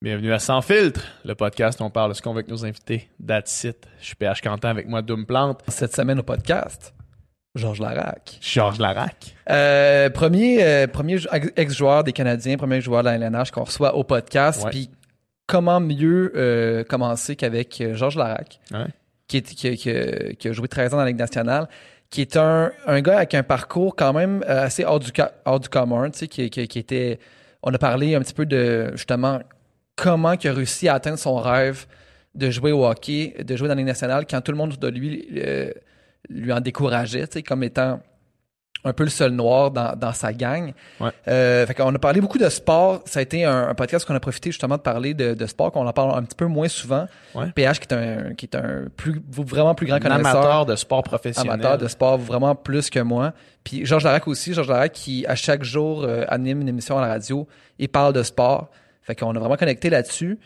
Bienvenue à Sans Filtre, le podcast où on parle de ce qu'on veut avec nos invités. That's it. Je suis PH Quentin avec moi, Doom Plante. Cette semaine au podcast, Georges Larac. Georges Larac. Euh, premier euh, premier jou- ex-joueur des Canadiens, premier joueur de la LNH qu'on reçoit au podcast. Puis comment mieux euh, commencer qu'avec Georges Larac, Ouais. qui, est- qui, qui- qui a joué 13 ans dans la Ligue nationale, qui est un, un gars avec un parcours quand même assez hors du, hors du commun, tu sais, qui était... On a parlé un petit peu de, justement, comment il a réussi à atteindre son rêve de jouer au hockey, de jouer dans la Ligue nationale, quand tout le monde de lui euh, lui en décourageait, comme étant un peu le seul noir dans, dans sa gang. Ouais. Euh, fait qu'on a parlé beaucoup de sport. Ça a été un, un podcast qu'on a profité justement de parler de, de sport, qu'on en parle un petit peu moins souvent. Ouais. PH qui est un, qui est un plus, vraiment plus grand Un connaisseur amateur de sport professionnel. amateur de sport vraiment plus que moi. Puis Georges Larac aussi, Georges Larac qui à chaque jour euh, anime une émission à la radio et parle de sport. Fait qu'on a vraiment connecté là-dessus.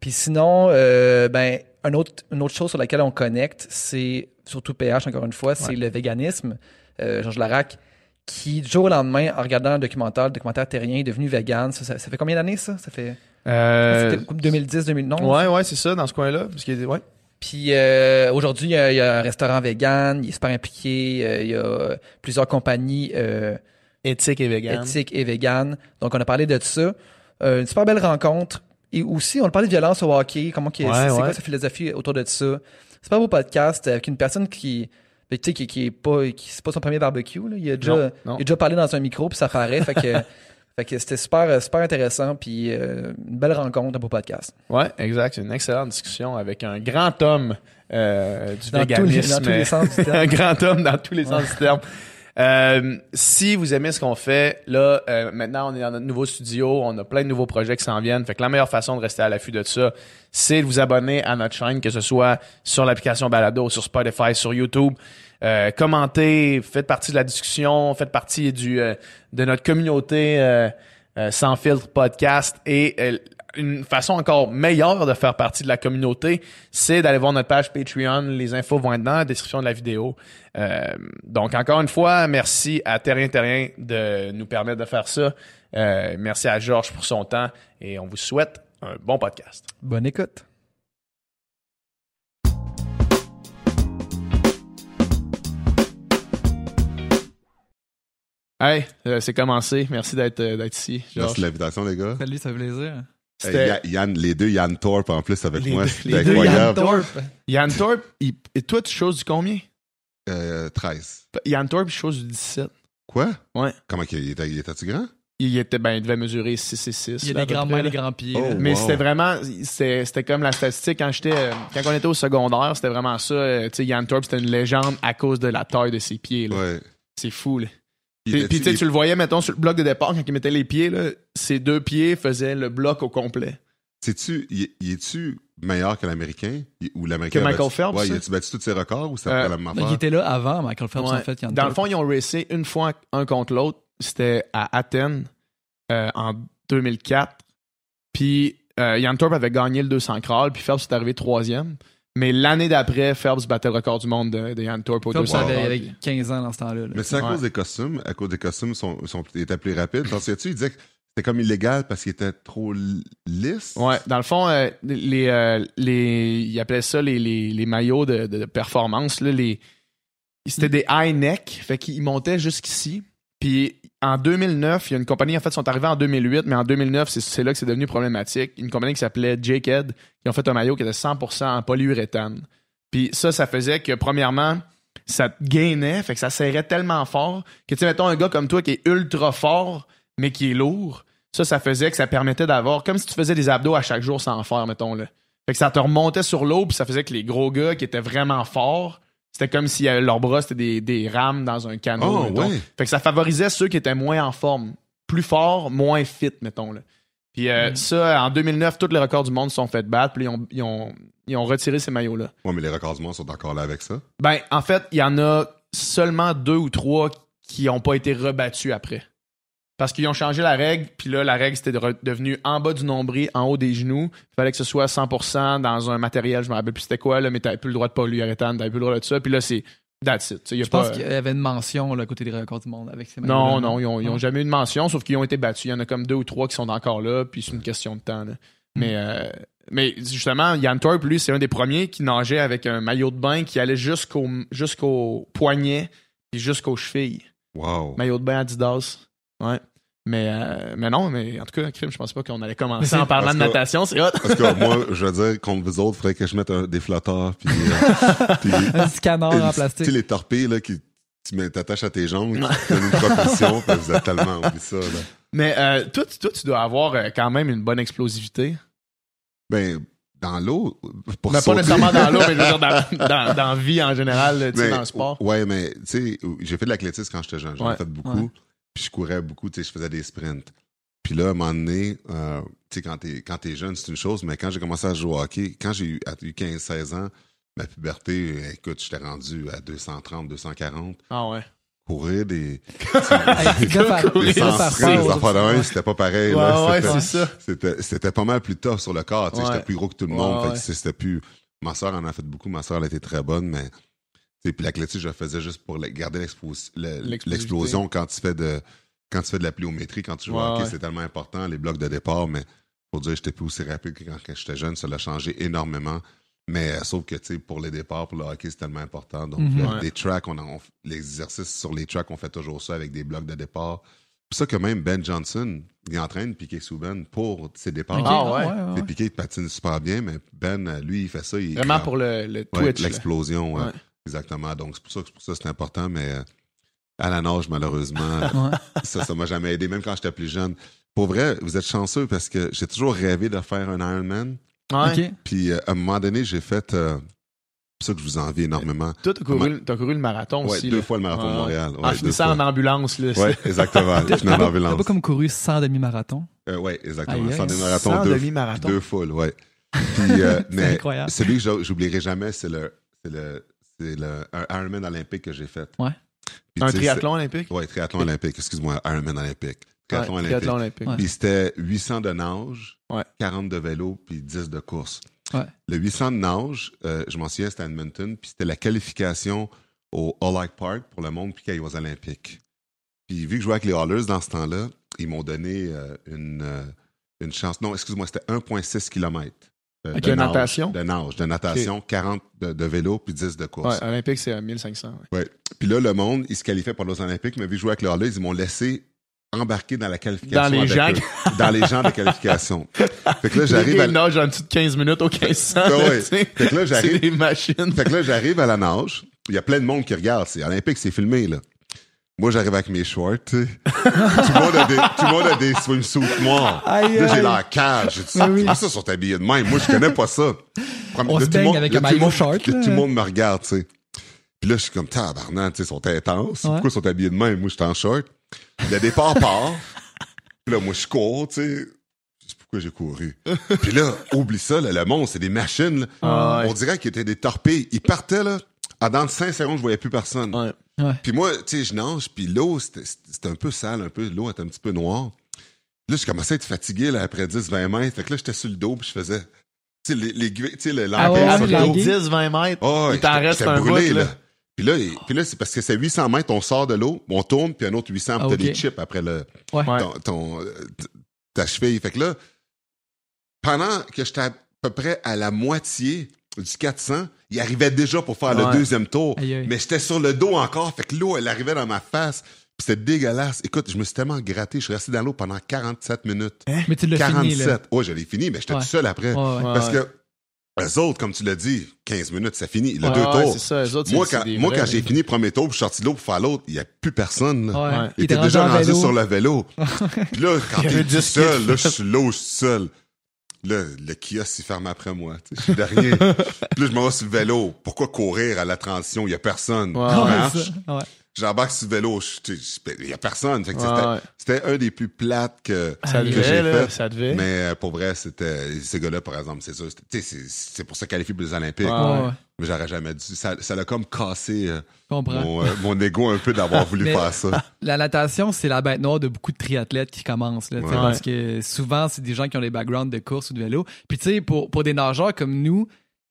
Puis sinon, euh, ben un autre, une autre chose sur laquelle on connecte, c'est surtout PH encore une fois, c'est Ouais. le véganisme. Euh, Georges Larac qui du jour au lendemain, en regardant un documentaire, le documentaire terrien, est devenu vegan. Ça, ça- ça fait combien d'années ça? Ça fait Euh, c'était 2010, 2011. ouais, ouais, c'est ça, dans ce coin-là. Parce ouais. Puis euh, aujourd'hui, il y, a, il y a un restaurant vegan, il est super impliqué, euh, il y a plusieurs compagnies euh, Éthique et vegan. éthiques et véganes. Donc on a parlé de ça. Euh, une super belle rencontre. Et aussi, on parlé de violence au hockey, comment qui Ouais, c'est ouais. quoi sa philosophie autour de ça. C'est pas beau podcast avec une personne qui ben, tu sais, qui, qui est pas qui c'est pas son premier barbecue là. il a déjà Non, non. il a déjà parlé dans un micro puis ça paraît fait que fait que c'était super super intéressant puis euh, une belle rencontre un beau podcast. Ouais, exact. Une excellente discussion avec un grand homme euh, du Dans tous les- véganisme. dans tous les sens du terme. un grand homme dans tous les sens du terme. Euh, si vous aimez ce qu'on fait, là, euh, maintenant, on est dans notre nouveau studio, on a plein de nouveaux projets qui s'en viennent. Fait que la meilleure façon de rester à l'affût de ça, c'est de vous abonner à notre chaîne, que ce soit sur l'application Balado, sur Spotify, sur YouTube. Euh, commentez, faites partie de la discussion, faites partie du euh, de notre communauté euh, sans filtre podcast et une façon encore meilleure de faire partie de la communauté, c'est d'aller voir notre page Patreon. Les infos vont être dans la description de la vidéo. Euh, donc, encore une fois, merci à Terrien Terrien de nous permettre de faire ça. Euh, merci à Georges pour son temps et on vous souhaite un bon podcast. Bonne écoute. Hey, euh, c'est commencé. Merci d'être euh, d'être ici, Georges. Merci de l'invitation, les gars. Salut, ça fait plaisir. Hey, C'était- Ya- Yann, les deux Yann Thorpe en plus avec Les moi. deux- C'était les deux incroyable. Yann Thorpe. Yann Thorpe, il- et toi, tu choses du combien? Euh, 13. Yann Thorpe, il chose du 17. Quoi? Ouais. Comment qu'il était, il était-tu grand? Il était, ben, il devait mesurer 6 et 6. Il y a des grandes mains, des grands pieds. Oh. Mais Wow. c'était vraiment, c'était c'était comme la statistique quand j'étais, euh, quand on était au secondaire, c'était vraiment ça. euh, Tu sais, Yann Thorpe, c'était une légende à cause de la taille de ses pieds. là. Ouais. C'est fou. Là. Puis, tu le voyais, mettons, sur le bloc de départ, quand il mettait les pieds, là, ses deux pieds faisaient le bloc au complet. Sais-tu, il, est-tu meilleur que l'Américain? Ou l'Américain Que Michael battu- Phelps, Ouais, il a-tu battu tous ses records ou ça Euh, fait la même Ben, affaire? il était là avant, Michael Phelps, Ouais. en fait. Yann Dans le fond, ils ont racé une fois un contre l'autre. C'était à Athènes euh, en 2004. Puis euh, Yann Thorpe avait gagné le 200 crawl, puis Phelps est arrivé troisième. Mais l'année d'après, Phelps battait le record du monde de, de Yann Thorpe au Phelps 200 avait, avait 15 ans dans ce temps-là. là. Mais c'est à Ouais. cause des costumes. À cause des costumes, sont, sont, étaient plus rapides. T'en souviens-tu? Il disait que c'était comme illégal parce qu'il était trop li- lisse. Ouais, dans le fond, euh, les, euh, les, ils appelaient ça les, les, les maillots de, de performance. Là, les, c'était des high neck, fait qu'ils montaient jusqu'ici. Puis en 2009, il y a une compagnie, en fait, sont arrivés en 2008, mais en 2009, c'est, là que c'est devenu problématique. Une compagnie qui s'appelait Jakehead, qui ont fait un maillot qui était 100% en polyuréthane. Puis ça, ça faisait que, premièrement, ça te gainait, fait ça serrait tellement fort que, tu sais, mettons un gars comme toi qui est ultra fort, mais qui est lourd, ça, ça faisait que ça permettait d'avoir, comme si tu faisais des abdos à chaque jour sans en faire, mettons, là. Fait que ça te remontait sur l'eau, puis ça faisait que les gros gars qui étaient vraiment forts, c'était comme si euh, leurs bras, c'était des, des rames dans un canot, Oh, mettons. ouais. Fait que ça favorisait ceux qui étaient moins en forme. Plus forts, moins fit, mettons, là. Puis Mm. euh, ça, en 2009, tous les records du monde se sont fait battre, puis ils ont, ils ont, ils ont retiré ces maillots-là. Ouais, mais les records du monde sont encore là avec ça? Ben, en fait, il y en a seulement deux ou trois qui n'ont pas été rebattus après. Parce qu'ils ont changé la règle, puis là, la règle, c'était de devenu en bas du nombril, en haut des genoux. Il fallait que ce soit 100% dans un matériel, je me rappelle plus c'était quoi, là, mais t'avais plus le droit de polyuréthane, t'avais plus le droit de ça. Puis là, c'est that's it. Y a Je pas- pense qu'il y avait une mention là, à côté des records du monde avec ces Non, non, ils ont, ils ont Non. jamais eu de mention, sauf qu'ils ont été battus. Il y en a comme deux ou trois qui sont encore là, puis c'est une question de temps. là. Mais, euh, mais justement, Yann Thorpe, lui, c'est un des premiers qui nageait avec un maillot de bain qui allait jusqu'au jusqu'au poignet et jusqu'aux chevilles. Wow. Maillot de bain Adidas. Ouais. Mais, euh, mais non, mais en tout cas, crime, je pense pas qu'on allait Mais commencer c'est- en parlant parce de que- natation, c'est hot. Parce que moi, je veux dire, contre vous autres, il faudrait que je mette un- des flotteurs. Puis, euh, puis Un petit canard en tu sais, plastique. les torpilles, là, qui tu t'attaches à tes jambes, qui te donnent une propulsion, puis vous êtes tellement oublié ça, là. Mais euh, toi, tu- toi, tu dois avoir euh, quand même une bonne explosivité. Ben, dans l'eau, pour Mais pas sauter- nécessairement dans l'eau, mais je veux dire dans, dans, vie en général, tu sais, dans le sport. Ouais, mais tu sais, j'ai fait de l'athlétisme quand j'étais jeune. J'en ai Ouais. fait beaucoup. Ouais. Puis je courais beaucoup, tu sais, je faisais des sprints. Puis là, à un moment donné, euh, tu sais, quand t'es, quand t'es jeune, c'est une chose, mais quand j'ai commencé à jouer au hockey, quand j'ai eu, à- eu 15-16 ans, ma puberté, écoute, j'étais rendu à 230, 240. Ah ouais. Courir des, c'était pas pareil. Ouais, là. ouais, C'était- c'est ça. c'était, pas mal plus tough sur le corps. Ouais. J'étais plus gros que tout le Ouais, monde. ouais. c'était plus. Ma soeur en a fait beaucoup. Ma soeur, elle était très bonne, mais. Tu sais, Puis l'athlétisme, je le faisais juste pour garder l'explosion quand tu fais de quand tu fais de la pliométrie, quand tu joues Ouais, au hockey, ouais. c'est tellement important, les blocs de départ, mais pour dire que j'étais plus aussi rapide que quand, j'étais jeune, ça l'a changé énormément. Mais euh, sauf que tu sais, pour les départs, pour le hockey, c'est tellement important. Donc, Mhm. le- Ouais. les tracks, on, a- on- les exercices sur les tracks, on fait toujours ça avec des blocs de départ. C'est pour ça que même Ben Johnson, il entraîne Piquet Souben pour ses départs. Ah ouais. ouais, ouais. Piquet il patine super bien, mais Ben, lui, il fait ça. Il Vraiment crampe. pour le, le Ouais, Twitch. là. l'explosion. Exactement. Donc, c'est pour ça que c'est pour ça que c'est important, mais euh, à la nage, malheureusement, ça, ça m'a jamais aidé, même quand j'étais plus jeune. Pour vrai, vous êtes chanceux parce que j'ai toujours rêvé de faire un Ironman. Ouais. Puis, euh, à un moment donné, j'ai fait. euh, c'est pour ça que je vous envie énormément. Toi, t'as couru, t'as couru le marathon Ouais, aussi. deux là. fois le marathon de. Montréal. en Ouais, deux finissant fois. en ambulance. Là, Ouais, exactement. Je suis en T'as ambulance. pas comme couru 100 demi-marathon. Euh, ouais, exactement. Aïe, aïe. Sans des marathons, Sans deux, demi-marathon. deux ouais. Puis, euh, mais incroyable. celui que j'oublierai jamais, c'est le, c'est le, c'est le un Ironman olympique que j'ai fait. Ouais. Puis, Un triathlon olympique? Ouais, triathlon olympique. Excuse-moi, Ironman olympique. Triathlon Ouais, olympique. triathlon olympique. Ouais. Puis c'était 800 de nage, Ouais. 40 de vélo, puis 10 de course. Ouais. Le 800 de nage, euh, je m'en souviens, c'était à Edmonton, puis c'était la qualification au All Park pour le monde, puis qu'il y aux Olympiques. Puis vu que je jouais avec les Hallers dans ce temps-là, ils m'ont donné euh, une, euh, une chance. Non, excuse-moi, c'était 1,6 km. De nage, natation? De nage, de natation, 40 de, de vélo, puis 10 de course. Ouais, olympique, c'est à 1500. ouais. Ouais. Puis là, le monde, il se qualifiait pour les Olympiques, mais vu jouais avec les Hallers, ils m'ont laissé embarquer dans la qualification. Dans les gens eux. Dans les gens de qualification. fait que là, j'arrive à... nagent en dessous de 15 minutes au 1500. Ah ouais. là, tu sais. Fait que là, C'est j'arrive... des machines. Fait que là, j'arrive à la nage. Il y a plein de monde qui regarde. C'est Olympique, c'est filmé, là. Moi, j'arrive avec mes shorts, tu sais. tout, le monde a des, tout le monde a des swimsuits noirs. Aïe, Là, j'ai l'air cage. J'ai dit, Mais oui. ça sont habillés de même? Moi, je connais pas ça. On là, se tout le baigne monde- avec là, un maillot short. Tout le monde me regarde, tu sais. Puis là, je suis comme, tabarnak, tu sais, ils sont intenses. Ouais. Pourquoi ils sont habillés de même? Moi, je suis en short. Le départ part. Puis là, moi, je cours, tu sais. Pourquoi j'ai couru? Puis là, oublie ça, là, le monde, c'est des machines. là. Ah ouais. On dirait qu'ils étaient des torpilles. Ils partaient, là. À dans 5 secondes, je voyais plus personne. Ouais. Puis moi, tu sais, je nage, puis l'eau, c'était c'était un peu sale, un peu. L'eau était un petit peu noire. Là, je commençais à être fatigué, là, après 10-20 mètres. Fait que là, j'étais sur le dos, puis je faisais, tu sais, les, les, tu sais, le Ah ouais, l'enquête ouais, sur le la dos. guide. 10-20 mètres. Oh, il t'en reste un brûlé, bout, là. Puis là, il- puis là c'est parce que c'est 800 mètres, on sort de l'eau, on tourne, puis un autre 800, puis Ah, t'as ok. des chips après le, Ouais. Ouais. ton, ton- euh, ta cheville. Fait que là, pendant que j'étais à peu près à la moitié du 400, il arrivait déjà pour faire Ouais. le deuxième tour. Aïe, aïe. Mais j'étais sur le dos encore, fait que l'eau, elle arrivait dans ma face. Puis c'était dégueulasse. Écoute, je me suis tellement gratté, je suis resté dans l'eau pendant 47 minutes. Mais tu l'as fini, là. 47. Ouais, je l'ai fini, mais j'étais Ouais. tout seul après. Ouais. Parce que les autres, comme tu l'as dit, 15 minutes, ça finit. Le deux tours. ça, eux autres, moi, quand, moi, j'ai fini le premier tour, puis je suis sorti de l'eau pour faire l'autre, il n'y a plus personne. Là. Il était déjà en rendu sur le vélo. Puis là, quand t'es tout 10 seul, là, je suis suis seul. Là, le kiosque, il ferme après moi. Je suis derrière. Puis là, je m'en vais sur le vélo. Pourquoi courir à la transition? Il n'y a personne. Ouais, marche. Ouais. J'embarque sur le vélo. Il n'y a personne. Fait que Ouais, c'était- un des plus plates que, Ça que devait, j'ai là, fait. ça devait. Mais euh, pour vrai, c'était ces gars-là, par exemple, c'est sûr. C'est c'est pour ça qualifier pour les Olympiques. Ouais. Ouais, ouais. Mais j'aurais jamais dû. Ça ça l'a comme cassé euh, mon, euh, mon ego un peu d'avoir voulu Mais- faire ça. La natation, c'est la bête noire de beaucoup de triathlètes qui commencent. Là, Ouais. Parce que souvent, c'est des gens qui ont des backgrounds de course ou de vélo. Puis tu sais, pour, pour des nageurs comme nous,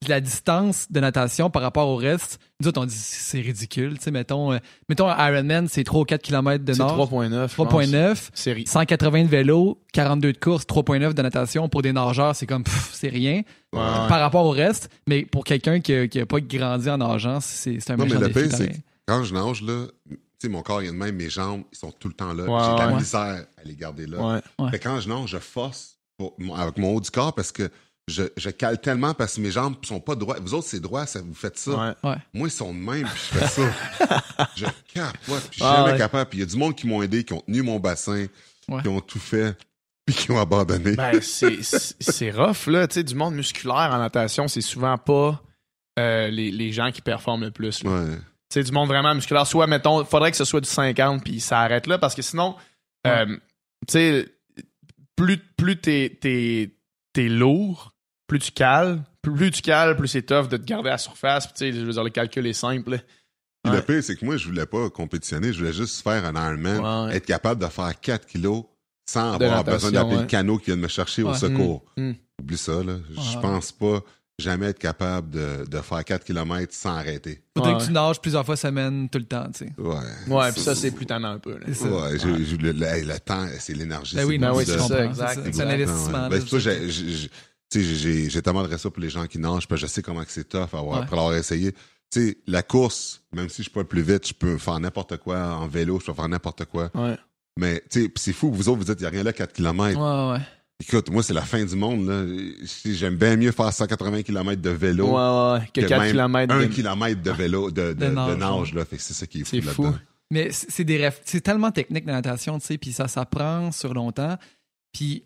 la distance de natation par rapport au reste, nous autres, on dit c'est ridicule. Tu sais, mettons, euh, mettons Ironman, c'est 3 ou 4 km de C'est nage. 3.9. je pense. 3.9. Série. 180 de vélo, 42 de course, 3.9 de natation. Pour des nageurs, c'est comme, c'est rien Ouais. par rapport au reste. Mais pour quelqu'un qui n'a pas grandi en nageant, c'est un Non, mais le défi, pire, c'est quand je nage, là, tu sais, mon corps, il y a de même, mes jambes, ils sont tout le temps là. Ouais, J'ai de la ouais. misère à les garder là. Ouais. Fait quand je nage, je force pour- avec mon haut du corps parce que je, je cale tellement parce que mes jambes sont pas droites. Vous autres, c'est droit, ça, vous faites ça. Ouais. Moi, ils sont de même, puis je fais ça. je capote, puis je suis Ah, jamais ouais. capable. Puis il y a du monde qui m'ont aidé, qui ont tenu mon bassin, Ouais. qui ont tout fait, puis qui ont abandonné. Ben, c'est- rough, là. Tu sais, du monde musculaire en natation, c'est souvent pas euh, les, les gens qui performent le plus. là. ouais. Tu sais, du monde vraiment musculaire. Soit, mettons, faudrait que ce soit du 50 puis ça arrête là parce que sinon, euh, tu sais, plus, plus t'es, t'es, t'es lourd, plus tu cales, plus tu cales, plus c'est tough de te garder à la surface. Puis, tu sais, je veux dire, le calcul est simple. là. Puis Ouais. le pire, c'est que moi, je voulais pas compétitionner, je voulais juste faire un Ironman, Ouais, être capable de faire 4 kilos sans De avoir besoin d'appeler ouais. le canot qui vient de me chercher au secours. Mm, mm. Oublie ça, là. Je pense pas jamais être capable de, de faire 4 km sans arrêter. Faudrait Ouais. que tu nages plusieurs fois semaine, tout le temps, tu sais. Ouais. Ouais, puis ça, c'est plus tannant un peu. là. Ça. Ouais, le, le- le temps, c'est l'énergie. Ben c'est oui, Ben beaucoup oui, de- c'est tu ça, comprends, exact, C'est exact. un investissement. Ben, c'est pour ça j'ai- j'ai- tu sais, j'ai- j'ai j'ai tellement de respect pour les gens qui nagent, parce que je sais comment que c'est tough avoir, Ouais. après l'avoir essayé. Tu sais, la course, même si je suis pas le plus vite, je peux faire n'importe quoi en vélo, je peux faire n'importe quoi. Ouais. Mais, tu sais, pis c'est fou, vous autres, vous dites, il n'y a rien là, 4 km. Ouais, ouais. Écoute, moi, c'est la fin du monde, là. J'aime bien mieux faire 180 km de vélo Ouais. Que que 4 même km. un de- kilomètre de vélo, de, de, De de nage, nage, là. Fait que c'est ça qui est fou C'est fou. là-dedans. Mais c'est des ref- c'est tellement technique la natation, tu sais, puis ça s'apprend sur longtemps. Puis,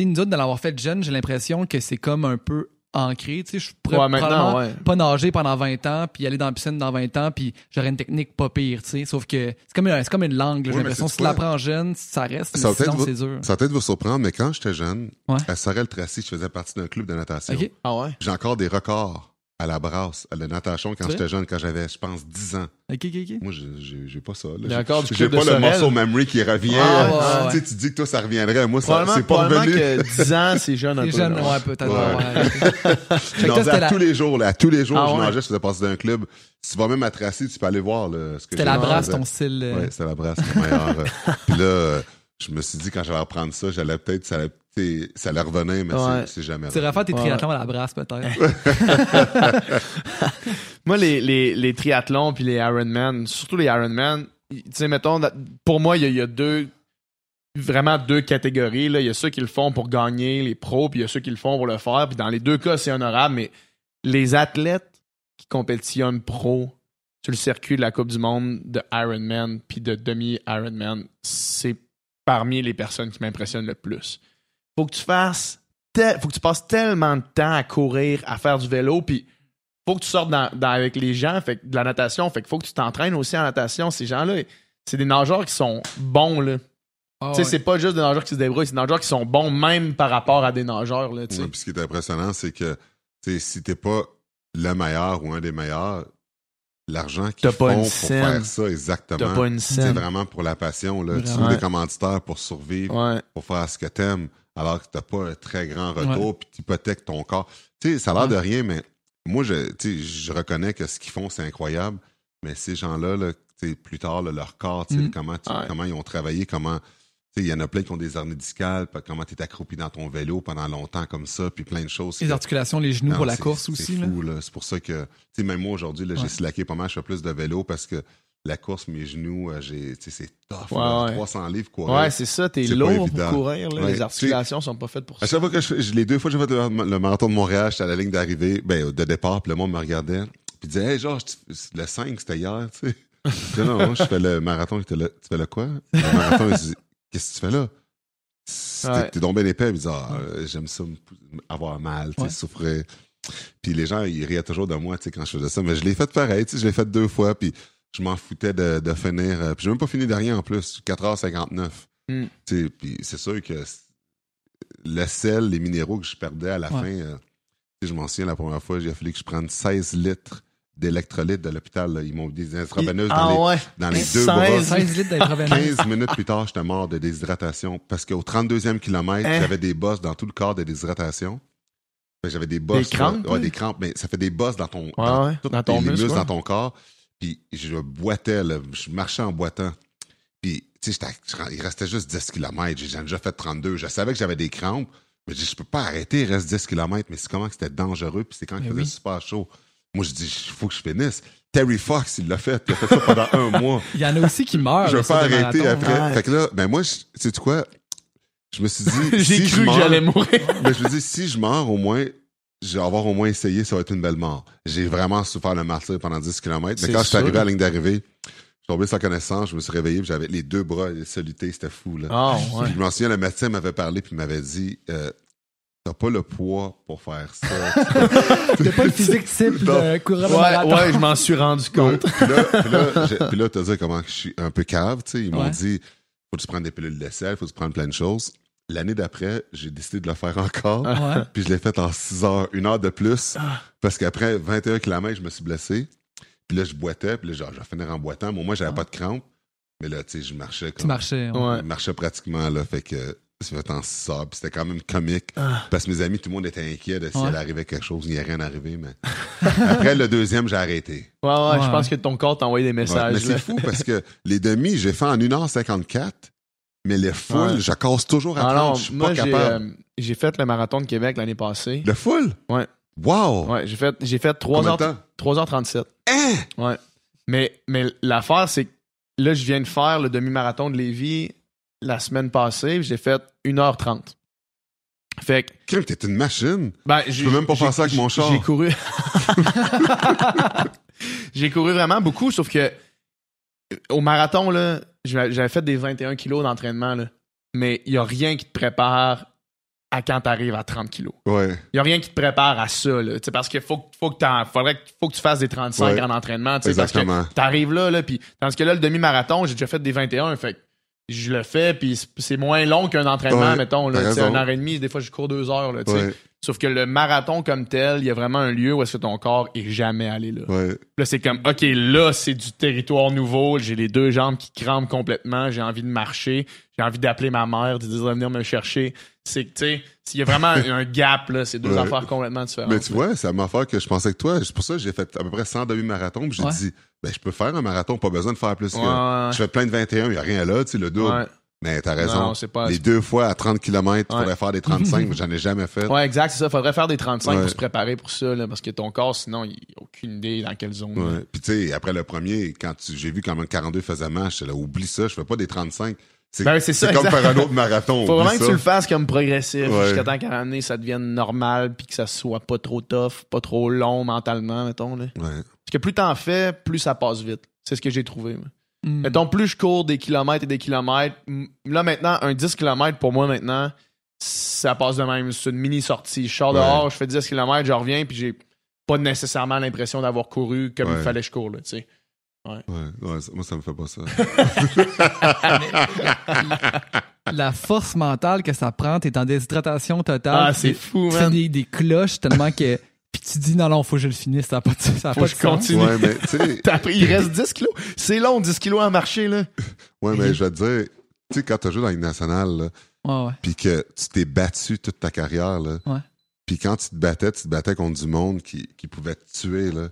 sais, nous autres, de l'avoir fait jeune, j'ai l'impression que c'est comme un peu ancré, tu sais, je pourrais Ouais, maintenant, probablement ouais. pas nager pendant 20 ans, puis aller dans la piscine dans 20 ans, puis j'aurais une technique pas pire, tu sais, sauf que c'est comme, c'est comme une langue, j'ai l'impression, si tu l'apprends jeune, ça reste, Ça mais sinon, vous- c'est dur. Ça va peut-être vous surprendre, mais quand j'étais jeune, Ouais. à Sorel-Tracy, je faisais partie d'un club de natation. Ah ouais? J'ai encore des records à la brasse, à la natation, quand j'étais jeune, quand j'avais, je pense, 10 ans. OK, OK, OK. Moi, j'ai- pas ça. J'ai- pas de le Sorel. morceau memory qui revient. Ah, ouais, Tu ouais, sais, tu dis que toi, ça reviendrait. Moi, c'est pas revenu. que 10 ans, c'est jeune un peu. ouais, peut-être. Ouais. Je à la- tous les jours. Là, à tous les jours, Ah je ouais? nageais, je faisais partie d'un club. Tu vas même à Tracy, tu peux aller voir là, ce que C'était la brasse, ton style. euh, Ouais, c'était la brasse, le meilleur. euh. Puis là, je me suis dit, quand j'allais reprendre ça, j'allais peut-être, ça allait revenir, mais Ouais. c'est- jamais Tu faire tes Ouais. triathlons à la brasse, peut-être. Moi, les, les, les triathlons puis les Ironman, surtout les Ironman, tu sais, mettons, pour moi, il y, a- il y a deux, vraiment deux catégories. Là. Il y a ceux qui le font pour gagner, les pros, puis il y a ceux qui le font pour le faire. Puis dans les deux cas, c'est honorable, mais les athlètes qui compétitionnent pro sur le circuit de la Coupe du Monde de Ironman puis de demi-Ironman, c'est parmi les personnes qui m'impressionnent le plus. Faut que tu fasses, tel- faut que tu passes tellement de temps à courir, à faire du vélo, puis faut que tu sortes dans- dans- avec les gens, fait de la natation, fait que faut que tu t'entraînes aussi en natation. Ces gens-là, c'est des nageurs qui sont bons, là. Ah, tu sais, ouais. c'est pas juste des nageurs qui se débrouillent, c'est des nageurs qui sont bons même par rapport à des nageurs, là. Ouais, puis ce qui est impressionnant, c'est que si t'es pas le meilleur ou un des meilleurs, l'argent qu'ils pas font une pour scène. faire ça, exactement. T'as pas une C'est vraiment pour la passion. Là. Tu veux des commanditaires pour survivre, Ouais. pour faire ce que t'aimes, alors que t'as pas un très grand retour, puis t'hypothèques ton corps. Tu sais, ça a l'air de rien, mais moi, je, tu sais, je reconnais que ce qu'ils font, c'est incroyable. Mais ces gens-là, là, tu sais, plus tard, là, leur corps, tu sais, Mm. comment, tu- Ouais. comment ils ont travaillé, comment. tu Il y en a plein qui ont des hernies discales, comment tu es accroupi dans ton vélo pendant longtemps comme ça, puis plein de choses. Les que- articulations, les genoux non, pour la c'est- course c'est aussi. là. fou, là. C'est pour ça que, tu sais, même moi aujourd'hui, là, j'ai Ouais. slacké pas mal, je fais plus de vélo parce que la course, mes genoux, euh, j'ai, c'est tough. Ouais, là. ouais. 300 livres courir. Ouais, c'est ça, t'es lourd pour courir, là. Ouais, Les articulations sont pas faites pour À ça. chaque fois que je, les deux fois que j'ai fait le, le marathon de Montréal, j'étais à la ligne d'arrivée, ben, de départ, puis le monde me regardait, puis disait, hey, Georges, le 5, c'était hier, tu sais. Non, non, je fais le marathon. Tu fais le quoi? Le marathon, il dit, qu'est-ce que tu fais là? T'es Ouais. bien épais, il dit, ah, j'aime ça, avoir mal, tu sais, Ouais. souffrir. Puis les gens, ils riaient toujours de moi, tu sais, quand je faisais ça, mais je l'ai fait pareil, tu sais, je l'ai fait deux fois, puis je m'en foutais de, de finir. euh, Puis j'ai même pas fini de rien en plus, 4h59. Mm. Tu sais, puis c'est sûr que le sel, les minéraux que je perdais à la Ouais. fin, euh, je m'en souviens la première fois, il a fallu que je prenne 16 litres d'électrolytes de l'hôpital. Ils m'ont des intraveineuses Ah dans, ouais. les, dans les deux 16. bras. 16 litres d'intraveineuse. 15 minutes plus tard, j'étais mort de déshydratation parce qu'au 32e kilomètre, Hein? j'avais des bosses dans tout le corps de déshydratation. J'avais des bosses. Des crampes, là. Ouais, oui? des crampes, mais ça fait des bosses dans ton, Ouais, ouais, dans ton les muscle, muscles dans ton corps. Puis je boitais, là, je marchais en boitant. Puis, tu sais, je- il restait juste 10 km. J'ai déjà fait 32. Je savais que j'avais des crampes. Mais je dis, je peux pas arrêter, il reste 10 km. Mais c'est comment que c'était dangereux. Puis c'est quand il Mais faisait oui. super chaud. Moi, je dis, il faut que je finisse. Terry Fox, il l'a fait. Il a fait ça pendant un mois. Il y en a aussi qui meurent. je vais pas arrêter après. Ouais. Fait que là, ben moi, je- sais-tu quoi? Je me suis dit, J'ai si je cru que meurs- j'allais mourir. mais je me dis, si je meurs, au moins, je vais avoir au moins essayé, ça va être une belle mort. J'ai vraiment souffert le martyr pendant 10 km. Mais quand je suis arrivé à la ligne d'arrivée, je suis tombé sans connaissance, je me suis réveillé, j'avais les deux bras solutés, c'était fou, là. Ah, ouais. Je m'en souviens, le médecin m'avait parlé, puis m'avait dit, euh, t'as pas le poids pour faire ça. T'as pas le physique type de coureur Ouais, marathon. ouais, je m'en suis rendu compte. puis là, puis là, j'ai- puis là, t'as dit comment je suis un peu cave, tu sais. Ils m'ont Ouais. dit, faut que tu prennes des pilules de sel, faut que tu prennes plein de choses. L'année d'après, j'ai décidé de le faire encore. Ouais? Puis je l'ai fait en 6 heures, une heure de plus. Ah. Parce qu'après 21 km, je me suis blessé. Puis là, je boitais. Puis là, genre, je vais finir en boitant. Bon, moi, j'avais pas de crampes. Mais là, tu sais, je marchais Tu comme. marchais. ouais. Je marchais pratiquement, là. Fait que c'est fait en 6 heures. Puis c'était quand même comique. Ah. Parce que mes amis, tout le monde était inquiet de si Ouais. elle arrivait quelque chose. Il n'y a rien arrivé. Mais après le deuxième, j'ai arrêté. Ouais, ouais, Ouais. je pense que ton corps t'a envoyé des Ouais, messages. mais c'est fou parce que les demi, j'ai fait en 1h54. Mais les foules, Ouais. je casse toujours à 30. non, je suis moi, pas j'ai, capable. euh, j'ai fait le marathon de Québec l'année passée. Le full? Ouais. Wow! Ouais, j'ai fait, j'ai fait 3 Combien de heures, temps? 3h37. Hein? Ouais. Mais, mais l'affaire, c'est que là, je viens de faire le demi-marathon de Lévis la semaine passée. J'ai fait 1h30. Fait que, Crème, t'es une machine. ben, j'ai- peux même pas faire ça avec mon char. J'ai couru. j'ai couru vraiment beaucoup, sauf que au marathon, là, j'avais fait des 21 kilos d'entraînement, là. Mais il y a rien qui te prépare à quand t'arrives à 30 kilos. Ouais. Il y a rien qui te prépare à ça, là. Tu parce qu'il faut, que- faut que faudrait faut que tu fasses des 35 Ouais. en entraînement, tu parce que t'arrives là, là, puis tandis que là, le demi-marathon, j'ai déjà fait des 21, fait je le fais, puis c'est- moins long qu'un entraînement, Ouais, mettons, là, une heure et demie, des fois, je cours deux heures, là, tu sais. Ouais. Sauf que le marathon comme tel, il y a vraiment un lieu où est-ce que ton corps est jamais allé là. Ouais. Là, c'est comme, OK, là, c'est du territoire nouveau. J'ai les deux jambes qui crampent complètement. J'ai envie de marcher. J'ai envie d'appeler ma mère, de dire de venir me chercher. C'est que, tu sais, s'il y a vraiment un, gap, là, c'est deux Ouais. affaires complètement différentes. Mais tu vois, c'est la même affaire que je pensais que toi. C'est pour ça que j'ai fait à peu près 100 demi-marathons. Puis j'ai Ouais. dit, ben, je peux faire un marathon, pas besoin de faire plus que. Ouais, Je fais plein de 21, il n'y a rien là, tu sais, le double. Mais t'as raison. Non, c'est pas. les deux fois à 30 km, tu Ouais. pourrais faire des 35, mais j'en ai jamais fait. Ouais, exact, c'est ça. Faudrait faire des 35 Ouais. pour se préparer pour ça, là, parce que ton corps, sinon, il a aucune idée dans quelle zone. Ouais. Puis tu sais, après le premier, quand j'ai vu quand même 42 faisait match, là, oublie ça, je fais pas des 35. C'est Ben, comme exact. faire un autre marathon. Faut vraiment que tu le fasses comme progressif Ouais. jusqu'à temps qu'à un moment ça devienne normal puis que ça soit pas trop tough, pas trop long mentalement, mettons. Là. Ouais. Parce que plus t'en fais, plus ça passe vite. C'est ce que j'ai trouvé. Mm. Mettons, plus je cours des kilomètres et des kilomètres, là maintenant, un 10 km pour moi maintenant, ça passe de même. C'est une mini sortie. Je sors Ouais. dehors, je fais 10 km, je reviens, puis j'ai pas nécessairement l'impression d'avoir couru comme Ouais. il fallait que je cours. Là, tu Ouais, ouais, ça- moi, ça me fait pas ça. La force mentale que ça prend, t'es en déshydratation totale. Ah, c'est fou, Tu fais man. des, des cloches tellement que. Puis tu dis non, non, faut que je le finisse, ça n'a pas de, ça a Faut pas de je continue. ouais, mais tu sais, T'as pris- il reste 10 kilos. C'est long, 10 kilos à marcher, là. ouais, mais je vais te dire, tu sais, quand t'as joué dans la Ligue nationale, là, Ouais, ouais. puis que tu t'es battu toute ta carrière, là, Ouais. puis quand tu te battais, tu te battais contre du monde qui, qui pouvait te tuer, là.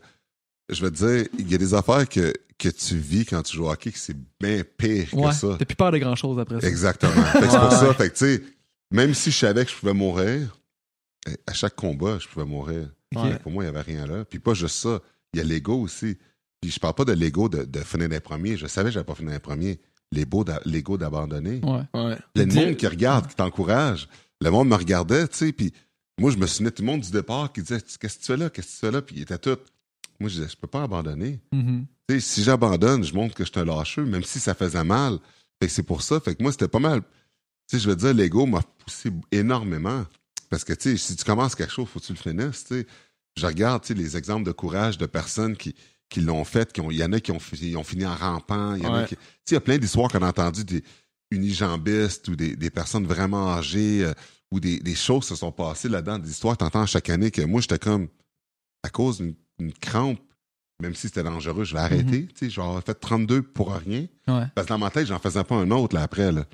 Je vais te dire, il y a des affaires que, que tu vis quand tu joues au hockey que c'est bien pire que ça. T'as plus peur de grand chose après ça. Exactement. C'est pour Ouais, ça, ouais. fait que tu sais, même si je savais que je pouvais mourir, eh, à chaque combat, je pouvais mourir. Pour moi, il n'y avait rien là. Puis pas juste ça, il y a l'ego aussi. Puis je parle pas de l'ego de, de finir les premiers. Je savais que j'avais pas fini les premiers. L'ego d'a- l'ego d'abandonner. Ouais. Ouais. Le monde qui regarde, qui t'encourage. Le monde me regardait, tu sais, puis moi, je me souvenais tout le monde du départ qui disait Qu'est-ce que tu fais là? Qu'est-ce que tu fais là Puis ils étaient tous. Moi, je disais Je peux pas abandonner. Mhm. Sais, si j'abandonne, je montre que je suis un lâcheux, même si ça faisait mal. Fait que c'est pour ça. Fait que moi, c'était pas mal. Je veux dire, l'ego m'a poussé énormément. Parce que, tu sais, si tu commences quelque chose, faut que tu le finisses. Je regarde, les exemples de courage de personnes qui, qui l'ont fait, il y en a qui ont, fi- ils ont fini en rampant, il y a Ouais. y plein d'histoires qu'on a entendues des unijambistes ou des, des personnes vraiment âgées euh, où des, des choses se sont passées là-dedans, des histoires que t'entends chaque année que moi, j'étais comme, à cause d'une d'une crampe, même si c'était dangereux, je vais arrêter. Tu sais, j'aurais fait 32 pour rien. Ouais. Parce que dans ma tête, j'en faisais pas un autre là, après. Là.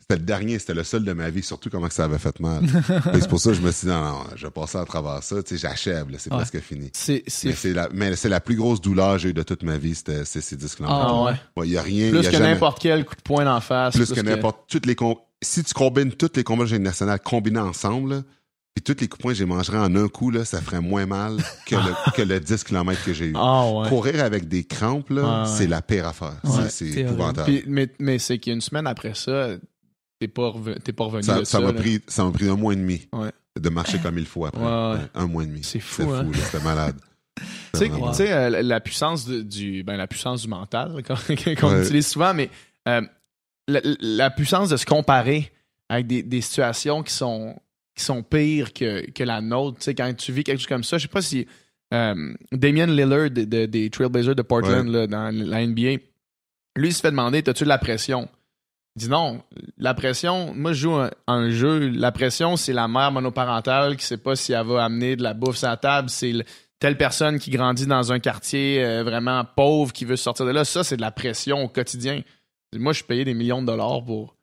C'était le dernier, c'était le seul de ma vie, surtout comment que ça avait fait mal. C'est pour ça que je me suis dit, non, non, je vais passer à travers ça. J'achève, c'est Ouais. presque fini. C'est, Mais c'est la, mais c'est la plus grosse douleur que j'ai eu de toute ma vie, c'était c'est ces disques-là. Ah ouais. Ouais, y a rien, Plus y a que jamais- n'importe quel coup de poing d'en face. plus que n'importe toutes les si tu combines tous les combats nationaux combinés ensemble, puis tous les coups de poing que j'ai mangerés en un coup, là, ça ferait moins mal que le, que le 10 km que j'ai eu. Ah ouais. Courir avec des crampes, là, ouais. c'est la pire affaire. Ouais, C'est- c'est c'est épouvantable. Puis, mais mais c'est qu'une semaine après ça, t'es pas, reven- t'es pas revenu ça de ça m'a pris, ça m'a pris un mois et demi Ouais. de marcher comme il faut après. Ouais, ouais. Ouais, Un mois et demi. C'est fou, C'était hein. là, C'était malade. Tu sais, Vraiment. tu sais, euh, la- puissance de- du, ben, la puissance du mental, qu'on qu'on Ouais. utilise souvent, mais euh, la, la puissance de se comparer avec des, des situations qui sont, qui sont pires que, que la nôtre. Tu sais, quand tu vis quelque chose comme ça, je sais pas si euh, Damien Lillard de- de- des Trailblazers de Portland là, dans la NBA, lui, il se fait demander, as-tu de la pression? Il dit non, la pression, moi je joue un, un jeu, la pression c'est la mère monoparentale qui sait pas si elle va amener de la bouffe sur la table, c'est le- telle personne qui grandit dans un quartier euh, vraiment pauvre qui veut sortir de là, ça c'est de la pression au quotidien. Moi je suis payé des millions de dollars pour,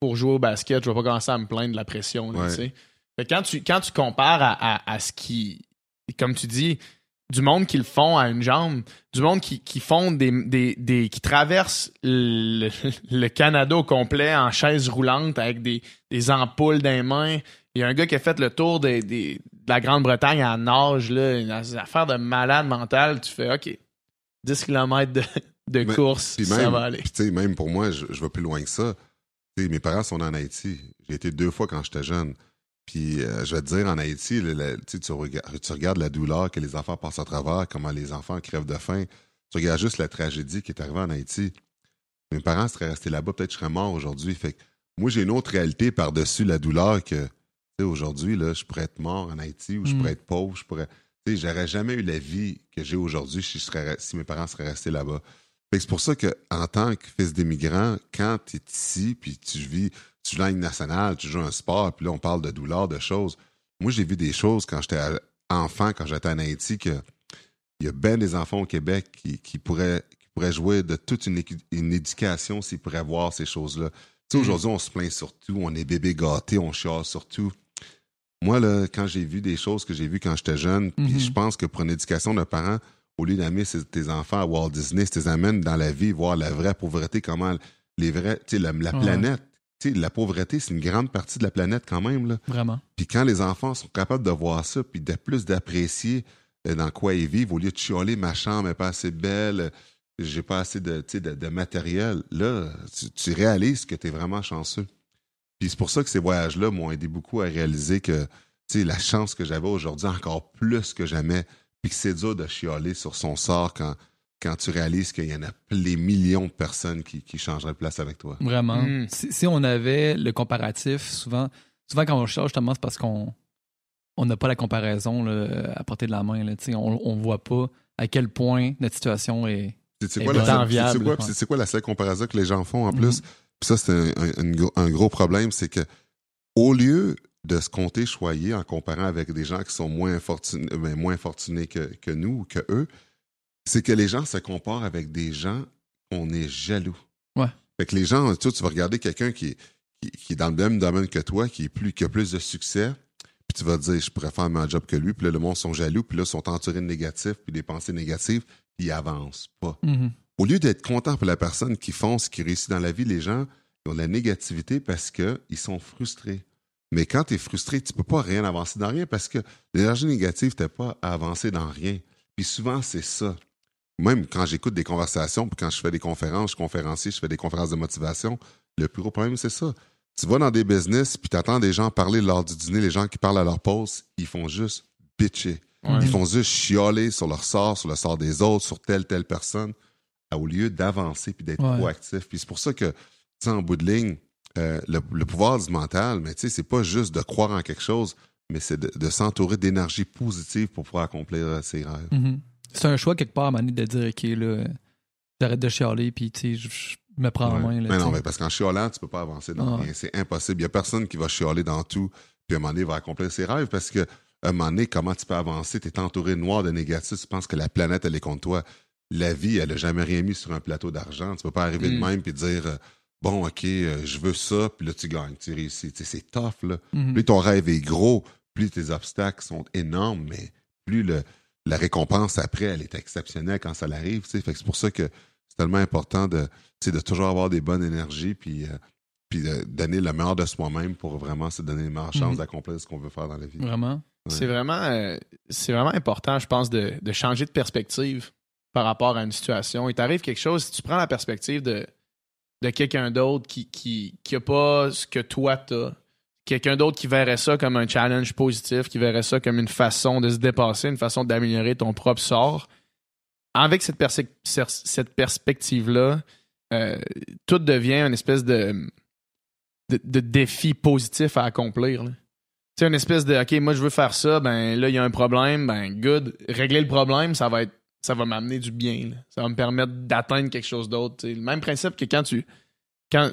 pour jouer au basket, je vais pas commencer à me plaindre de la pression. là, Ouais. tu sais. Fait quand tu, quand tu compares à, à- à ce qui, comme tu dis, du monde qui le font à une jambe, du monde qui, qui font des, des, des qui traversent le, le Canada au complet en chaise roulante avec des, des ampoules dans les mains. Il y a un gars qui a fait le tour des, des- de la Grande-Bretagne à nage, là, une affaire de malade mental. Tu fais OK, 10 km de, de Mais- course, ça va aller. puis tu sais, même pour moi, je, je vais plus loin que ça. Mes parents sont en Haïti. J'ai été deux fois quand j'étais jeune. Puis euh, je vais te dire, en Haïti, le- le- tu regardes, la douleur que les enfants passent à travers, comment les enfants crèvent de faim. Tu regardes juste la tragédie qui est arrivée en Haïti. Mes parents seraient restés là-bas, peut-être je serais mort aujourd'hui. Fait que moi, j'ai une autre réalité par-dessus la douleur que, tu sais, aujourd'hui, là, je pourrais être mort en Haïti ou je Mm. pourrais être pauvre, je pourrais... Tu sais, j'aurais jamais eu la vie que j'ai aujourd'hui si, mes parents seraient restés là-bas. Fait que c'est pour ça que en tant que fils d'immigrant, quand tu es ici, puis tu vis, tu joues dans la Ligue nationale, tu joues un sport, puis là, on parle de douleur, de choses. Moi, j'ai vu des choses quand j'étais enfant, quand j'étais en Haïti, que il y a bien des enfants au Québec qui, qui pourraient, qui pourraient jouer de toute une, éducation s'ils pourraient voir ces choses-là. Tu sais, Mm. aujourd'hui, on se plaint surtout, on est bébé gâté, on chiale surtout. Moi, là, quand j'ai vu des choses que j'ai vues quand j'étais jeune, puis Mhm. je pense que pour une éducation de parents, au lieu d'amener tes enfants à Walt Disney, tu les amènes dans la vie, voir la vraie pauvreté, comment les vrais, tu sais, la, la Ouais. planète, la pauvreté, c'est une grande partie de la planète quand même, là. Vraiment. Puis quand les enfants sont capables de voir ça, puis de plus d'apprécier euh, dans quoi ils vivent, au lieu de chialer, ma chambre est pas assez belle, euh, j'ai pas assez de, de, de matériel, là, tu, tu réalises que tu es vraiment chanceux. Puis c'est pour ça que ces voyages-là m'ont aidé beaucoup à réaliser que la chance que j'avais aujourd'hui, encore plus que jamais, puis que c'est dur de chialer sur son sort quand, quand tu réalises qu'il y en a les millions de personnes qui, qui changeraient de place avec toi. Vraiment. Mm. Si, si on avait le comparatif, souvent, souvent quand on cherche, justement, c'est parce qu'on on n'a pas la comparaison là, à portée de la main. Là, Tu sais, on ne voit pas à quel point notre situation est. C'est quoi, la seule- enviable, c'est quoi, ouais. c'est- c'est quoi la seule comparaison que les gens font en Mhm. plus? Puis ça, c'est un, un- un gros- un gros problème, c'est que au lieu de se compter choyer en comparant avec des gens qui sont moins fortunés, ben, moins fortunés que, que nous ou que eux, c'est que les gens se comparent avec des gens qu'on est jaloux. Ouais. Fait que les gens, tu, tu vas regarder quelqu'un qui, est- qui, qui est dans le même domaine que toi, qui, est plus, qui a plus de succès, puis tu vas te dire, je pourrais faire un job que lui, puis là, le monde sont jaloux, puis là, ils sont entourés de négatifs, puis des pensées négatives, puis ils avancent pas. Mhm. Au lieu d'être content pour la personne qui fonce, qui réussit dans la vie, les gens ils ont de la négativité parce qu'ils sont frustrés. Mais quand tu es frustré, tu peux pas rien avancer dans rien parce que l'énergie négative t'aide pas à avancer dans rien. Puis souvent, c'est ça. Même quand j'écoute des conversations, puis quand je fais des conférences, je suis conférencier, je fais des conférences de motivation, le plus gros problème, c'est ça. Tu vas dans des business, puis tu attends des gens parler lors du dîner, les gens qui parlent à leur pause, ils font juste bitcher. Ouais. Ils font juste chialer sur leur sort, sur le sort des autres, sur telle, telle personne, au lieu d'avancer puis d'être Ouais. proactif. Puis c'est pour ça que, tu sais, en bout de ligne, euh, le, le pouvoir du mental, mais tu sais, c'est pas juste de croire en quelque chose, mais c'est de, de s'entourer d'énergie positive pour pouvoir accomplir euh, ses rêves. Mhm. C'est un choix quelque part à un moment donné de dire OK, là, j'arrête de chialer, puis tu sais, je, je me prends en Ouais. main. Là, mais non, mais parce qu'en chialant, tu peux pas avancer dans Ah rien. C'est impossible. Il y a personne qui va chialer dans tout, puis à un moment donné, va accomplir ses rêves parce que, à un moment donné, comment tu peux avancer? Tu es entouré de noir, de négatif, tu penses que la planète, elle est contre toi. La vie, elle a jamais rien mis sur un plateau d'argent. Tu peux pas arriver de Mm. même puis dire, euh, bon, OK, euh, je veux ça, puis là, tu gagnes, tu réussis. Tu sais, c'est tough, là. Mhm. Plus ton rêve est gros, plus tes obstacles sont énormes, mais plus le, la récompense après, elle est exceptionnelle quand ça l'arrive. Fait que c'est pour ça que c'est tellement important de, de toujours avoir des bonnes énergies, puis, euh, puis de donner le meilleur de soi-même pour vraiment se donner les meilleures chances Mhm. d'accomplir ce qu'on veut faire dans la vie. Vraiment. Ouais. C'est vraiment, euh, c'est vraiment important, je pense, de, de changer de perspective par rapport à une situation. Il t'arrive quelque chose, si tu prends la perspective de, de quelqu'un d'autre qui, qui, qui a pas ce que toi t'as, quelqu'un d'autre qui verrait ça comme un challenge positif, qui verrait ça comme une façon de se dépasser, une façon d'améliorer ton propre sort. Avec cette, perspective-là, euh, tout devient une espèce de, défi positif à accomplir. sais, une espèce de OK, moi je veux faire ça, ben là, il y a un problème, ben good. Régler le problème, ça va être ça va m'amener du bien. Ça va me permettre d'atteindre quelque chose d'autre. Le même principe que quand tu quand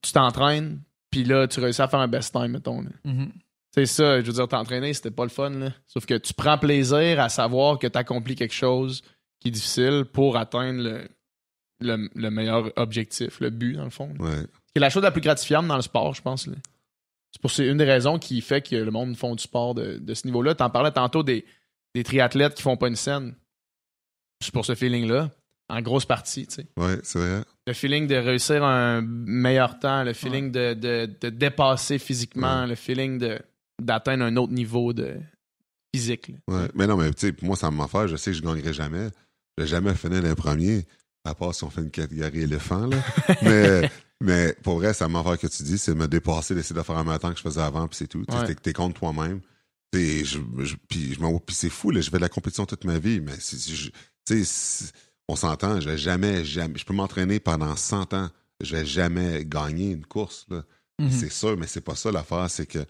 tu t'entraînes, puis là, tu réussis à faire un best time, mettons. Mhm. C'est ça, je veux dire, t'entraîner, c'était pas le fun, là. Sauf que tu prends plaisir à savoir que tu accomplis quelque chose qui est difficile pour atteindre le, le, le meilleur objectif, le but, dans le fond. Ouais. C'est la chose la plus gratifiante dans le sport, je pense. là. C'est pour c'est une des raisons qui fait que le monde font du sport de, de ce niveau-là. T'en parlais tantôt des, des triathlètes qui font pas une scène. C'est pour ce feeling-là, en grosse partie, tu sais. Ouais, c'est vrai. Le feeling de réussir un meilleur temps, le feeling de, de, de dépasser physiquement, le feeling de d'atteindre un autre niveau de physique. Ouais. Mais non, mais tu sais, pour moi, ça m'en fait. Je sais que je gagnerai jamais. Je vais jamais finir les premiers, à part si on fait une catégorie éléphant, là. mais, mais pour vrai, ça m'en fait que tu dis, c'est me dépasser, d'essayer de faire un temps que je faisais avant, puis c'est tout. Tu. T'es, contre toi-même. Je, je- puis je m'en- puis c'est fou, là. Je fais de la compétition toute ma vie, mais c'est- je- tu sais, c'est- on s'entend, je vais jamais, jamais, je peux m'entraîner pendant 100 ans. Je vais jamais gagner une course, là. Mhm. C'est sûr, mais c'est pas ça l'affaire, c'est que je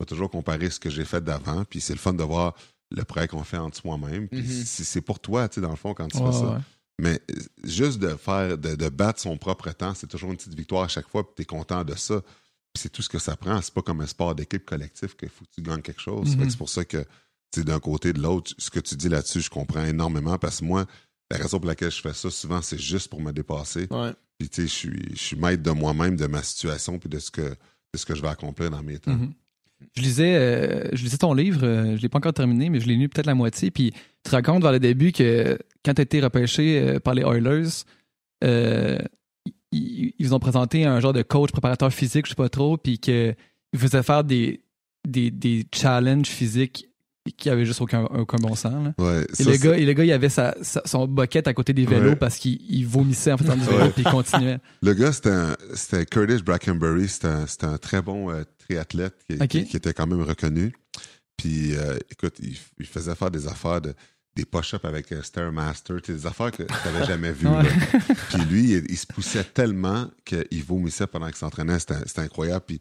vais toujours comparer ce que j'ai fait d'avant, puis c'est le fun de voir le progrès qu'on fait entre soi-même. Puis Mhm. c'est c'est pour toi, tu sais, dans le fond, quand tu fais ça. ouais. Mais euh, juste de faire, de, de battre son propre temps, c'est toujours une petite victoire à chaque fois, puis t'es content de ça. Puis c'est tout ce que ça prend. C'est pas comme un sport d'équipe collectif qu'il faut que tu gagnes quelque chose. Mhm. C'est pour ça que, tu d'un côté de l'autre, ce que tu dis là-dessus, je comprends énormément parce que moi, la raison pour laquelle je fais ça, souvent, c'est juste pour me dépasser. Ouais. Puis, tu sais, je suis, je suis maître de moi-même, de ma situation, puis de ce que, de ce que je vais accomplir dans mes temps. Mhm. Je lisais, euh, je lisais ton livre, euh, je l'ai pas encore terminé, mais je l'ai lu peut-être la moitié. Puis tu racontes vers le début que quand tu as été repêché euh, par les Oilers, ils, ils vous ont présenté un genre de coach préparateur physique, je sais pas trop, puis qu'ils faisaient faire des, des, des challenges physiques qui avaient juste aucun, aucun bon sens. là. Ouais, Et, ça, le gars, et le gars, il avait sa, sa- son bucket à côté des vélos Ouais. parce qu'il il vomissait en faisant du vélo, puis il continuait. Le gars, c'était Curtis Brackenbury. C'était un, un très bon euh, triathlète qui, Ok. qui- qui était quand même reconnu. Puis, euh, écoute, il, il faisait faire des affaires de des push-ups avec euh, Stairmaster, des affaires que tu n'avais jamais vues. Puis lui, il, il se poussait tellement qu'il vomissait pendant qu'il s'entraînait. C'était c'était incroyable. Puis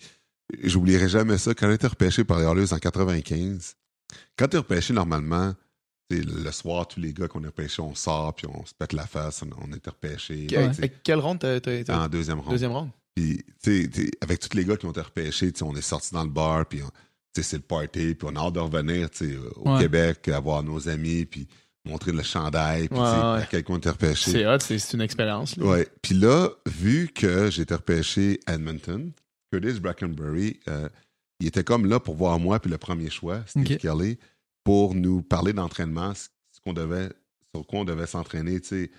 j'oublierai jamais ça. Quand il a été repêché par les Oilers en 95, quand tu es repêché normalement, le, soir, tous les gars qu'on a repêchés, on sort, puis on se pète la face, on, on était repêchés. Que- quelle ronde t'as, t'as- en deuxième ronde. Deuxième ronde. Puis, tu sais, avec tous les gars qui ont été repêchés, tu sais, on est sortis dans le bar, puis on- tu sais, c'est le party, puis on a hâte de revenir tu sais, au Ouais. Québec, avoir nos amis, puis montrer le chandail, puis Ouais, tu sais, ouais. à quel point on était repêché. C'est hot, c'est, une expérience. Ouais. Puis là, vu que j'ai été repêché à Edmonton, Curtis Brackenbury, euh, il était comme là pour voir moi, puis le premier choix, Steve Ok. Kelly, pour nous parler d'entraînement, ce qu'on devait, sur quoi on devait s'entraîner, tu sais,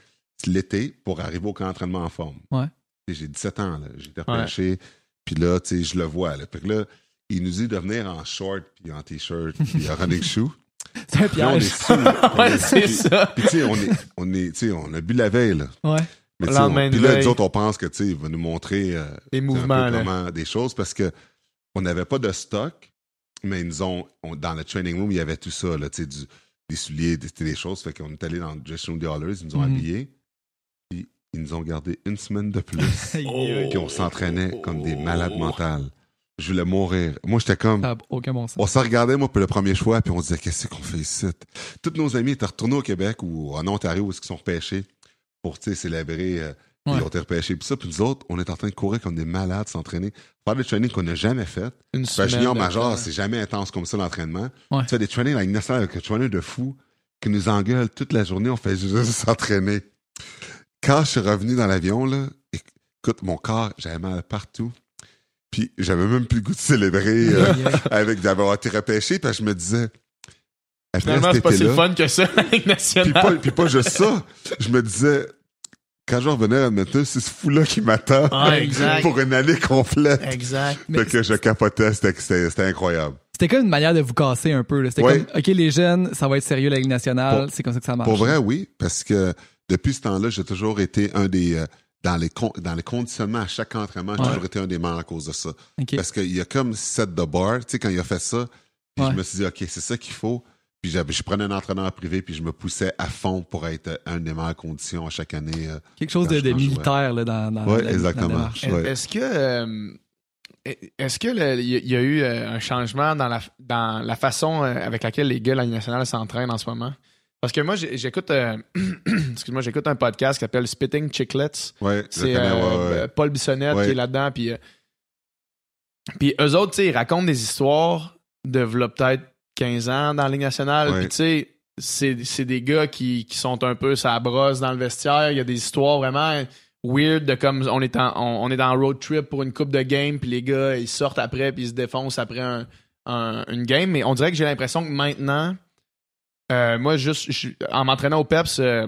l'été pour arriver au camp d'entraînement en forme. Ouais. J'ai 17 ans, là. J'ai été repêché, puis là, tu sais, je le vois, là. Que là, il nous dit de venir en short, puis en t-shirt, puis en running shoe. C'est un Puis là, on est piège. sous, là. On Ouais, est- c'est puis- ça. Puis tu sais, on est, on est, tu sais, on a bu la veille, là. Ouais. Mais puis là, nous autres, on pense que, tu sais, il va nous montrer euh, un mouvements, peu là. comment- des choses parce que on n'avait pas de stock, mais ils nous ont, on- dans le training room, il y avait tout ça, là, tu sais, du- des souliers, des, des choses. Fait qu'on est allé dans le dressing room des Hallers, ils nous ont Mhm. habillés, puis ils nous ont gardé une semaine de plus, puis on s'entraînait comme des malades mentales. Je voulais mourir. Moi, j'étais comme, Ça n'a aucun bon sens. on s'en regardait, moi, pour le premier choix, puis on se disait, qu'est-ce qu'on fait ici? Tous nos amis étaient retournés au Québec ou en Ontario où ils sont repêchés pour, tu sais, célébrer, euh. Ils ont été repêchés. Puis ça, puis nous autres, on est en train de courir comme des malades, s'entraîner, faire des trainings qu'on n'a jamais fait. Une semaine junior de major, c'est jamais intense comme ça, l'entraînement. Tu fais des trainings avec nationale avec un trainer de fou qui nous engueule toute la journée, on fait juste s'entraîner. Quand je suis revenu dans l'avion, là, Écoute, mon corps, j'avais mal partout. Puis j'avais même plus le goût de célébrer euh, avec d'avoir été repêché. Puis je me disais, après Finalement, c'est pas si fun que ça, puis pas, puis pas juste ça, je me disais, quand je revenais à Edmonton, c'est ce fou-là qui m'attend Ah, pour une année complète. Exact. Fait que je capotais, c'était- incroyable. C'était comme une manière de vous casser un peu. là. C'était Ouais. comme, OK, les jeunes, ça va être sérieux la Ligue nationale. C'est comme ça que ça marche. Pour vrai, oui, parce que depuis ce temps-là, j'ai toujours été un des... euh, dans les, dans les conditionnements à chaque entraînement, j'ai Ouais. toujours été un des meilleurs à cause de ça. OK. Parce qu'il y a comme set de bar, tu sais, quand il a fait ça, puis Ouais. je me suis dit, OK, c'est ça qu'il faut. Puis j'avais- je prenais un entraîneur privé, puis je me poussais à fond pour être euh, un des meilleures conditions à chaque année. euh. Quelque chose de, militaire là, dans, dans Ouais, la- dans la exactement. démarche. Ouais. Est-ce que euh, est-ce que le- il y, a- eu euh, un changement dans la dans la façon euh, avec laquelle les gars de la nationale s'entraînent en ce moment? Parce que moi, j'écoute euh, excuse-moi, j'écoute un podcast qui s'appelle Spitting Chicklets. Ouais, C'est connais, euh, ouais, ouais. Paul Bissonnette Ouais. qui est là-dedans. Puis, euh, puis eux autres, tu sais, ils racontent des histoires de peut-être 15 ans dans la Ligue nationale. Ouais. Puis tu sais, c'est, c'est des gars qui, qui sont un peu ça brosse dans le vestiaire. Il y a des histoires vraiment weird de comme on est en, on, on est dans un road trip pour une coupe de game puis les gars ils sortent après puis ils se défoncent après un, un- une game mais on dirait que j'ai l'impression que maintenant euh, moi juste je- en m'entraînant au Peps euh,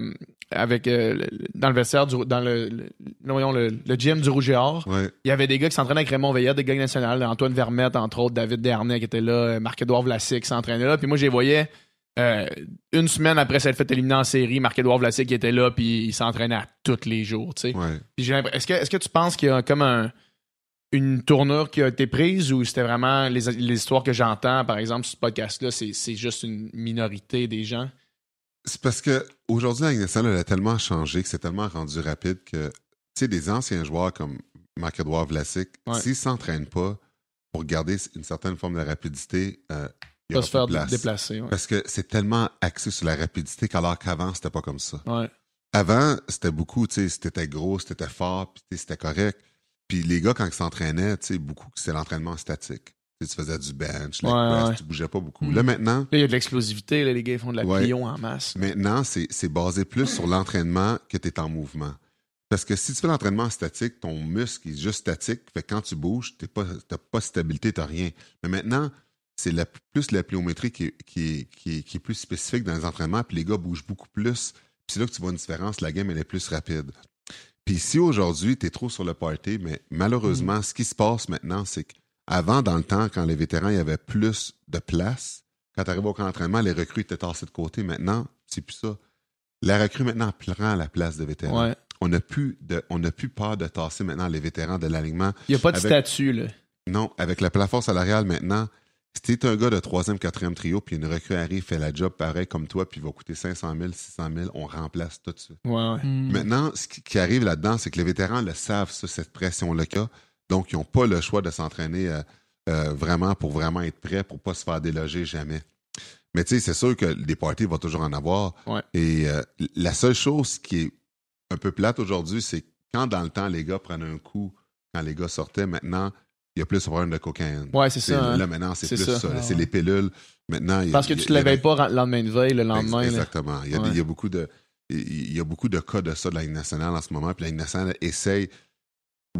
avec euh, dans le vestiaire du, dans le, le, voyons, le, le gym du Rouge et Or Ouais. il y avait des gars qui s'entraînaient avec Raymond Veillette, des gars nationales, Antoine Vermette, entre autres, David Dernay qui était là, euh, Marc-Édouard Vlasic qui s'entraînait là. Puis moi, je les voyais euh, une semaine après s'être fait éliminer en série, Marc-Édouard Vlasic qui était là, puis il s'entraînait à tous les jours, tu sais. Ouais. Puis Est-ce que, est-ce que tu penses qu'il y a comme un, une tournure qui a été prise ou c'était vraiment les, les histoires que j'entends, par exemple, sur ce podcast-là, c'est, c'est juste une minorité des gens? C'est parce que aujourd'hui, la Ligue nationale elle a tellement changé, que c'est tellement rendu rapide que, tu sais, des anciens joueurs comme Marc-Edouard Vlasic, Ouais. s'ils s'entraînent pas pour garder une certaine forme de rapidité, euh, il se faire place. déplacer. Ouais. Parce que c'est tellement axé sur la rapidité qu'alors qu'avant, c'était pas comme ça. Ouais. Avant, c'était beaucoup, tu sais, si t'étais gros, si t'étais fort, puis c'était correct. Puis les gars, quand ils s'entraînaient, tu sais, beaucoup, c'est l'entraînement statique. Tu sais, tu faisais du bench, Ouais, press, ouais. tu bougeais pas beaucoup. Mm. Là, maintenant, Là, il y a de l'explosivité, les gars ils font de la Ouais. en masse. Maintenant, c'est basé plus sur l'entraînement que tu es en mouvement. Parce que si tu fais l'entraînement statique, ton muscle est juste statique. Fait que quand tu bouges, tu n'as pas, t'as pas de stabilité, tu rien. Mais maintenant, c'est la- plus la pliométrie qui est, qui, qui, est, qui est plus spécifique dans les entraînements. Puis les gars bougent beaucoup plus. Puis c'est là que tu vois une différence. La game, elle est plus rapide. Puis si aujourd'hui, tu es trop sur le party, mais malheureusement, ce qui se passe maintenant, c'est qu'avant, dans le temps, quand les vétérans, il y avait plus de place, quand tu arrives au camp d'entraînement, les recrues étaient tassées de côté. Maintenant, c'est plus ça. La recrue maintenant prend la place de vétéran. Ouais. On n'a plus de, on n'a plus peur de tasser maintenant les vétérans de l'alignement. Il n'y a pas de Avec- statut, là. Non, avec le plafond salarial maintenant, si t'es un gars de troisième, quatrième trio, puis une recrue arrive, fait la job pareil comme toi, puis il va coûter 500 000, 600 000, on remplace tout de suite. Ouais, ouais. Hmm. Maintenant, ce qui, qui arrive là-dedans, c'est que les vétérans le savent, ça, cette pression-là qu'il y a. Donc, ils n'ont pas le choix de s'entraîner euh, euh, vraiment pour vraiment être prêts, pour pas se faire déloger jamais. Mais tu sais, c'est sûr que des parties vont toujours en avoir. Ouais. Et euh, la seule chose qui est un peu plate aujourd'hui, c'est quand dans le temps, les gars prennent un coup, quand les gars sortaient, maintenant, il y a plus de problème de cocaïne. Ouais, c'est ça. hein. Là, maintenant, c'est plus ça. Ah c'est ouais. les pilules. Maintenant, il y a- Parce que tu a- te lèveilles pas le lendemain de veille, le lendemain. Exactement. Il y, a, Ouais. il y a beaucoup de, il y a beaucoup de cas de ça de la Ligue nationale en ce moment. Puis la Ligue nationale essaye,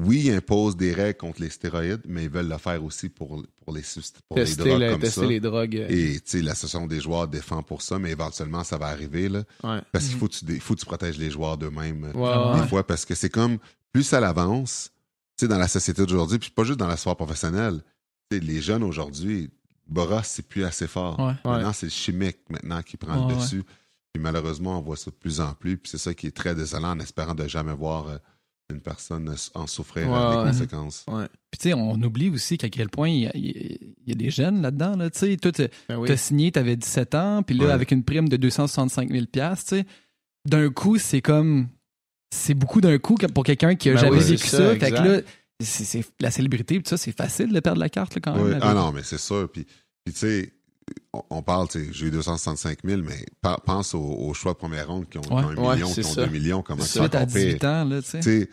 oui, ils imposent des règles contre les stéroïdes, mais ils veulent le faire aussi pour, pour, les, pour les Tester, drogues le- comme tester ça. les drogues. Et tu sais, l'association des joueurs défend pour ça, mais éventuellement, ça va arriver. Là, ouais. parce qu'il Mhm. faut que, tu, dé- faut que tu protèges les joueurs d'eux-mêmes. euh, Ouais, Des ouais. fois, parce que c'est comme, plus ça l'avance, tu sais, dans la société d'aujourd'hui, puis pas juste dans la sphère professionnelle, tu sais, les jeunes aujourd'hui, brosse, c'est plus assez fort. Ouais. Maintenant, c'est le chimique maintenant qui prend Ouais, le ouais. dessus. Puis malheureusement, on voit ça de plus en plus. Puis c'est ça qui est très désolant en espérant de jamais voir euh, une personne en souffrir Ouais, euh, les ouais. conséquences. Puis tu sais, on oublie aussi qu'à quel point il y a, il y a des jeunes là-dedans. Là, tu sais. Toi, t'as Ben oui. signé, t'avais 17 ans, puis là, Ouais. avec une prime de 265 000 tu sais, d'un coup, c'est comme... C'est beaucoup d'un coup pour quelqu'un qui a Ben jamais oui, vécu ça. ça, Fait que là, c'est la célébrité, puis ça, c'est facile de perdre la carte là, quand même. Ah non, mais c'est sûr. Puis, puis tu sais, on, parle, tu sais, j'ai eu 265 000, mais pa- pense aux, aux choix de première ronde qui ont, qui ont Ouais. un Ouais, million, qui ont ça. deux millions, comment Ça, pire. 18 ans, là, tu sais. Tu sais,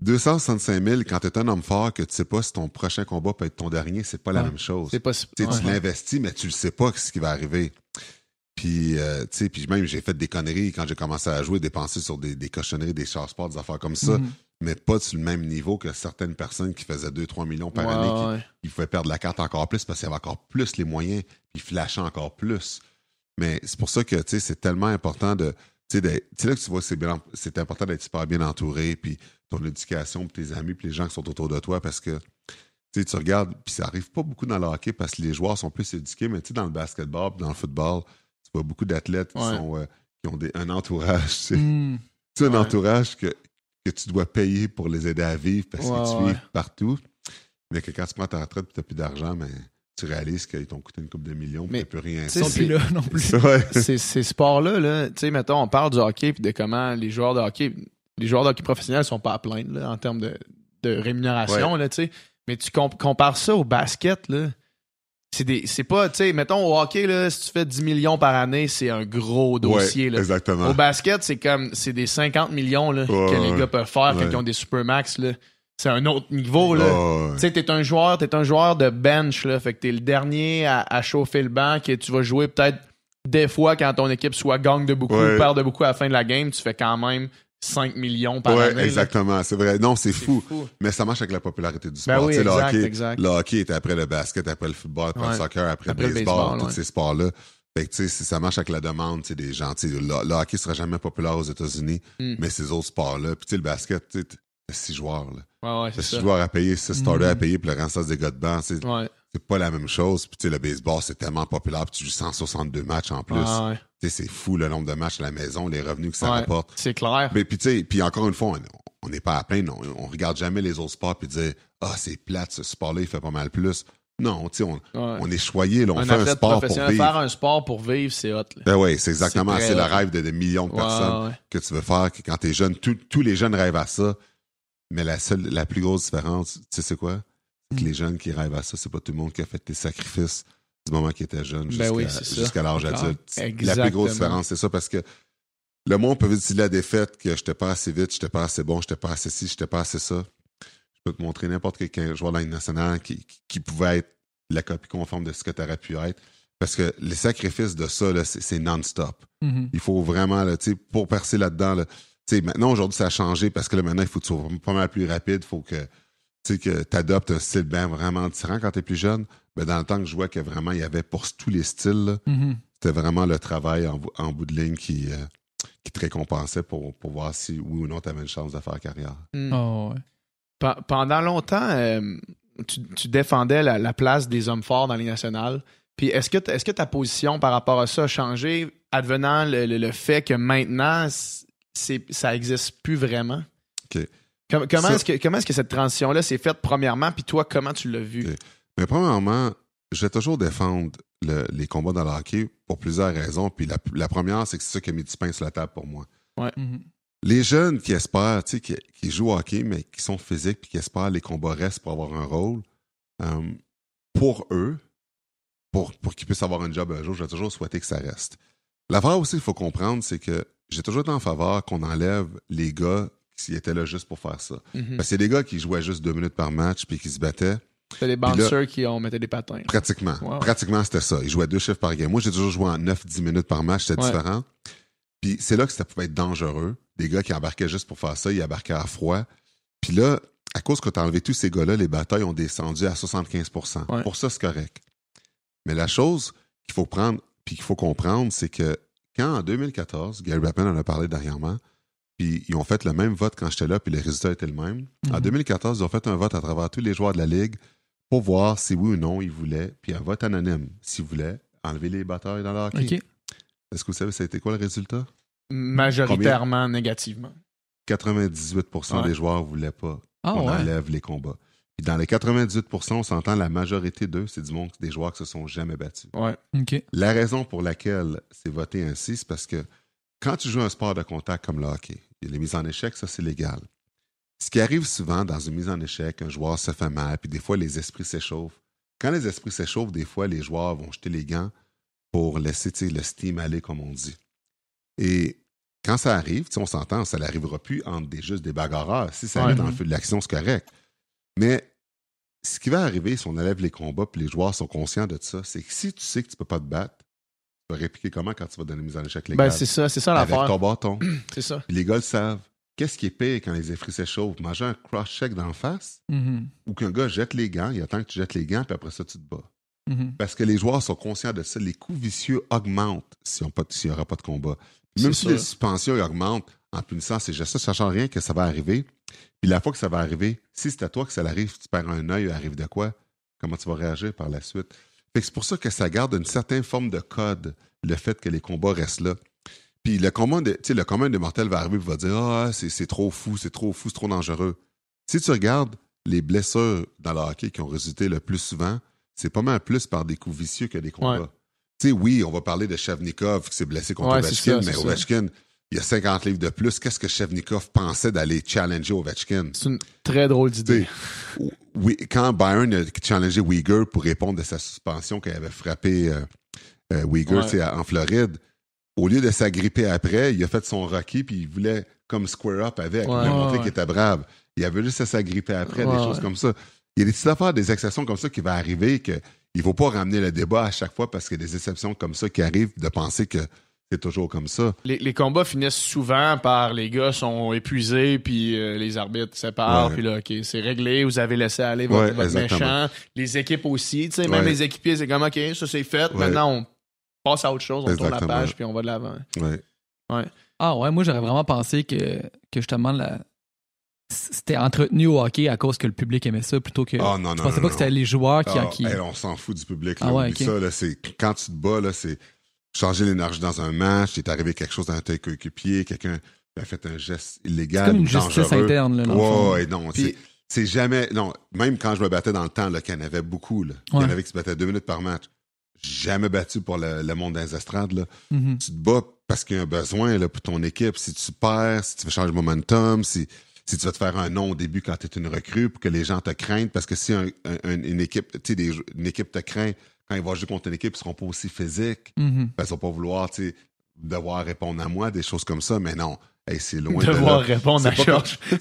265 000, quand t'es un homme fort, que tu sais pas si ton prochain combat peut être ton dernier, c'est pas la Ouais. même chose. C'est pas si- Tu tu l'investis, mais tu le sais pas ce qui va arriver. Puis, euh, tu sais, puis même j'ai fait des conneries quand j'ai commencé à jouer, dépenser sur des, des cochonneries, des char sports, des affaires comme ça. Mhm. Mais pas sur le même niveau que certaines personnes qui faisaient 2-3 millions par Ouais, année, qui, qui pouvaient perdre la carte encore plus parce qu'il y avait encore plus les moyens, puis flashaient encore plus. Mais c'est pour ça que, tu sais, c'est tellement important de... Tu sais, là que tu vois, c'est bien- c'est important d'être super bien entouré, puis ton éducation, puis tes amis, puis les gens qui sont autour de toi, parce que, tu regardes, puis ça arrive pas beaucoup dans le hockey parce que les joueurs sont plus éduqués, mais tu sais, dans le basketball, puis dans le football, tu vois beaucoup d'athlètes qui, Ouais. sont, euh, qui ont des- un entourage, tu sais, Hmm. un Ouais. entourage que, que tu dois payer pour les aider à vivre parce Ouais, qu'ils te ouais. suivent partout. Mais que quand tu prends ta retraite et tu n'as plus d'argent, mais tu réalises qu'ils t'ont coûté une coupe de millions Mais, tu n'as plus rien. tu Ils sont c'est- plus là non plus. Ouais. ces, sports-là, là, tu sais, mettons, on parle du hockey puis de comment les joueurs de hockey, les joueurs de hockey professionnels sont pas à plaindre là, en termes de, de rémunération, là, tu sais. Mais tu com- compares ça au basket, là. C'est des, c'est pas, tu sais, mettons au hockey, là, si tu fais 10 millions par année, c'est un gros dossier, Ouais, là. exactement. Au basket, c'est comme, c'est des 50 millions, là, que les gars peuvent faire quand Ouais. ils ont des supermax, là. C'est un autre niveau, là. Oh. Tu sais, t'es un joueur, t'es un joueur de bench, là. Fait que t'es le dernier à, à chauffer le banc, que tu vas jouer peut-être des fois quand ton équipe soit gagne de beaucoup, Ouais. perd de beaucoup à la fin de la game, tu fais quand même 5 millions par Ouais, année. exactement. C'est vrai. Non, c'est fou. fou. Mais ça marche avec la popularité du Ben sport. oui, Tu sais, exact, le, hockey, exact. le hockey était après le basket, après le football, après Ouais. le soccer, après, Après le baseball, baseball, tous ouais. ces sports-là. Fait que, tu sais, si ça marche avec la demande des gens. tu sais, Le, le hockey sera jamais populaire aux États-Unis, Mm. mais ces autres sports-là. Puis, tu sais, le basket, tu six joueurs. Là. Ouais, six joueurs à payer, six starters Mm. à payer, puis le c'est des gars de banc. C'est Ouais. c'est pas la même chose. Puis, tu sais, le baseball, c'est tellement populaire, puis tu joues 162 matchs en plus. C'est fou le nombre de matchs à la maison, les revenus que ça Ouais. rapporte. C'est clair. Mais puis tu sais, puis encore une fois, on- n'est pas à plaindre, on, on regarde jamais les autres sports puis dire ah c'est plate ce sport-là il fait pas mal plus. Non, tu sais, on, Ouais. on est choyé, là, on un fait un sport pour vivre. faire un sport pour vivre, c'est hot. Ben oui, c'est exactement, C'est le rêve de des millions de Ouais, personnes que tu veux faire, que quand t'es jeune, tous- tous les jeunes rêvent à ça. Mais la seule, la plus grosse différence, tu sais c'est quoi? C'est Mm. que les jeunes qui rêvent à ça, c'est pas tout le monde qui a fait des sacrifices du moment qu'ils étaient jeunes Ben jusqu'à oui, l'âge adulte. La plus grosse différence, c'est ça parce que le monde peut utiliser la défaite que j'étais pas assez vite, j'étais pas assez bon, j'étais pas assez ci, j'étais pas assez ça. Je peux te montrer n'importe quel joueur de la Ligue nationale qui, qui, pouvait être la copie conforme de ce que tu aurais pu être. Parce que les sacrifices de ça, c'est non-stop. Mhm. Il faut vraiment, là, pour percer là-dedans, là, maintenant, aujourd'hui, ça a changé parce que là, maintenant, il faut que tu sois pas mal plus rapide. Il faut que tu sais, que tu adoptes un style bien vraiment différent quand tu es plus jeune. Mais dans le temps que je vois que vraiment, il y avait pour tous les styles, Mhm. c'était vraiment le travail en, bout- en bout de ligne qui, euh, qui te récompensait pour, pour voir si oui ou non tu avais une chance de faire carrière. Mm. Oh, ouais. Pe- pendant longtemps, euh, tu, tu défendais la, la place des hommes forts dans les nationales. Puis est-ce que, t- est-ce que ta position par rapport à ça a changé, advenant le, le- le fait que maintenant, ça existe plus vraiment? OK. Com- comment, Ça- est-ce que, comment est-ce que cette transition-là s'est faite premièrement, puis toi, comment tu l'as vu? OK. Mais premièrement, je vais toujours défendre le- les combats dans le hockey pour plusieurs raisons. Puis la, la première, c'est que c'est ça qui a mis du pain sur la table pour moi. Mhm. Les jeunes qui espèrent, tu sais, qui, qui jouent au hockey, mais qui sont physiques puis qui espèrent les combats restent pour avoir un rôle, euh, pour eux, pour, pour qu'ils puissent avoir un job un jour, je vais toujours souhaiter que ça reste. L'affaire aussi, il faut comprendre, c'est que j'ai toujours été en faveur qu'on enlève les gars qui étaient là juste pour faire ça. Mhm. Parce que c'est des gars qui jouaient juste deux minutes par match puis qui se battaient. C'était des bouncers qui ont metté des patins. Pratiquement. Wow. Pratiquement, c'était ça. Ils jouaient deux chiffres par game. Moi, j'ai toujours joué en 9-10 minutes par match. C'était Ouais. différent. Puis c'est là que ça pouvait être dangereux. Des gars qui embarquaient juste pour faire ça, ils embarquaient à froid. Puis là, à cause que tu as enlevé tous ces gars-là, les batailles ont descendu à 75 Ouais. Pour ça, c'est correct. Mais la chose qu'il faut prendre puis qu'il faut comprendre, c'est que quand en 2014, Gary Bettman en a parlé dernièrement, puis ils ont fait le même vote quand j'étais là, puis les résultats étaient le même. En Mhm. 2014, ils ont fait un vote à travers tous les joueurs de la Ligue pour voir si oui ou non ils voulaient, puis un vote anonyme, s'ils voulaient enlever les batailles dans leur hockey. Est-ce que vous savez, ça a été quoi le résultat? Majoritairement négativement. 98 Ouais. des joueurs ne voulaient pas Ah qu'on ouais. enlève les combats. Puis dans les 98% on s'entend la majorité d'eux, c'est du monde, des joueurs qui se sont jamais battus. Ouais. La raison pour laquelle c'est voté ainsi, c'est parce que quand tu joues un sport de contact comme le hockey, les mises en échec, ça c'est légal. Ce qui arrive souvent dans une mise en échec, un joueur se fait mal, puis des fois les esprits s'échauffent. Quand les esprits s'échauffent, des fois les joueurs vont jeter les gants pour laisser le steam aller, comme on dit. Et quand ça arrive, on s'entend, ça n'arrivera plus entre des, juste des bagarreurs. Si ça Ouais. arrive dans le feu de l'action, c'est correct. Mais ce qui va arriver si on enlève les combats puis les joueurs sont conscients de ça, c'est que si tu sais que tu peux pas te battre, vas répliquer comment quand tu vas donner une mise en échec légale? Ben, c'est ça, c'est ça Avec l'affaire. ton bâton. C'est ça. Puis les gars le savent. qu'est-ce qui est pire quand les effets s'échauffent? Manger un cross-check d'en face Mhm. ou qu'un gars jette les gants, il attend que tu jettes les gants, puis après ça, tu te bats. Mhm. Parce que les joueurs sont conscients de ça. Les coûts vicieux augmentent s'il n'y aura pas de combat. Même si les suspensions augmentent en punissant ces gestes, change rien que ça va arriver. Puis la fois que ça va arriver, si c'est à toi que ça arrive, tu perds un œil, arrive de quoi? Comment tu vas réagir par la suite? Fait que c'est pour ça que ça garde une certaine forme de code, le fait que les combats restent là. Puis le commun, de, tu sais, le commun des mortels va arriver et va dire Ah, c'est c'est trop fou, c'est trop fou, c'est trop dangereux. Si tu regardes les blessures dans le hockey qui ont résulté le plus souvent, c'est pas mal plus par des coups vicieux que des combats. Ouais. Tu sais, oui, on va parler de Shavnikov qui s'est blessé contre Ouais, Ovechkin, ça, mais ça. Il y a 50 livres de plus. Qu'est-ce que Shavnikov pensait d'aller challenger Ovechkin? C'est une très drôle d'idée. Oui, quand Byron a challengé Uyghur pour répondre de sa suspension qu'il avait frappé euh, euh, Uyghur Ouais. à- en Floride, au lieu de s'agripper après, il a fait son Rocky puis il voulait comme square up avec, Ouais. voulait montrer Ouais, qu'il était brave. Il avait juste à s'agripper après, Ouais, des choses ouais. comme ça. Il y a des petites affaires, des exceptions comme ça qui vont arriver que il ne faut pas ramener le débat à chaque fois parce qu'il y a des exceptions comme ça qui arrivent de penser que c'est toujours comme ça. Les, les combats finissent souvent par les gars sont épuisés, puis euh, les arbitres séparent, Ouais. puis là, OK, c'est réglé, vous avez laissé aller votre, Ouais, votre exactement. méchant. Les équipes aussi, tu sais, même Ouais. les équipiers, c'est comme, OK, ça c'est fait, Ouais. maintenant on passe à autre chose, on tourne la page, puis on va de l'avant. Ouais. Ah ouais, moi j'aurais vraiment pensé que, que justement la... c'était entretenu au hockey à cause que le public aimait ça plutôt que. Ah, non, non, je pensais non, pas que c'était les joueurs qui. Ah, qui... hey, on s'en fout du public. Ah Là, ouais, ok. ça, là, c'est, quand tu te bats, là, c'est changer l'énergie dans un match, il est arrivé quelque chose dans un coéquipier, quelqu'un a fait un geste C'est illégal. comme ou une justice interne, là, dans. Ouais, non. Puis- c'est, c'est jamais. Non, même quand je me battais dans le temps, là, qu'il y en avait beaucoup, là, il y en avait qui se battaient deux minutes par match. Jamais battu pour le, le monde des estrades. Là. Mhm. Tu te bats parce qu'il y a un besoin là, pour ton équipe. Si tu perds, si tu veux changer le momentum, si, si tu vas te faire un nom au début quand tu es une recrue pour que les gens te craignent. Parce que si un- un- une équipe, tu sais, une équipe te craint, quand ils vont jouer contre une équipe, ils seront pas aussi physiques. Mhm. Ben, ils vont pas vouloir, tu sais, devoir répondre à moi, des choses comme ça. Mais non, hey, c'est loin Devoir de là. répondre à Georges.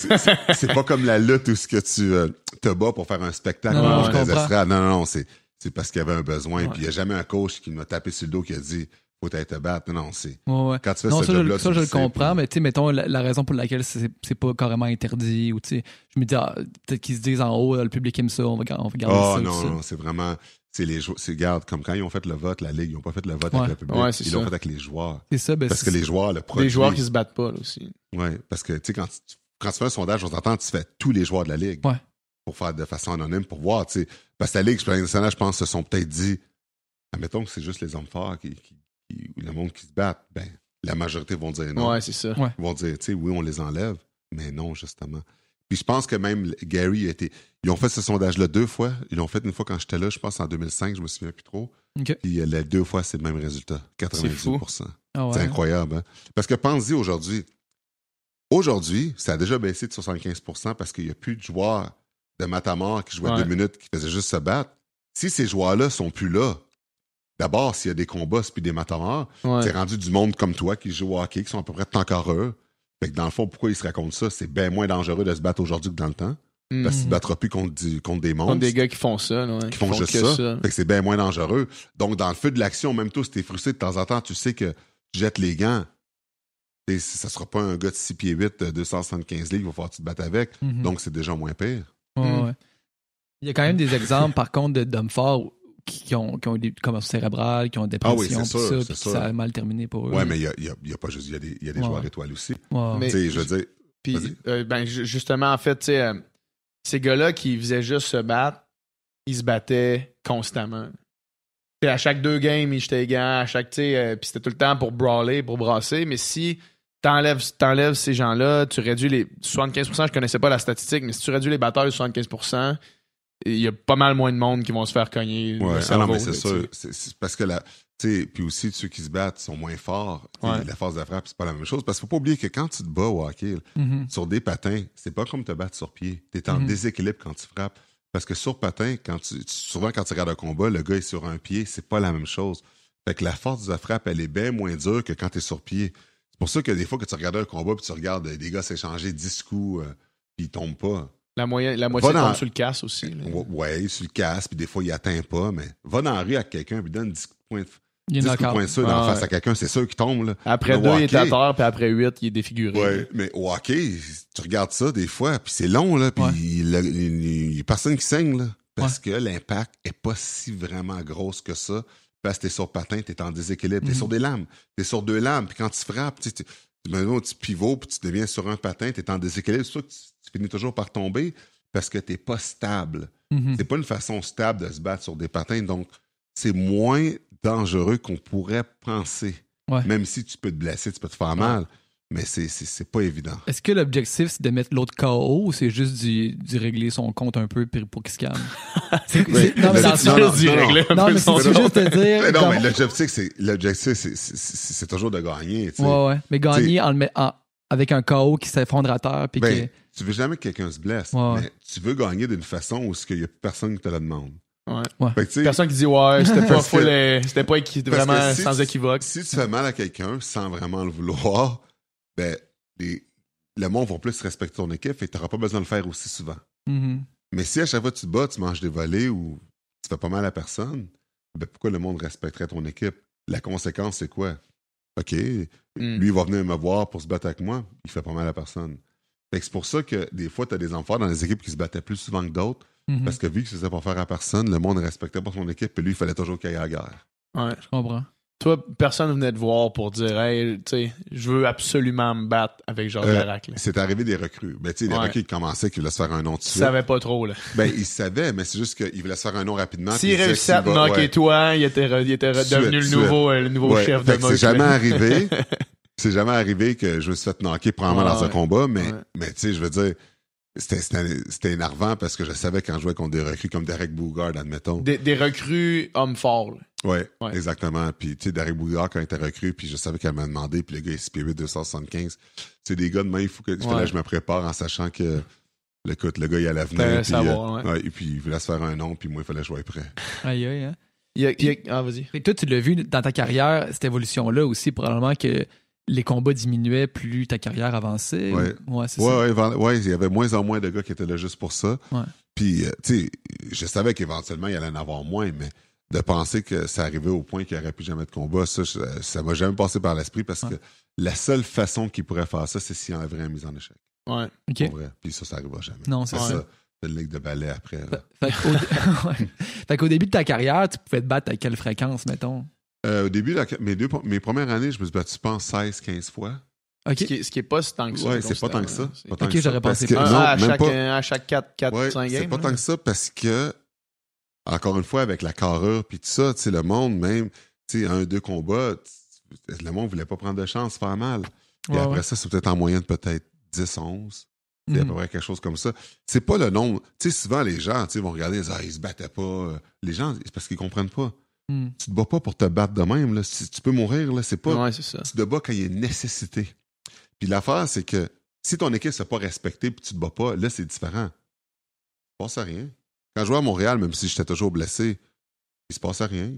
C'est- pas comme la lutte où ce que tu euh, te bats pour faire un spectacle Non, non. Non, non, non, c'est, parce qu'il y avait un besoin. Ouais. Puis il n'y a jamais un coach qui m'a tapé sur le dos qui a dit faut être te battre. Non, non, c'est. Ouais, ouais. Quand tu fais Non, ce ça, je, ça, je le comprends, mais tu sais, mettons, la, la raison pour laquelle c'est pas carrément interdit, ou tu sais, je me dis, ah, peut-être qu'ils se disent en haut, le public aime ça, on va, on va garder Oh ça. non, non, c'est vraiment. C'est les jou- c'est garde comme quand ils ont fait le vote, la Ligue, ils n'ont pas fait le vote Ouais. avec le public. Ouais, ils l'ont fait avec les joueurs. C'est ça, ben, Parce que les joueurs, le produit. Des joueurs qui se battent pas, là, aussi. Ouais, parce que, tu sais, quand tu, quand tu fais un sondage, on s'entend, tu fais tous les joueurs de la Ligue. Ouais. Pour faire de façon anonyme, pour voir, tu sais. Parce que la Ligue, je pense, se sont peut-être dit, admettons que c'est juste les hommes forts qui, qui, qui- ou le monde qui se battent. Ben, la majorité vont dire non. Ouais, c'est ça. Ils vont dire, tu sais, oui, on les enlève, mais non, justement. Puis je pense que même Gary a été. Ils ont fait ce sondage-là deux fois. Ils l'ont fait une fois quand j'étais là, je pense en 2005, je me souviens plus trop. Ok. Puis euh, les deux fois, c'est le même résultat. 98 Ah ouais. C'est incroyable, hein? Parce que pense-y aujourd'hui. Aujourd'hui, ça a déjà baissé de 75% parce qu'il n'y a plus de joueurs de Matamor qui jouaient Ouais. deux minutes, qui faisaient juste se battre. Si ces joueurs-là sont plus là, d'abord, s'il y a des combats, c'est puis des Matamor, Ouais. c'est rendu du monde comme toi qui joue au hockey, qui sont à peu près tant qu'heureux. Fait que dans le fond, pourquoi ils se racontent ça? C'est bien moins dangereux de se battre aujourd'hui que dans le temps. Mm. Parce qu'ils ne se battra plus contre, du- contre des monstres Contre des gars qui font ça, là, ouais, qui font juste que ça. Fait que c'est bien moins dangereux. Donc, dans le feu de l'action, même toi, si t'es frustré de temps en temps, tu sais que tu jettes les gants. Et ça sera pas un gars de 6 pieds 8, euh, 275 livres, il va falloir que tu te battes avec. Mhm. Donc, c'est déjà moins pire. Ouais, Mm. ouais. Il y a quand même des exemples, par contre, de- d'hommes forts qui, qui ont, qui ont eu des commotions cérébrales, qui ont des Ah oui, sûr, ça, ça a mal terminé pour eux. Ouais, mais il y a, il y a- il y a pas juste, il y a des, il y a des Ouais. joueurs étoiles aussi. Ouais. Mais- Tu sais, je veux dire, Puis, euh, ben, ju- justement, en fait, tu sais, euh, ces gars-là qui faisaient juste se battre, ils se battaient constamment. À chaque deux games, ils jetaient les gants, à chaque, tu sais, euh, puis c'était tout le temps pour brawler, pour brasser. Mais si t'enlèves, t'enlèves ces gens-là, tu réduis les 75%, je connaissais pas la statistique, mais si tu réduis les batteurs de 75%, il y a pas mal moins de monde qui vont se faire cogner. Ouais, ah non, mais c'est sûr. C'est- parce que la, tu sais, puis aussi, ceux qui se battent sont moins forts. Ouais. La force de frappe, c'est pas la même chose. Parce qu'il faut pas oublier que quand tu te bats au hockey, Mhm. sur des patins, c'est pas comme te battre sur pied. Tu es en Mhm. déséquilibre quand tu frappes. Parce que sur patin, quand tu, souvent quand tu regardes un combat, le gars est sur un pied, c'est pas la même chose. Fait que la force de la frappe, elle est bien moins dure que quand tu es sur pied. C'est pour ça que des fois que tu regardes un combat puis tu regardes des gars s'échanger 10 coups euh, puis ils tombent pas. La, moyenne, la moitié dans- tombe sur le casse aussi. là. Ouais, sur le casque, puis des fois il atteint pas, mais va dans la rue avec quelqu'un puis donne 10 points de Il est 10 coups de knockout. poing sûr dans Ah, face ouais. à quelqu'un, c'est sûr qu'il tombe. Là. Après deux, il est à terre, puis après huit, il est défiguré. Ouais, mais au hockey, tu regardes ça des fois, puis c'est long, là, puis Ouais. il y a- il y a personne qui saigne, là, parce que l'impact est pas si vraiment grosse que ça. Parce que t'es sur patin, t'es en déséquilibre, t'es Mhm. sur des lames, t'es sur deux lames, puis quand tu frappes, tu tu tu mets un petit pivot, puis tu deviens sur un patin, t'es en déséquilibre, c'est sûr que tu, tu finis toujours par tomber parce que t'es pas stable. Mhm. C'est pas une façon stable de se battre sur des patins, donc c'est moins dangereux qu'on pourrait penser. Ouais. Même si tu peux te blesser, tu peux te faire mal, mais c'est- c'est c'est pas évident. Est-ce que l'objectif, c'est de mettre l'autre KO ou c'est juste d'y régler son compte un peu pour pour qu'il se calme? C'est- Oui. non, mais c'est- juste de dire. Non, mais l'objectif, c'est l'objectif, c'est- c'est- c'est c'est toujours de gagner. tu. Ouais, ouais. Mais gagner en le met- en- avec un KO qui s'effondre à terre. Puis Ben, que- tu veux jamais que quelqu'un se blesse, Ouais, mais tu veux gagner d'une façon où il n'y a personne qui te la demande. Ouais. Que, Personne qui dit ouais, c'était pas que- euh, c'était pas équi- vraiment si sans tu- équivoque. Si tu fais mal à quelqu'un sans vraiment le vouloir, ben, les, le monde va plus respecter ton équipe et tu n'auras pas besoin de le faire aussi souvent. Mhm. Mais si à chaque fois que tu te bats, tu manges des volets ou tu fais pas mal à personne, ben pourquoi le monde respecterait ton équipe? La conséquence, c'est quoi? OK, Mm. lui, il va venir me voir pour se battre avec moi, il fait pas mal à personne. Fait que c'est pour ça que des fois, tu as des enfants dans les équipes qui se battaient plus souvent que d'autres, Mhm. parce que vu qu'il se faisait pas faire à personne, le monde ne respectait pas son équipe, et lui, il fallait toujours qu'il aille à la guerre. Ouais. Je comprends. Toi, personne venait te voir pour dire Hey, tu sais, je veux absolument me battre avec Georges Euh, Larac. C'est arrivé des recrues. Ben, tu sais, Ouais. recrues qui commençaient, qui voulaient se faire un nom tout de Tu suite. savais pas trop, là. Ben, ils savaient, mais c'est juste qu'ils voulaient se faire un nom rapidement. puis S'il ils disaient réussissait à te ouais. toi, il était, re- il était re- devenu le nouveau, euh, le nouveau Ouais, chef fait de. C'est jamais arrivé. c'est jamais arrivé que je me suis fait knocker probablement dans un combat, mais, mais tu sais, je veux dire, c'était énervant parce que je savais quand je jouais contre des recrues comme Derek Bougard, admettons. Des, des recrues hommes forts. Là. Ouais, Ouais. exactement. Puis, tu sais, Derek Bougard, quand il était recrue, puis je savais qu'elle m'a demandé, puis le gars est Spirit 275. C'est des gars de main, il faut que, il fallait Ouais. que je me prépare en sachant que, écoute, le gars, il allait venir. Puis, savoir, euh, ouais. ouais, et puis, il voulait se faire un nom, puis moi, il fallait que je sois prêt. Aïe, aïe, hein. Il y a- il y a- ah, vas-y. Et toi, tu l'as vu dans ta carrière, cette évolution-là aussi, probablement que les combats diminuaient plus ta carrière avançait. Ouais. ou- ouais c'est Ouais, ça. ouais, il y avait moins en moins de gars qui étaient là juste pour ça. Ouais. Puis, euh, tu sais, je savais qu'éventuellement, il allait en avoir moins, mais de penser que ça arrivait au point qu'il n'y aurait plus jamais de combat, ça, je- ça m'a jamais passé par l'esprit parce Ouais. que la seule façon qu'il pourrait faire ça, c'est s'il enlèverait une mise en échec. Ouais. OK. Pour vrai. Puis ça, ça n'arrivera jamais. Non, c'est C'est ça. C'est une ligue de ballet après. Fait. Fait qu'au début de ta carrière, tu pouvais te battre à quelle fréquence, mettons? Euh, au début, la- mes, deux, mes premières années, je me suis battu, je pense, 16, 15 fois. OK. Ce, qui est, ce qui est pas si tant que ça. Ouais, c'est pas tant que ça. C'est- Pas tant Ok, que ça, j'aurais pensé que- plus. Un, non, à, chaque, pas. à chaque 4, 4 Ouais, 5 c'est games. pas là. tant que ça parce que, encore une fois, avec la carrure puis tout ça, tu sais, le monde, même, tu sais, un, deux combats, le monde voulait pas prendre de chance, faire mal. Et Ouais, après ouais. ça, c'est peut-être en moyenne peut-être 10, 11. C'est à Mhm. peu près quelque chose comme ça. C'est pas le nombre. Tu sais, souvent, les gens, vont regarder, ils disent, ah, ils se battaient pas. Les gens, c'est parce qu'ils comprennent pas. Mhm. Tu te bats pas pour te battre de même, là. Si tu peux mourir, là, c'est pas. Ouais, ça. Tu te bats quand il y a une nécessité. Puis l'affaire, c'est que si ton équipe ne s'est pas respectée puis tu te bats pas, là, c'est différent. Il se passe rien. Quand je jouais à Montréal, même si j'étais toujours blessé, il se passe rien.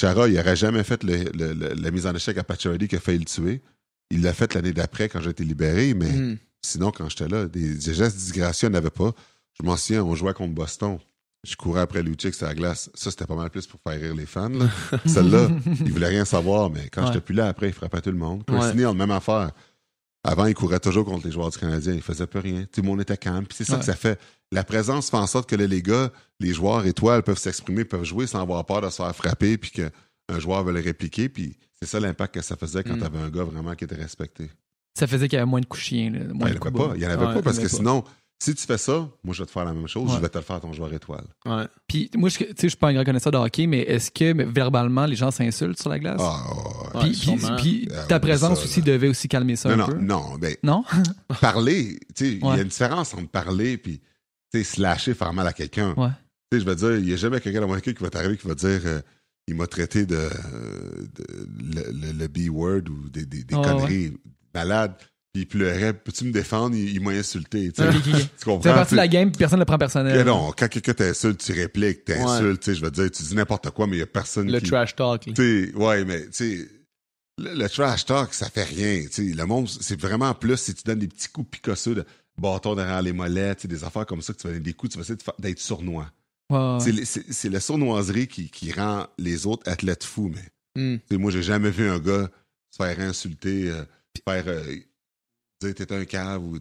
Chara, il n'aurait jamais fait le- le- le- la mise en échec à Pacioretty qui a failli le tuer. Il l'a fait l'année d'après quand j'ai été libéré, mais Mhm. sinon, quand j'étais là, des, des gestes disgracieux, il n'y avait pas. Je m'en souviens, on jouait contre Boston. Je courais après Lucic sur la glace. Ça, c'était pas mal plus pour faire rire les fans. là. Celle-là, il voulait rien savoir, mais quand Ouais. j'étais plus là, après, il frappait tout le monde. Ouais. Chris Neal, même affaire. Avant, il courait toujours contre les joueurs du Canadien. Il faisait plus rien. Tout le monde était calme. Puis c'est ça Ouais. que ça fait. La présence fait en sorte que là, les gars, les joueurs étoiles peuvent s'exprimer, peuvent jouer sans avoir peur de se faire frapper, puis qu'un joueur veut le répliquer. Puis c'est ça l'impact que ça faisait quand Mm. t'avais un gars vraiment qui était respecté. Ça faisait qu'il y avait moins de coups chiens. là, Ben, moins il de n'y en avait pas. Il y en avait Ouais, pas parce que sinon, si tu fais ça, moi, je vais te faire la même chose. Ouais. Je vais te le faire à ton joueur étoile. Ouais. Puis moi, je, tu sais, je suis pas un grand connaisseur de hockey, mais est-ce que mais, verbalement, les gens s'insultent sur la glace? Ah, ouais, puis, puis- Ah, ta présence ça, aussi là. devait aussi calmer ça non, un non, peu. non, ben, Non? parler, tu sais, il y a une différence entre parler puis tu sais, slasher, faire mal à quelqu'un. Ouais. Tu sais, je veux dire, il n'y a jamais quelqu'un dans mon équipe qui va t'arriver qui va dire euh, il m'a traité de, de- le, le- le B-word ou des, des, des Ouais, conneries malades, puis il pleurait. Peux-tu me défendre? Il, il m'a insulté. Tu. Tu C'est comprends? parti de la game, puis personne ne le prend personnel. non, quand quelqu'un t'insulte, tu répliques, t'insultes, tu sais, je veux dire, tu dis n'importe quoi, mais il n'y a personne Le qui... trash talk. ouais, mais tu le, le trash talk, ça fait rien. Le monde, c'est vraiment plus si tu donnes des petits coups picosseux de bâton derrière les mollets, des affaires comme ça, que tu vas donner des coups, tu vas essayer d'être sournois. Ouais, ouais. C'est le- la sournoiserie qui, qui rend les autres athlètes fous, mais sais, moi, j'ai jamais vu un gars se faire insulter, euh, faire euh, dire t'es un cave ou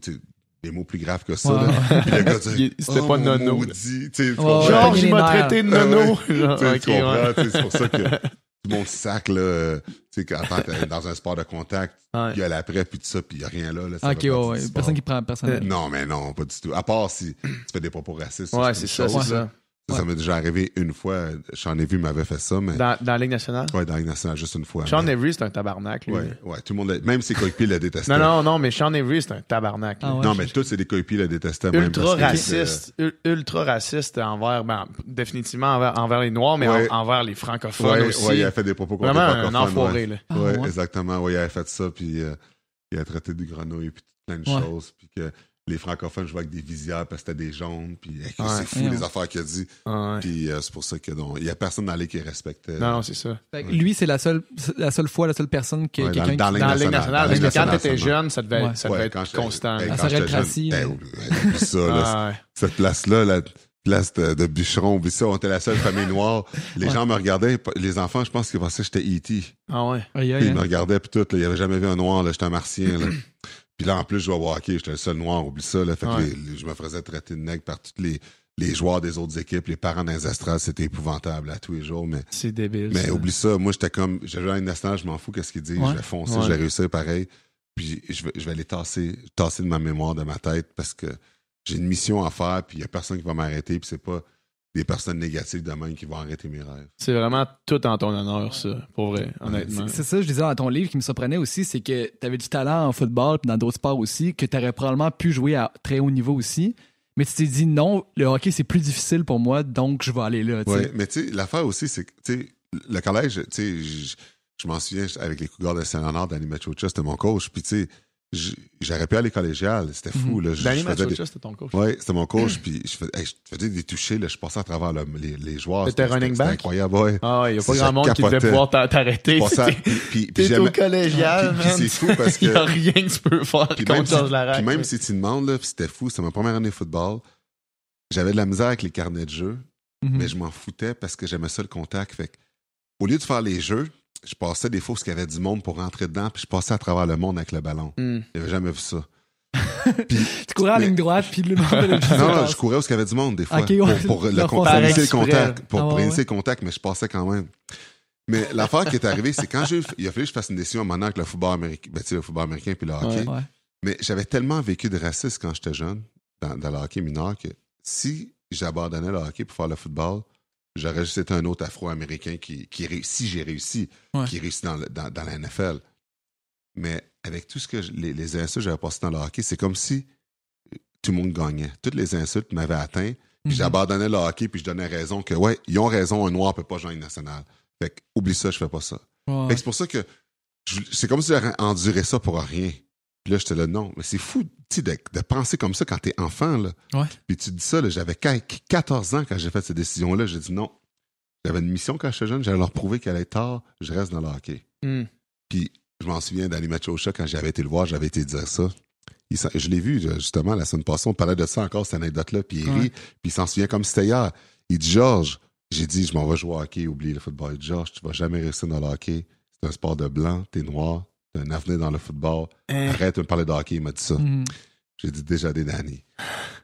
des mots plus graves que ça. Ouais, là. Puis le gars dit, c'était oh, pas mon nono. maudit. Genre, il m'a traité de Ah ouais. nono. C'est pour ça que tout le monde sac, là, euh, tu sais, quand t'es dans un sport de contact, Ouais. il y a l'après, puis tout ça, puis il y a rien là. là ça Ok, ouais. Personne qui prend personnel. Non, mais non, pas du tout. À part si tu fais des propos racistes. Ouais, c'est ça, c'est là. Ça. M'est déjà arrivé une fois. J'en ai vu, m'avait fait ça, mais. Dans, dans la Ligue nationale? Ouais, dans la Ligue nationale, juste une fois. Sean mais- Avery, c'est un tabarnak, lui. Ouais, ouais, tout le monde, même ses coéquipiers le détestaient. Non, non, non, mais Sean Avery, c'est un tabarnak. Ah ouais. Non, mais tous, c'est des coéquipiers le détestaient. ultra raciste, ul- ultra raciste envers, ben, définitivement envers, envers les Noirs, mais en- envers les euh, francophones Ouais, aussi. ouais, il a fait des propos contre Vraiment les un francophones, enfoiré, ouais. là. Ah, ouais, ouais. exactement. Ouais, il avait fait ça, puis euh, il a traité de grenouille, puis plein de Ouais. choses, puis que les francophones jouaient avec des visières parce que c'était des jaunes, puis hey, Ouais. c'est fou Ouais. les affaires qu'il a dit. Ah, ouais. Puis euh, c'est pour ça que non, il y a personne dans qui respectait. Non, non, c'est ça. Lui, c'est la seule, la seule fois, la seule personne que Ouais, quelqu'un dans- dans qui- Dans la Ligue nationale, parce que quand t'étais jeune, ça devait, Ouais. ça Ouais, devait être constant. hey, quand jeune, hey, ça, là, Ah, cette place-là, la place de, de bûcheron, oublie ça, on était la seule famille noire. Les Ouais. gens me regardaient, les enfants, je pense qu'ils pensaient que j'étais E.T. Ah ouais. Aïe, aïe, Puis ils aïe. me regardaient, puis tout, là, ils avaient jamais vu un noir, là, j'étais un martien, là. Puis là, en plus, je jouais au hockey, j'étais le seul noir, oublie ça, là. Fait que Ouais. les- les- je me faisais traiter de nègre par tous les, les joueurs des autres équipes, les parents dans les estrades, c'était épouvantable à tous les jours, mais, C'est débile. mais ça. oublie ça, moi, j'étais comme, à une nationale, je m'en fous, qu'est-ce qu'ils disent, Ouais. je vais foncer, Ouais. je vais réussir pareil, puis je vais, je vais les tasser, tasser de ma mémoire, de ma tête, parce que j'ai une mission à faire, puis il y a personne qui va m'arrêter, puis c'est pas des personnes négatives de même qui vont arrêter mes rêves. C'est vraiment tout en ton honneur, ça, pour vrai, honnêtement. C'est ça, je disais dans ton livre qui me surprenait aussi, c'est que tu avais du talent en football puis dans d'autres sports aussi, que tu aurais probablement pu jouer à très haut niveau aussi. Mais tu t'es dit non, le hockey c'est plus difficile pour moi, donc je vais aller là. Oui, mais tu sais, l'affaire aussi, c'est que, tu sais, le collège, tu sais, je- m'en souviens, avec les Cougars de Saint-Léonard, Danny Machocha, c'était mon coach. Puis, tu sais, j'aurais pu aller collégial. C'était fou, là. Je- Danny je faisais Machocha, des- c'était ton coach. Ouais, c'était mon coach. Puis, je faisais, hey, je faisais des touchés, là. Je passais à travers le- les, les joueurs. T'étais running back? incroyable, ouais. Ah ouais, y a pas grand monde qui devait pouvoir t'a- t'arrêter. T'es- au collégial, Puis- c'est fou parce que- Y a rien que tu peux faire Puis si, Georges Larac. puis même si tu demandes, c'était fou, c'était ma première année de football. J'avais de la misère avec les carnets de jeu. Mhm. mais je m'en foutais parce que j'aimais ça le contact. Fait que, au lieu de faire les jeux, je passais des fois où il y avait du monde pour rentrer dedans, puis je passais à travers le monde avec le ballon. Hmm. J'avais jamais vu ça. Tu courais en Mais- ligne droite puis le monde de Non, non, je courais où il y avait du monde des fois pour, pour, le, initier le contact, pour, Ah ouais, pour initier ouais. le contact, mais je passais quand même. Mais l'affaire qui est arrivée, c'est quand j'ai, il a fallu que je fasse une décision maintenant avec le football américain, ben, le football américain puis le hockey. Ouais. Mais j'avais tellement vécu de racisme quand j'étais jeune, dans, dans le hockey mineur, que si j'abandonnais le hockey pour faire le football, j'aurais juste été un autre afro-américain qui, qui réussit, si j'ai réussi, Ouais. qui réussit dans, dans, dans la NFL. Mais avec tout ce que je- les, les insultes que j'avais passées dans le hockey, c'est comme si euh, tout le monde gagnait. Toutes les insultes m'avaient atteint, puis Mhm. j'abandonnais le hockey, puis je donnais raison que, ouais, ils ont raison, un noir peut pas jouer Ligue nationale. Fait que, oublie ça, je fais pas ça. Ouais. Fait que c'est pour ça que c'est comme si j'aurais enduré ça pour rien. Puis là, j'étais là, non, mais c'est fou tu sais, de, de penser comme ça quand t'es enfant. Là. Ouais. Puis tu dis ça, là, j'avais qu- 14 ans quand j'ai fait cette décision-là. J'ai dit non. J'avais une mission quand j'étais jeune, j'allais leur prouver qu'elle allait être tard, je reste dans le hockey. Hmm. Puis je m'en souviens d'Annie Machocha, quand j'avais été le voir, j'avais été dire ça. Il je l'ai vu, justement, la semaine passée, on parlait de ça encore, cette anecdote-là, puis il Ouais. rit, puis il s'en souvient comme si c'était hier. Il dit, Georges, j'ai dit, je m'en vais jouer au hockey, oublie le football. Georges, tu vas jamais réussir dans le hockey. C'est un sport de blanc, t'es noir, t'as un avenir dans le football. Hein. Arrête de me parler de hockey, il m'a dit ça. Mhm. J'ai dit déjà des Danny.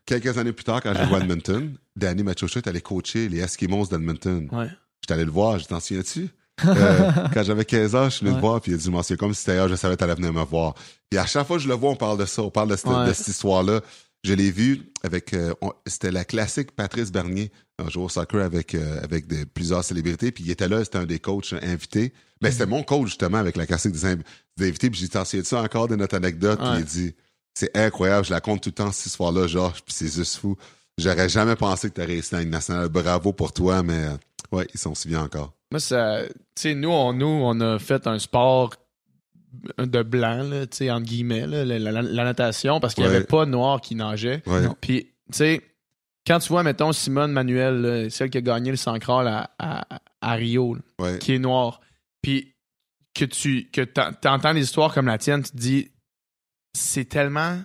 Quelques années plus tard, quand j'ai joué à Edmonton, Danny Machocha est allé coacher les Eskimos d'Edmonton. Ouais. J'étais allé le voir, je t'en souviens-tu? Euh, quand j'avais 15 ans, je suis venu Ouais. le voir, puis il a dit, souviens comme si hier, je savais que t'allais venir me voir. Puis à chaque fois que je le vois, on parle de ça, on parle de cette, Ouais. de cette histoire-là. Je l'ai vu avec, euh, c'était la classique Patrice Bernier, un joueur au soccer avec, euh, avec de- plusieurs célébrités, puis il était là, c'était un des coachs invités. Ben, c'était mon coach, justement, avec la classique des, inv- des invités, puis j'ai dit, t'en souviens-tu encore de notre anecdote? Puis Ouais. il dit, c'est incroyable, je la compte tout le temps, cette histoire-là, Georges, puis c'est juste fou. J'aurais jamais pensé que t'aurais réussi dans une nationale. Bravo pour toi, mais euh, ouais, ils s'en souviennent encore. Moi, ça. Tu sais, nous on, nous, on a fait un sport de blanc, là, tu sais, entre guillemets, là, la, la- la natation, parce qu'il n'y Ouais. avait pas de noir qui nageait. Ouais. Puis, tu sais, quand tu vois, mettons, Simone Manuel, là, celle qui a gagné le 100 crawl à, à, à Rio, là, Ouais. qui est noire, puis que tu que t'en- t'entends des histoires comme la tienne, tu te dis, c'est tellement.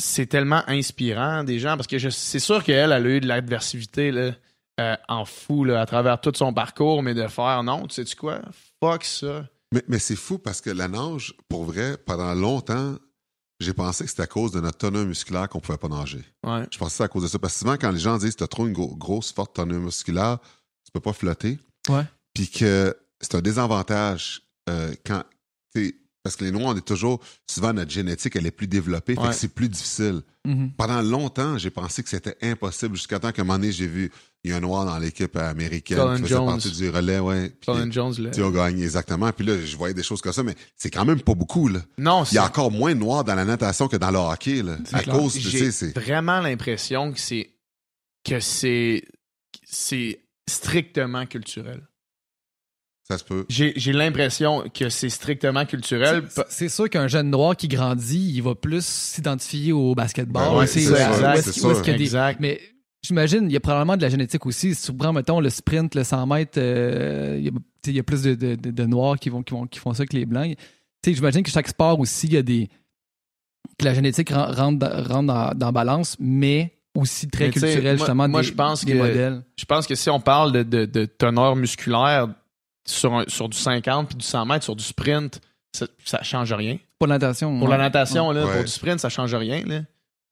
C'est tellement inspirant des gens parce que je- c'est sûr qu'elle elle a eu de l'adversité là, euh, en fou là, à travers tout son parcours, mais de faire non, tu sais-tu quoi? Fuck ça. Mais, mais c'est fou parce que la nage, pour vrai, pendant longtemps, j'ai pensé que c'était à cause de notre teneur musculaire qu'on pouvait pas nager. Ouais. Je pensais que à cause de ça. Parce que souvent, quand les gens disent que tu as trop une gro- grosse, forte teneur musculaire, tu peux pas flotter. Ouais. Puis que c'est un désavantage euh, quand. tu sais, Parce que les Noirs, on est toujours. Souvent, notre génétique, elle est plus développée. Fait Ouais. que c'est plus difficile. Mhm. Pendant longtemps, j'ai pensé que c'était impossible. Jusqu'à temps qu'à un moment donné, j'ai vu. Il y a un Noir dans l'équipe américaine Colin qui faisait Jones. partie du relais, ouais. Puis Colin Jones, là. tu as gagné, exactement. Puis là, je voyais des choses comme ça, mais c'est quand même pas beaucoup, là. Non, Il y a encore moins de Noirs dans la natation que dans le hockey, là. C'est À clair. cause, tu sais, j'ai c'est. vraiment l'impression que c'est que c'est c'est strictement culturel. Ça se peut. J'ai j'ai l'impression que c'est strictement culturel. C'est- C'est sûr qu'un jeune noir qui grandit, il va plus s'identifier au basketball. Ben ouais, c'est Exact. Mais j'imagine, il y a probablement de la génétique aussi. Si tu prends, mettons, le sprint, le 100 mètres, euh, il y a- tu sais, il y, a plus de, de- de- de noirs qui, vont, qui, vont, qui font ça que les blancs. Tu sais, J'imagine que chaque sport aussi, il y a des. que la génétique ren- rentre, dans- rentre dans, dans balance, mais aussi très Mais culturel, moi- justement, moi, des, je pense des que- modèles. Je pense que si on parle de, de, de teneur musculaire sur, un- sur du 50 puis du 100 mètres, sur du sprint, ça, ça change rien. Pour la natation. Pour ouais. la natation, là, Ouais. pour du sprint, ça change rien. Là.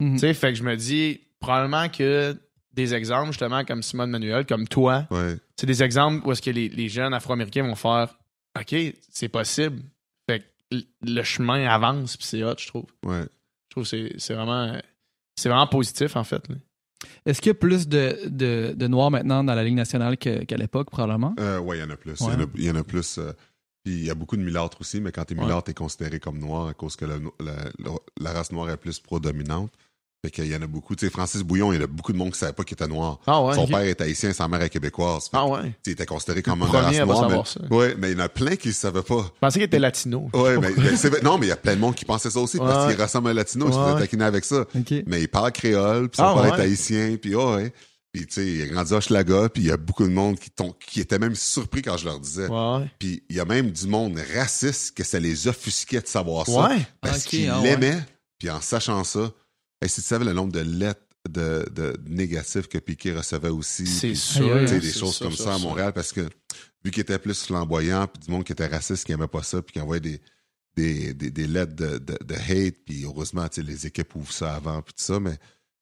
Tu sais, fait que je me dis, probablement que des exemples, justement, comme Simone Manuel, comme toi, Ouais. c'est des exemples où est-ce que les, les jeunes afro-américains vont faire OK, c'est possible. Fait que le chemin avance, puis c'est hot, je trouve. Ouais. Je trouve que c'est- c'est vraiment, c'est vraiment positif, en fait. là. Est-ce qu'il y a plus de, de, de noirs maintenant dans la Ligue nationale qu'à l'époque, probablement? Euh, ouais, il y en a plus. Il Ouais. y en a- Il y, en a plus. euh, puis il y a beaucoup de mulâtres aussi, mais quand t'es Ouais. mulâtre, t'es considéré comme noir à cause que le no- la, la- la race noire est plus prédominante. Fait qu'il y en a beaucoup. Tu sais, Francis Bouillon, il y a beaucoup de monde qui savait pas qu'il était noir. Ah ouais? Son père est haïtien, sa mère est québécoise. Ah ouais. Il était considéré comme un race noire. Mais, ça. ouais, mais il y en a plein qui ne savaient pas. Je pensais qu'il était latino. Ouais, mais, mais c'est- non, mais il y a plein de monde qui pensait ça aussi parce qu'il ressemble à un latino, il se taquiner avec ça. OK. Mais il parle créole, puis son Ah, père ouais. est haïtien, puis oh, ouais. Puis tu sais, il a grandi à Hochelaga, puis il y a beaucoup de monde qui, qui était même surpris quand je leur disais. Ouais. Puis il y a même du monde raciste que ça les offusquait de savoir ça. Ouais. Parce Ok, qu'ils ah l'aimaient, puis en sachant ça, hey, si tu savais le nombre de lettres de, de négatifs que Piquet recevait aussi. C'est sûr. Tu des choses sûr, comme sûr, ça à sûr. Montréal, parce que vu qu'il était plus flamboyant, puis du monde qui était raciste, qui aimait pas ça, puis qui envoyait des, des, des, des lettres de, de, hate, puis heureusement, tu sais, les équipes ouvrent ça avant, puis tout ça, mais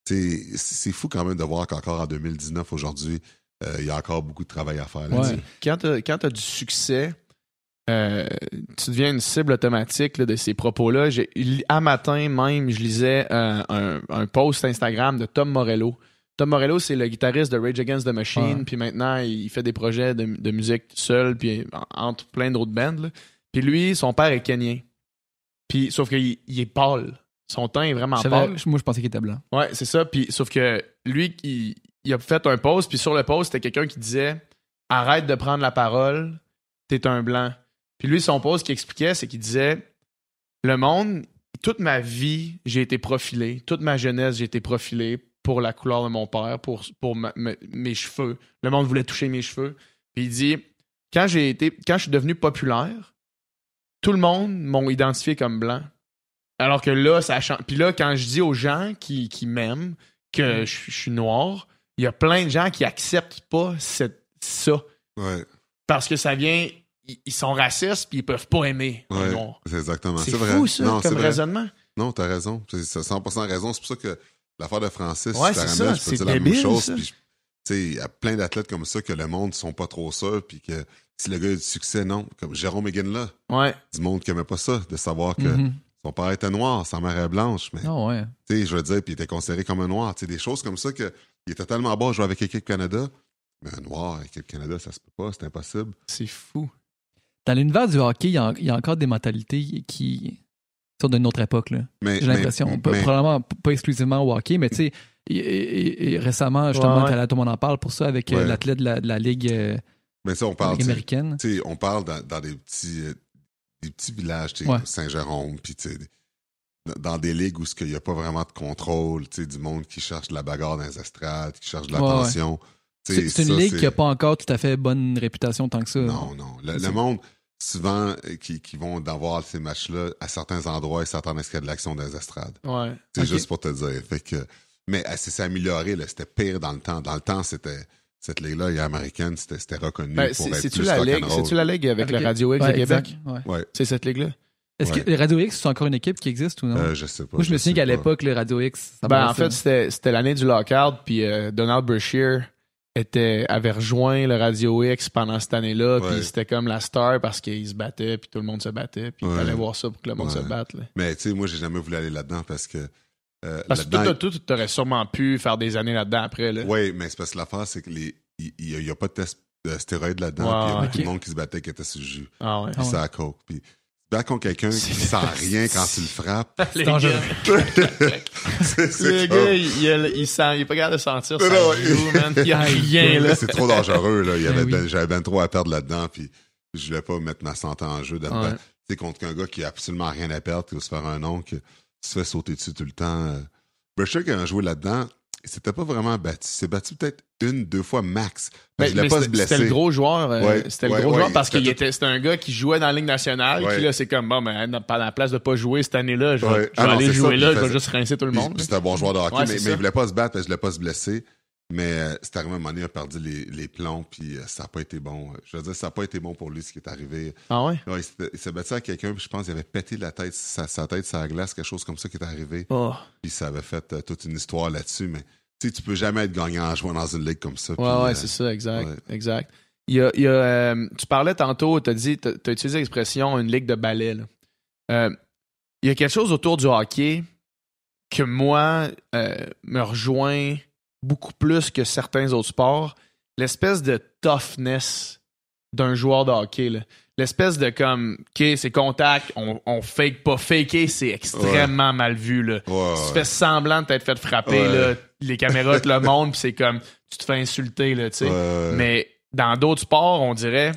tu c'est fou quand même de voir qu'encore en 2019, aujourd'hui, euh, il y a encore beaucoup de travail à faire là-dessus. Ouais. Quand quand t'as du succès, euh, tu deviens une cible automatique là, de ces propos-là. À matin même, je lisais euh, un, un post Instagram de Tom Morello. Tom Morello, c'est le guitariste de Rage Against the Machine, puis maintenant, il fait des projets de, de musique seul, puis en- entre plein d'autres bands. Puis lui, son père est kenyan. Puis, sauf qu'il il est pâle. Son teint est vraiment Je savais- pâle. moi, je pensais qu'il était blanc. Ouais, c'est ça. Puis, sauf que lui, il, il a fait un post, puis sur le post, c'était quelqu'un qui disait Arrête de prendre la parole, t'es un blanc. Puis lui, son post qui expliquait, c'est qu'il disait Le monde, toute ma vie, j'ai été profilé. Toute ma jeunesse, j'ai été profilé pour la couleur de mon père, pour, pour ma- me- mes cheveux. Le monde voulait toucher mes cheveux. Puis il dit Quand j'ai été, quand je suis devenu populaire, tout le monde m'ont identifié comme blanc. Alors que là, ça change. Puis là, quand je dis aux gens qui, qui m'aiment que je, je suis noir, il y a plein de gens qui acceptent pas cette, ça. Ouais, Parce que ça vient. Ils, ils sont racistes puis ils peuvent pas aimer les ouais, noirs. c'est exactement. C'est vrai. fou, ça, non, comme vrai. raisonnement. Non, t'as raison. C'est c'est 100% raison. C'est pour ça que l'affaire de Francis, Ouais, c'est ça, je peux la même chose. Puis, il y a plein d'athlètes comme ça que le monde sont pas trop sûrs, puis que si le gars a du succès, non. Comme Jérôme Egan là, Ouais. du monde qui aimait pas ça, de savoir que Mhm. son père était noir, sa mère est blanche, mais Ah ouais. tu sais, je veux dire, puis il était considéré comme un noir. Des choses comme ça que il était tellement bas à jouer avec l'équipe Canada. Mais un noir avec l'équipe Canada, ça se peut pas, c'est impossible. C'est fou. Dans l'univers du hockey, il y, a, il y a encore des mentalités qui sont d'une autre époque. là. Mais, J'ai l'impression. Probablement pas exclusivement au hockey, mais tu sais, et, et- et récemment, justement, Ouais, ouais. tout le monde en parle pour ça avec euh, Ouais. l'athlète de la, de la Ligue, euh, mais ça, on parle, Ligue tu sais, américaine. tu sais, on parle dans, dans des petits euh, des petits villages. Saint-Jérôme, puis tu sais, dans- des ligues où il n'y a pas vraiment de contrôle, tu sais, du monde qui cherche de la bagarre dans les estrades, qui cherche de Ouais, l'attention. C'est une ça, ligue qui n'a pas encore tout à fait bonne réputation tant que ça. Non, non. Le, monde, souvent, euh, qui, qui vont d'avoir ces matchs-là, à certains endroits, ils s'attendent à ce qu'il y ait de l'action dans les estrades. Ouais. C'est juste pour te dire. Fait que, mais euh, c'est amélioré. C'était pire dans le temps. Dans le temps, c'était. cette ligue-là, est américaine, c'était c'était reconnu Ben, pour c'est- être C'est-tu plus la ligue, c'est-tu la ligue avec, Avec- le Radio X Ouais, de Québec? ouais. Ouais, C'est cette ligue-là? Est-ce Ouais. que les Radio X, c'est encore une équipe qui existe ou non? euh, je sais pas. Moi, je me souviens qu'à l'époque, le Radio X, ça Ben, en fait, c'était c'était l'année du lockout, puis euh, Donald Brashear était, avait rejoint le Radio X pendant cette année-là, Ouais. puis c'était comme la star parce qu'il se battait, puis tout le monde se battait, puis fallait voir ça pour que le monde se batte. là. Mais tu sais, moi, j'ai jamais voulu aller là-dedans parce que. euh, Parce que tout, tout, t'aurais sûrement pu faire des années là-dedans après. Là. Oui, mais c'est parce que l'affaire, c'est que les. Il n'y a, pas de test de stéroïdes là-dedans. Puis il y a beaucoup Ok. de monde qui se battait qui était sur le jus. Ah ouais. Puis Ah ouais. ça à coke. Puis tu bats contre quelqu'un qui sent rien quand tu le frappes. Les dangereux. c'est c'est Le comme- gars, il, il, il sent, il est pas capable de sentir ça non, joue, man. Il y a rien, là. C'est trop dangereux, là. Il y avait Ben oui. ben- J'avais ben trop à perdre là-dedans, puis je voulais pas mettre ma santé en jeu. de me Ouais. sais, contre un gars qui a absolument rien à perdre, qui va se faire un nom, qui se fait sauter dessus tout le temps. Euh. Brasher, qui a joué là-dedans, s'était pas vraiment battu. Il s'est battu peut-être une, deux fois max. Mais, mais pas se c'était blesser. c'était le gros joueur. euh, Ouais, c'était le ouais, gros ouais, joueur parce c'était qu'il était, c'était un gars qui jouait dans la Ligue nationale. Puis là, c'est comme, bon, ben, à la place de pas jouer cette année-là, je vais, je Ah aller c'est jouer ça, là, je vais il juste rincer tout le monde. C'était un bon joueur de hockey, mais, c'est mais il voulait pas se battre parce qu'il voulait pas se blesser. Mais euh, c'est arrivé à un moment donné, il a perdu les, les plombs, puis euh, ça n'a pas été bon. Je veux dire, ça n'a pas été bon pour lui ce qui est arrivé. Ah ouais? Ouais, il s'est battu à quelqu'un, puis je pense qu'il avait pété la tête, sa, sa tête la glace, quelque chose comme ça qui est arrivé. Oh. Puis ça avait fait euh, toute une histoire là-dessus. Mais tu sais, tu peux jamais être gagnant en jouant dans une ligue comme ça. Ouais, puis, ouais, euh, c'est ça, exact. ouais. Exact. Il y a, il y a, tu parlais tantôt, tu as dit, tu as utilisé l'expression une ligue de ballet. là. Il y a quelque chose autour du hockey que moi me rejoint beaucoup plus que certains autres sports. L'espèce de toughness d'un joueur de hockey. là. L'espèce de comme, OK, c'est contact, on, on fake pas. Faker, c'est extrêmement mal vu. Là. Ouais, Tu fais semblant de t'être fait frapper, Ouais. là, les caméras te le montrent, puis c'est comme, tu te fais insulter, là. Mais dans d'autres sports, on dirait,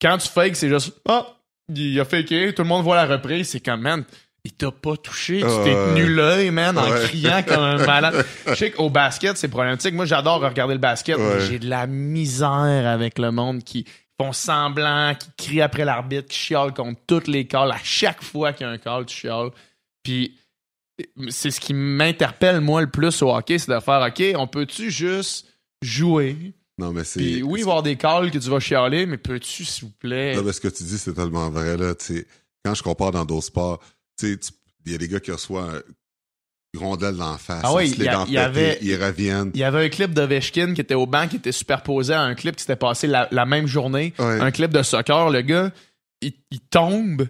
quand tu fakes, c'est juste, ah, il a faké, tout le monde voit la reprise, c'est comme, man, il t'a pas touché, tu t'es tenu l'œil, man, en Ouais. criant comme un malade. Je sais qu'au basket, c'est problématique. Moi, j'adore regarder le basket, mais j'ai de la misère avec le monde qui font semblant, qui crient après l'arbitre, qui chialent contre toutes les calls. À chaque fois qu'il y a un call, tu chiales. Puis c'est ce qui m'interpelle, moi, le plus au hockey, c'est de faire, OK, on peut-tu juste jouer? Non, mais c'est. Puis oui, avoir des calls que tu vas chialer, mais peux-tu, s'il vous plaît? Non, mais ce que tu dis, c'est tellement vrai. Là, tu sais. quand je compare dans d'autres sports, tu sais, tu- il y a des gars qui reçoivent rondelle d'en face. Ah ils il y y avait- reviennent. Il y avait un clip d'Ovechkin qui était au banc, qui était superposé à un clip qui s'était passé la, la même journée. Ouais. Un clip de soccer. Le gars, il, il tombe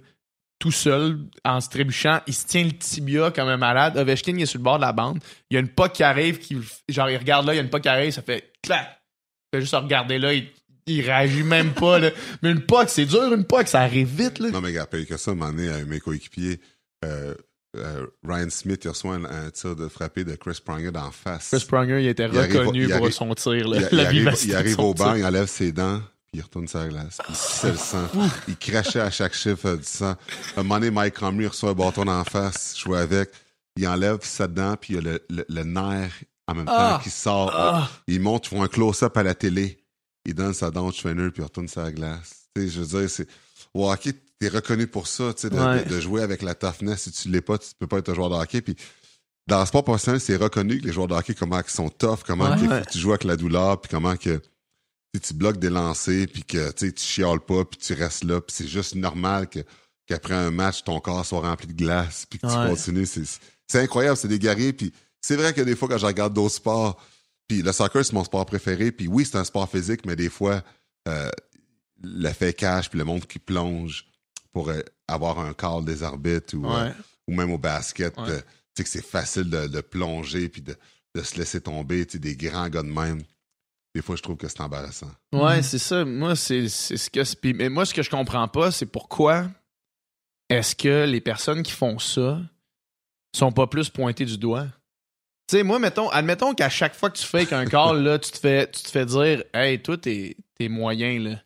tout seul en se trébuchant. Il se tient le tibia comme un malade. Ovechkin, il est sur le bord de la bande. Il y a une puck qui arrive, qui, genre, il regarde là, il y a une puck qui arrive, ça fait clac. Il fait juste regarder là, il, il réagit même pas. Là. Mais une puck, c'est dur, une puck, ça arrive vite. Là. Non, mais gars, que ça, à un moment donné, avec mes coéquipiers, euh, euh, Ryan Smith, il reçoit un, un tir de frappé de Chris Pronger d'en face. Chris Pronger, il était Il reconnu pour son tir. Là. il, la arrive, il arrive au banc, il enlève ses dents, puis il retourne sur la glace. Puis il pissait le sang. Il crachait à chaque chiffre euh, du sang. Un moment donné, Mike reçoit un bâton en face, joue avec. Il enlève sa dent, puis il y a le, le, le nerf en même temps Ah! qui sort. Ah! Il monte, ils font un close-up à la télé. Il donne sa dent au trainer, puis il retourne sur la glace. Tu sais, je veux dire, c'est. Au hockey, t'es reconnu pour ça, tu sais, de, Ouais. de- de jouer avec la toughness. Si tu l'es pas, tu peux pas être un joueur de hockey. Puis dans le sport professionnel, c'est reconnu que les joueurs de hockey, comment ils sont tough, comment Ouais. Ouais. que tu joues avec la douleur, puis comment que tu bloques des lancers, puis que tu chiales pas, puis tu restes là. Puis c'est juste normal que qu'après un match, ton corps soit rempli de glace, puis que tu continues. C'est, c'est incroyable, c'est des guerriers. Puis c'est vrai que des fois, quand je regarde d'autres sports, puis le soccer, c'est mon sport préféré. Puis oui, c'est un sport physique, mais des fois, euh, l'effet cash, puis le monde qui plonge pour euh, avoir un call des arbitres ou, euh, Ouais. ou même au basket, Ouais. euh, tu sais que c'est facile de, de plonger puis de, de se laisser tomber, tu sais, des grands gars de même. Des fois, je trouve que c'est embarrassant. Ouais, Mhm. c'est ça. Moi, c'est c'est ce que. puis- Mais moi, ce que je comprends pas, c'est pourquoi est-ce que les personnes qui font ça sont pas plus pointées du doigt? Tu sais, moi, mettons, admettons qu'à chaque fois que tu fais un call, là, tu te fais, tu te fais dire, hey, toi, t'es t'es moyen, là.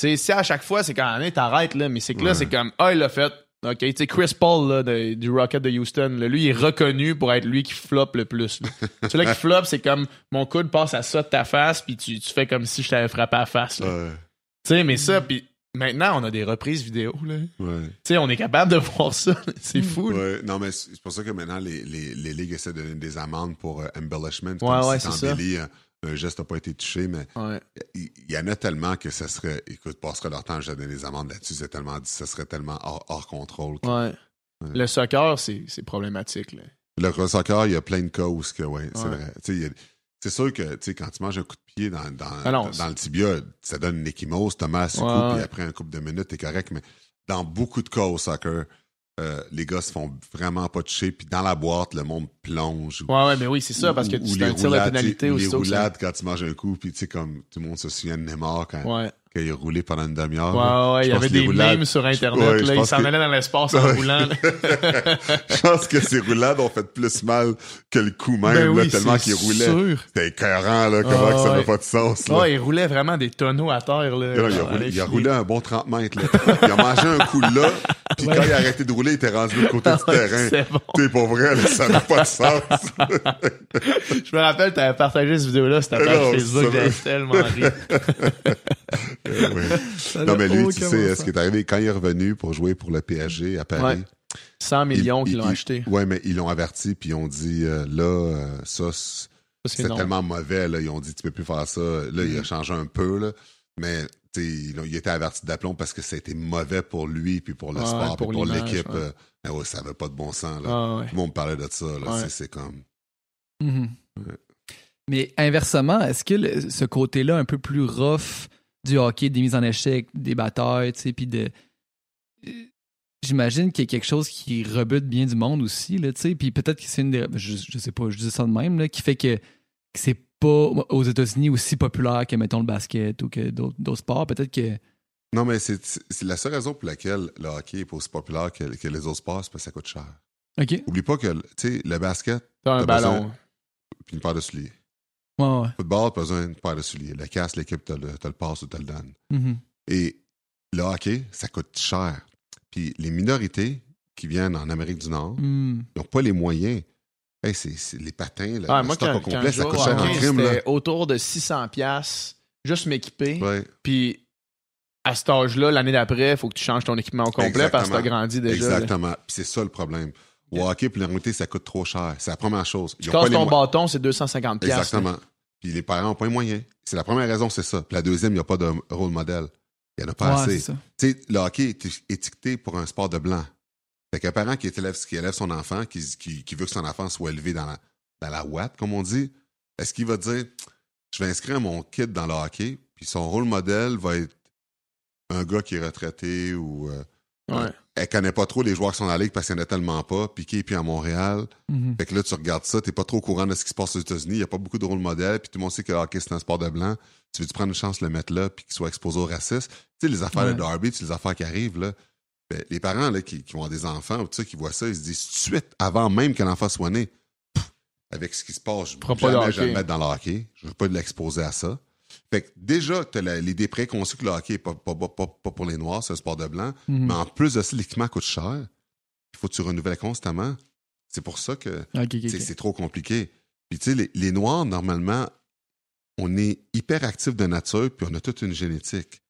Sais, si à chaque fois, c'est quand même, t'arrêtes, là, mais c'est que là, Ouais. c'est comme, ah, il l'a fait. OK, tu sais, Chris Paul, là, de- du Rocket de Houston, là, lui, il est reconnu pour être lui qui floppe le plus. là. Celui-là qui floppe, c'est comme, mon coude passe à ça de ta face, puis tu, tu fais comme si je t'avais frappé à la face. Ouais, Tu sais, mais ça, puis maintenant, on a des reprises vidéo, là. Tu sais, on est capable de voir ça. C'est fou, là. ouais. Non, mais c'est pour ça que maintenant, les, les, les ligues essaient de donner des amendes pour euh, embellishment. Ouais, ouais, si c'est ça. Un, un geste n'a pas été touché, mais Ouais. il il y, en a tellement que ça serait, écoute, passerait leur temps à jeter des amendes là-dessus, c'est tellement, ça serait tellement hors, hors contrôle. que- Ouais. Le soccer, c'est problématique. Là. Le soccer, il y a plein de cas où c'est vrai. C'est sûr que, quand tu manges un coup de pied dans, dans, Ah non, dans, c'est- le tibia, ça donne une échymose, tu Ouais, coup, puis après un couple de minutes, t'es correct, mais dans beaucoup de cas au soccer, euh, les gars se font vraiment pas toucher, puis dans la boîte, le monde plonge. Ouais, ouais, mais oui, c'est ça, parce que Ou- ou c'est les un tir de roulades, pénalité tu ou les roulades quand tu manges un coup, puis tu sais, comme tout le monde se souvient de Neymar quand, Ouais, quand il a roulé pendant une demi-heure. ouais, ouais. Il y avait des roulades- memes sur Internet. Ouais, là, il s'en que- allait dans l'espace en roulant. Je pense que ces roulades ont fait plus mal que le coup même, Ben là, tellement qu'il roulait. C'était écœurant, là, comment Ah, que ça ouais. n'a pas de sens, là. Ouais, il roulait vraiment des tonneaux à terre. Là, il, a roulé, il a l'infini. roulé un bon 30 mètres. Là. Il a mangé un coup là, puis quand il a arrêté de rouler, il était rendu de côté du terrain. C'est bon. Sais, pour vrai, là, ça n'a pas de sens. Je me rappelle, t'avais partagé cette vidéo-là sur ta Non, page Facebook. J'avais tellement ri. Euh, ouais. Non, mais lui, tu sais, ce qui est arrivé, quand il est revenu pour jouer pour le PSG à Paris, Ouais. 100 millions il- qu'ils l'ont acheté. Ouais, mais ils l'ont averti, puis ils ont dit, euh, là, euh, ça, c'est tellement mauvais, là, ils ont dit, tu peux plus faire ça. Là, il a Mhm. changé un peu, là, mais il, était averti d'aplomb parce que ça a été mauvais pour lui, puis pour le sport, pour puis pour l'équipe. ouais. euh, mais ouais, ça avait pas de bon sens, là. Ah, ouais. Tout le monde me parlait de ça. C'est- comme... Mhm. Ouais. Mais inversement, est-ce que le- ce côté-là un peu plus rough du hockey, des mises en échec, des batailles, tu sais, puis de. euh, J'imagine qu'il y a quelque chose qui rebute bien du monde aussi, là, tu sais, puis peut-être que c'est une des. Je, je sais pas, je dis ça de même, là, qui fait que, que c'est pas aux États-Unis aussi populaire que, mettons, le basket ou que d'autres d'autres sports. Peut-être que. Non, mais c'est c'est la seule raison pour laquelle le hockey est pas aussi populaire que, que les autres sports, c'est parce que ça coûte cher. OK. Oublie pas que, tu sais, le basket, T'as un T'as ballon. besoin- puis une paire de souliers. Ouais, ouais. Football, t'as besoin d'une paire de souliers. Le casse, l'équipe te le, passe ou te le donne. Mhm. Et le hockey, ça coûte cher. Puis les minorités qui viennent en Amérique du Nord, ils n'ont pas les moyens. Hey, c'est les patins, le, Ah, le moi, stock quand, au quand complet, ça coûte cher en crime. Là. C'était autour de 600 pièces juste m'équiper. Ouais, Puis à cet âge-là, l'année d'après, il faut que tu changes ton équipement au complet parce que t'as Exactement. grandi déjà. là. exactement. Puis c'est ça le problème. Au hockey, pour les minorités, ça coûte trop cher. C'est la première chose. Ils Tu pas les ton bâton, c'est 250 pièces. Exactement. Puis les parents n'ont pas les moyens. C'est la première raison, c'est ça. Puis la deuxième, il n'y a pas de rôle modèle. Il n'y en a pas Ouais, assez. c'est ça. Tu sais, le hockey est étiqueté pour un sport de blanc. Fait qu'un parent qui élève, qui élève son enfant, qui, qui, qui veut que son enfant soit élevé dans la, dans la ouate, comme on dit, est-ce qu'il va dire Je vais inscrire mon kid dans le hockey, puis son rôle modèle va être un gars qui est retraité ou. euh, Ouais. Elle connaît pas trop les joueurs qui sont dans la ligue parce qu'il n'y en a tellement pas. Piqué puis à Montréal. Mhm. Fait que là, tu regardes ça, t'es pas trop au courant de ce qui se passe aux États-Unis. Il n'y a pas beaucoup de rôle modèle, puis tout le monde sait que le hockey, c'est un sport de blanc. Tu veux-tu prendre une chance de le mettre là, puis qu'il soit exposé au racisme? Tu sais, les affaires Ouais. de Derby, tu sais, les affaires qui arrivent, là. Ben, les parents là, qui, avoir des enfants, ou tu sais, qui voient ça, ils se disent tout de suite, avant même que l'enfant soit né, Pff, avec ce qui se passe, je ne pas de jamais je vais le mettre dans le hockey. Je veux pas l'exposer à ça. Fait que déjà, tu as l'idée préconçue que le hockey n'est pas, pas, pas, pas- pas pour les Noirs, c'est un sport de blanc. Mhm. Mais en plus de ça, l'équipement coûte cher. Il faut que tu renouvelles constamment. C'est pour ça que c'est trop compliqué. Puis tu sais, les, les Noirs, normalement, on est hyper actifs de nature, puis on a toute une génétique.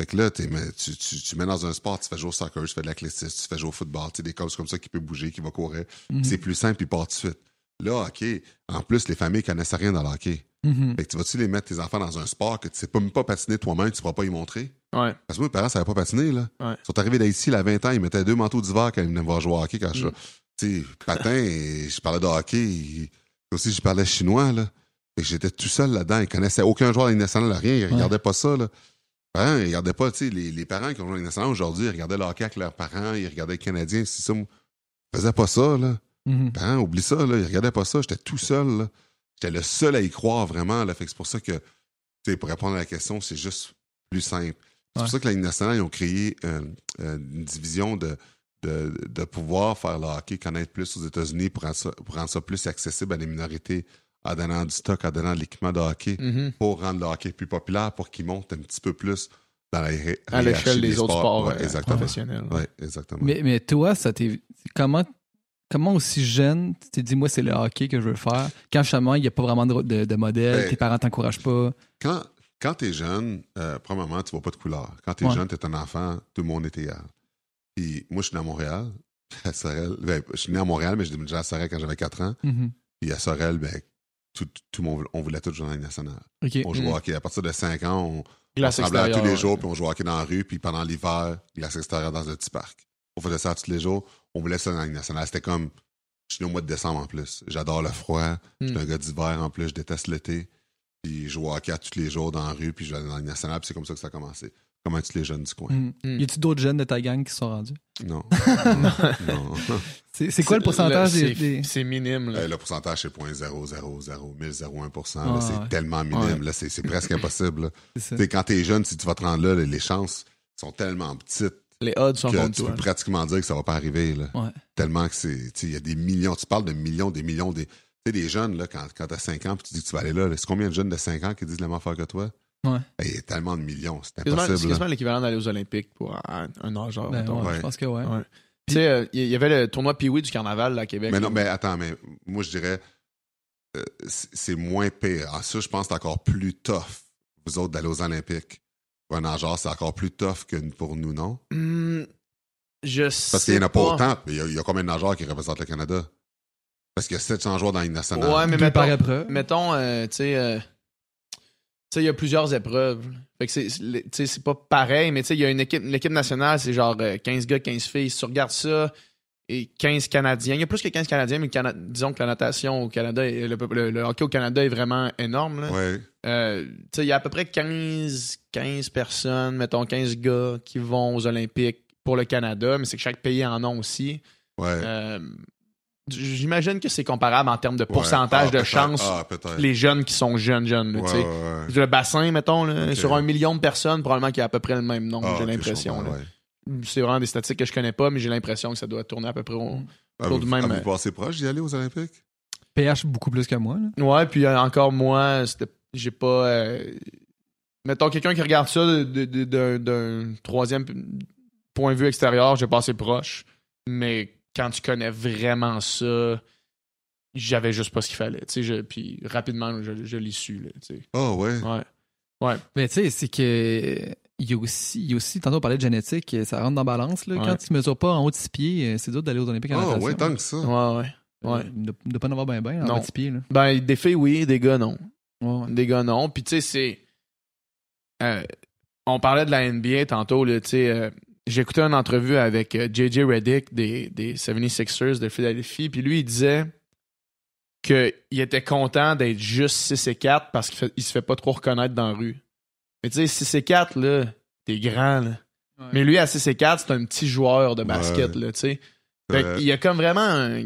Fait que là, tu, tu, tu mets dans un sport, tu fais jouer au soccer, tu fais de l'athlétisme, tu fais jouer au football, tu sais, des causes comme ça qui peut bouger, qui va courir. Mhm. C'est plus simple, puis part tout de suite. Là, OK, en plus, les familles connaissent rien dans le hockey. Mhm. Fait que tu vas-tu les mettre tes enfants dans un sport que tu sais pas même pas patiner toi-même, tu pourras pas y montrer? Ouais. Parce que moi, mes parents ne savaient pas patiner, là. Ouais. Ils sont arrivés d'Haïti, à 20 ans, ils mettaient deux manteaux d'hiver quand ils venaient me voir jouer au hockey. Quand je, Mm. tu sais, patin, et je parlais de hockey, et aussi, je parlais chinois, là. Fait que j'étais tout seul là-dedans. Ils connaissaient aucun joueur de la Ligue nationale, rien. Ils regardaient pas ça, là. Hein, ils regardaient pas, tu sais, les, les parents qui ont joué à la Ligue nationale aujourd'hui, ils regardaient le hockey avec leurs parents, ils regardaient les Canadiens, c'est ça. Ils faisaient pas ça, là. Mhm. Parents, oublie ça, là. Ils regardaient pas ça. J'étais tout seul. J'étais le seul à y croire, vraiment, là. Fait c'est pour ça que, pour répondre à la question, c'est juste plus simple. C'est Ouais. pour ça que la Ligue nationale, ils ont créé euh, euh, une division de, de, de pouvoir faire le hockey connaître plus aux États-Unis pour rendre, ça, pour rendre ça plus accessible à des minorités, en donnant du stock, en donnant de l'équipement de hockey, Mhm. pour rendre le hockey plus populaire, pour qu'il monte un petit peu plus dans la À l'échelle des, autres sports Ouais, euh, professionnels. Ouais, exactement. Mais, mais toi, ça. Comment, comment aussi jeune, tu t'es dit, moi, c'est le hockey que je veux faire, quand justement, il n'y a pas vraiment de, de, de modèle, Ben, tes parents t'encouragent pas. quand, quand t'es jeune, euh, premièrement, tu vois pas de couleur. Quand t'es Ouais. jeune, t'es un enfant, tout le monde est égal. Puis moi, je suis né à Montréal. À Sorel, ben, je suis né à Montréal, mais j'ai déménagé à Sorel quand j'avais 4 ans. Mhm. Puis à Sorel, ben, tout, tout le monde, on voulait tout jouer dans la nationale. On jouait au Mm. hockey. À partir de 5 ans, on, on se tous les ouais. jours, puis on jouait au hockey dans la rue, puis pendant l'hiver, glace extérieure dans le petit parc. On faisait ça tous les jours. On voulait ça dans la Ligue nationale. C'était comme, je suis né au mois de décembre en plus. J'adore le froid. Je suis Mm. un gars d'hiver en plus. Je déteste l'été. Puis je joue au hockey à tous les jours dans la rue, puis je vais dans la Ligue nationale, puis c'est comme ça que ça a commencé. Comme un tous les jeunes du coin. Mm. Mm. Y a-tu d'autres jeunes de ta gang qui sont rendus? Non. non. C'est c'est quoi le pourcentage c'est- des, C'est minime, là. Euh, le pourcentage, c'est 0.00001%. Ah, c'est ouais. tellement minime. Ouais. Là, c'est, c'est presque impossible. là. c'est ça? Tu quand t'es jeune, si tu vas te rendre là, les chances sont tellement petites Les odds sont contre tu toi. peux pratiquement dire que ça va pas arriver. Là. Ouais. Tellement que c'est. tu sais, Il y a des millions. Tu parles de millions, des millions. Des, tu sais, des jeunes, là, quand, quand t'as 5 ans puis tu dis que tu vas aller là, là, c'est combien de jeunes de 5 ans qui disent la même affaire que toi? Ouais. Eh, Il y a tellement de millions. C'est C'est c'est impossible. là. quasiment l'équivalent d'aller aux Olympiques pour un, un nageur. Ben, ouais, Ouais. Je pense que ouais. Tu sais, euh, il y avait le tournoi Pee-Wee du carnaval là, à Québec. Mais non, mais attends, mais moi, je dirais, euh, c'est c'est moins pire. En ça, je pense que c'est encore plus tough, vous autres, d'aller aux Olympiques. Un nageur, c'est encore plus tough que pour nous, non? Je sais Parce qu'il n'y en a pas autant. mais Il y, a, il y a combien de nageurs qui représentent le Canada? Parce qu'il y a 700 joueurs dans Ligue nationale. Ouais, mais Deux par mettons, épreuve. mettons euh, tu sais, euh, tu sais, il y a plusieurs épreuves. Fait que c'est, c'est- tu sais, c'est pas pareil, mais tu sais, il y a une équipe, l'équipe nationale, c'est genre euh, 15 gars, 15 filles. Si tu regardes ça, et 15 Canadiens. Il y a plus que 15 Canadiens, mais Cana- disons que la natation au Canada, est- le, le- le hockey au Canada est vraiment énorme. là. Ouais. Euh, il y a à peu près 15, 15 personnes, mettons 15 gars qui vont aux Olympiques pour le Canada, mais c'est que chaque pays en a aussi. Ouais. Euh, J'imagine que c'est comparable en termes de Ouais. pourcentage Ah, de chance. Ah. Les jeunes qui sont jeunes, jeunes. là, Ouais. Le bassin, mettons, là, sur un million de personnes, probablement qu'il y a à peu près le même nombre, Ah, j'ai l'impression. C'est vraiment des statistiques que je connais pas, mais j'ai l'impression que ça doit tourner à peu près au- Ah, Autour vous, du même, vous euh, passez proche d'y aller aux Olympiques? PH beaucoup plus que moi. là. Ouais, puis encore moi, c'était- j'ai pas. euh, mettons quelqu'un qui regarde ça d'un d'un troisième point de vue extérieur, j'ai passé proche. Mais quand tu connais vraiment ça, j'avais juste pas ce qu'il fallait. Tu sais, je- puis rapidement, je, je l'ai su. Là, tu sais. Ah, ouais. ouais. Mais tu sais, c'est que. Il y, a aussi, il y a aussi, tantôt on parlait de génétique, ça rentre dans la balance. Là. Ouais. Quand tu mesures pas en haut de 6 pieds, c'est dur d'aller aux Olympiques en Ah, natation. ouais, tant que ça. Ouais, ouais. Ouais. Euh, De, de pas en avoir bien bien en bas de 6 pieds. Là. Ben, des filles, oui, des gars, non. Ouais. Des gars, non. Puis, tu sais, c'est. euh, on parlait de la NBA tantôt, là, tu sais. euh, J'ai écouté une entrevue avec euh, JJ Reddick des, des 76ers de Philadelphie, puis lui, il disait qu'il était content d'être juste 6 et 4 parce qu'il se fait pas trop reconnaître dans la rue. Mais tu sais, 6 et 4, là, t'es grand, là. Ouais. Mais lui, à 6 et 4, c'est un petit joueur de basket, Ouais. là, tu sais. Fait qu'il y a comme vraiment un.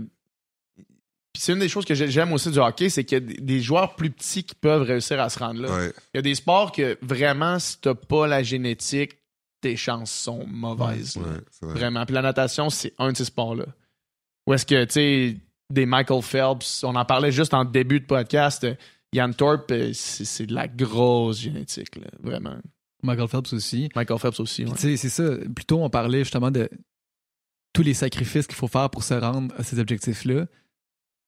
Puis c'est une des choses que j'ai- j'aime aussi du hockey, c'est qu'il y a des- joueurs plus petits qui peuvent réussir à se rendre là. ouais. Il y a des sports que vraiment, si t'as pas la génétique, tes chances sont mauvaises. Ouais, vrai. Vraiment. Puis la natation, c'est un de ces sports-là. Où est-ce que, tu sais, des Michael Phelps, on en parlait juste en début de podcast, euh, Yann Thorpe, euh, c'est de la grosse génétique, là, vraiment. Michael Phelps aussi. Michael Phelps aussi, ouais. tu sais, c'est ça. Plutôt, on parlait justement de tous les sacrifices qu'il faut faire pour se rendre à ces objectifs-là.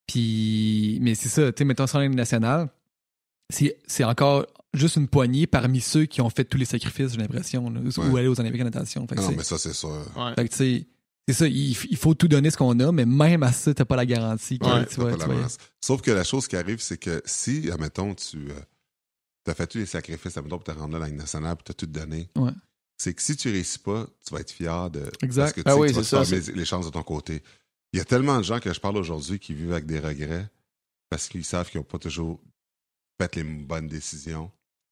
Puis, mais c'est ça, tu sais, mettons sur la Ligue nationale, c'est c'est encore juste une poignée parmi ceux qui ont fait tous les sacrifices, j'ai l'impression, là, ou Ouais. aller aux Olympiques en natation. Fait que Non, mais ça, c'est sûr. Ouais. fait que, tu sais, c'est ça, il, il faut tout donner ce qu'on a, mais même à ça, t'as pas la garantie que Ouais, tu T'as vas. pas tu. Sauf que la chose qui arrive, c'est que si, admettons, tu as fait tous les sacrifices, admettons, pour te rendre là à la nationale, puis tu as tout donné, Ouais. c'est que si tu réussis pas, tu vas être fier de. Exact. Parce que tu Ah sais oui, tu vas ça, faire les, les chances de ton côté. Il y a tellement de gens que je parle aujourd'hui qui vivent avec des regrets parce qu'ils savent qu'ils n'ont pas toujours fait les bonnes décisions.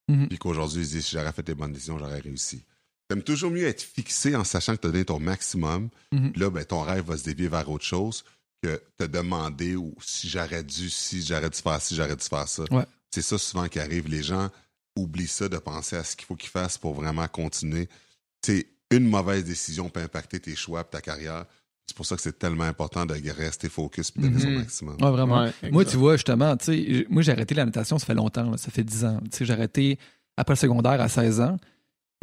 Mhm. Puis qu'aujourd'hui, ils se disent si j'aurais fait les bonnes décisions, j'aurais réussi. T'aimes toujours mieux être fixé en sachant que tu as donné ton maximum. Mhm. Puis Là, ben, ton rêve va se dévier vers autre chose que te demander ou si j'aurais dû, si j'aurais dû faire ci, j'aurais dû faire ça. Ouais. C'est ça souvent qui arrive. Les gens oublient ça de penser à ce qu'il faut qu'ils fassent pour vraiment continuer. C'est une mauvaise décision peut impacter tes choix et ta carrière. C'est pour ça que c'est tellement important de rester focus et donner son Mhm. maximum. Ouais, vraiment. Ouais, Moi, tu vois, justement, tu sais, j- moi, j'ai arrêté la natation, ça fait longtemps, là, ça fait 10 ans. Tu sais, j'ai arrêté après le secondaire à 16 ans.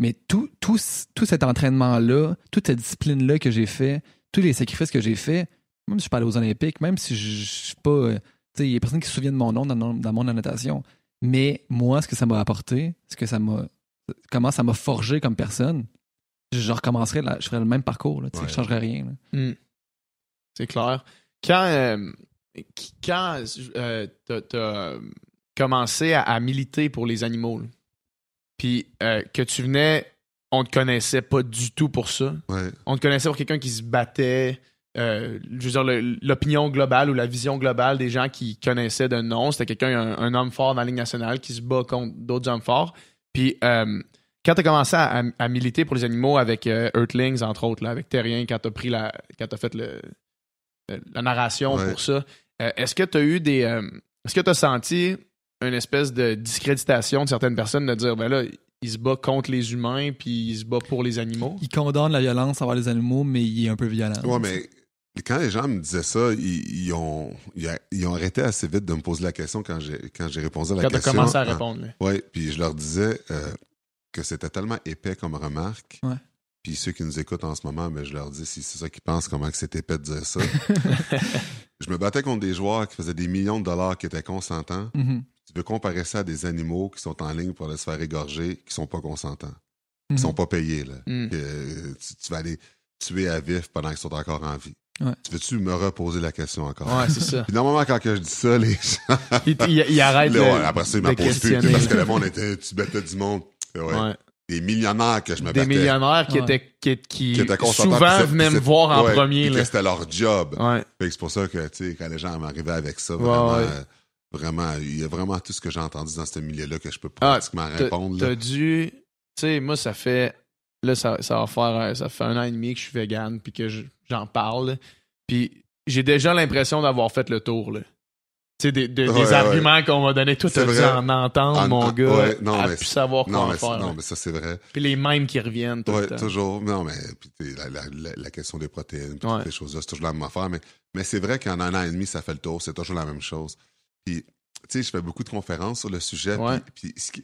Mais tout, tout, c- tout cet entraînement-là, toute cette discipline-là que j'ai fait, tous les sacrifices que j'ai fait, même si je suis pas allé aux Olympiques, même si je je suis pas. euh, Tu sais, il y a personne qui se souvient de mon nom dans, dans, dans mon natation. Mais moi, ce que ça m'a apporté, ce que ça m'a. Comment ça m'a forgé comme personne, je, recommencerais, la- je ferais le même parcours, là, Ouais. je changerais rien. là. Hmm. C'est clair. Quand. euh, quand euh, t'as commencé à, à militer pour les animaux, là, puis euh, que tu venais, on te connaissait pas du tout pour ça. Ouais. On te connaissait pour quelqu'un qui se battait. euh, je veux dire, l'opinion globale ou la vision globale des gens qui connaissaient de nom, c'était quelqu'un, un, un homme fort dans la Ligue nationale qui se bat contre d'autres hommes forts. Puis euh, quand tu as commencé à, à- à militer pour les animaux avec euh, Earthlings, entre autres, là, avec Terrien, quand tu as pris la. quand tu fait le, la narration Ouais. pour ça, euh, est-ce que tu as eu des. euh, est-ce que tu as senti une espèce de discréditation de certaines personnes de dire, ben là, il se bat contre les humains, puis il se bat pour les animaux? Il condamne la violence envers les animaux, mais il est un peu violent. Ouais, mais quand les gens me disaient ça, ils, ils ont, ils, ont arrêté assez vite de me poser la question quand j'ai, quand j'ai répondu à la Quand tu as question. commencé à Ah, répondre. là. Ouais, puis je leur disais euh, que c'était tellement épais comme remarque. Ouais. Puis ceux qui nous écoutent en ce moment, ben, je leur dis si c'est ça qu'ils pensent, comment que c'est épais de dire ça? je me battais contre des joueurs qui faisaient des millions de dollars qui étaient consentants. Mhm. Tu veux comparer ça à des animaux qui sont en ligne pour aller se faire égorger, qui sont pas consentants, qui sont pas payés. Là. Mm. Que, euh, tu, tu vas aller tuer à vif pendant qu'ils sont encore en vie. Ouais. Tu veux-tu me reposer la question encore? Ouais, c'est ça. Puis normalement, quand que je dis ça, les gens. Il, il- il arrête Là, de, ouais, après ça, ils de m'en posent plus. Parce que le monde était. Tu battais du monde. Ouais. Des millionnaires que je me Des battais. millionnaires qui Ouais. étaient qui, qui, qui étaient consentants, souvent venaient me voir en ouais, premier. Là. que c'était leur job. Fait c'est pour ça que, tu sais, quand les gens m'arrivaient avec ça, vraiment, ouais. euh, vraiment, il y a vraiment tout ce que j'ai entendu dans ce milieu-là que je peux Ah, pratiquement T'as répondre. là. t'as dû. Tu sais, moi, ça fait. Là, ça, ça va faire. Ça fait un an et demi que je suis vegan, puis que je- j'en parle. Puis j'ai déjà l'impression d'avoir fait le tour, là. Sais, des, de- Ouais, des ouais. arguments qu'on m'a donné. Toi, t'as dû en entendre, En- mon gars. non, à mais plus savoir quoi Non, mais, faire. non, mais ça, c'est vrai. Puis les mêmes qui reviennent tout le temps. toujours. Non, mais puis, la, la, la, la question des protéines, puis toutes ces choses-là, c'est toujours la même affaire. Mais, mais c'est vrai qu'en un an et demi, ça fait le tour. C'est toujours la même chose. Puis, tu sais, je fais beaucoup de conférences sur le sujet. puis- ce qui-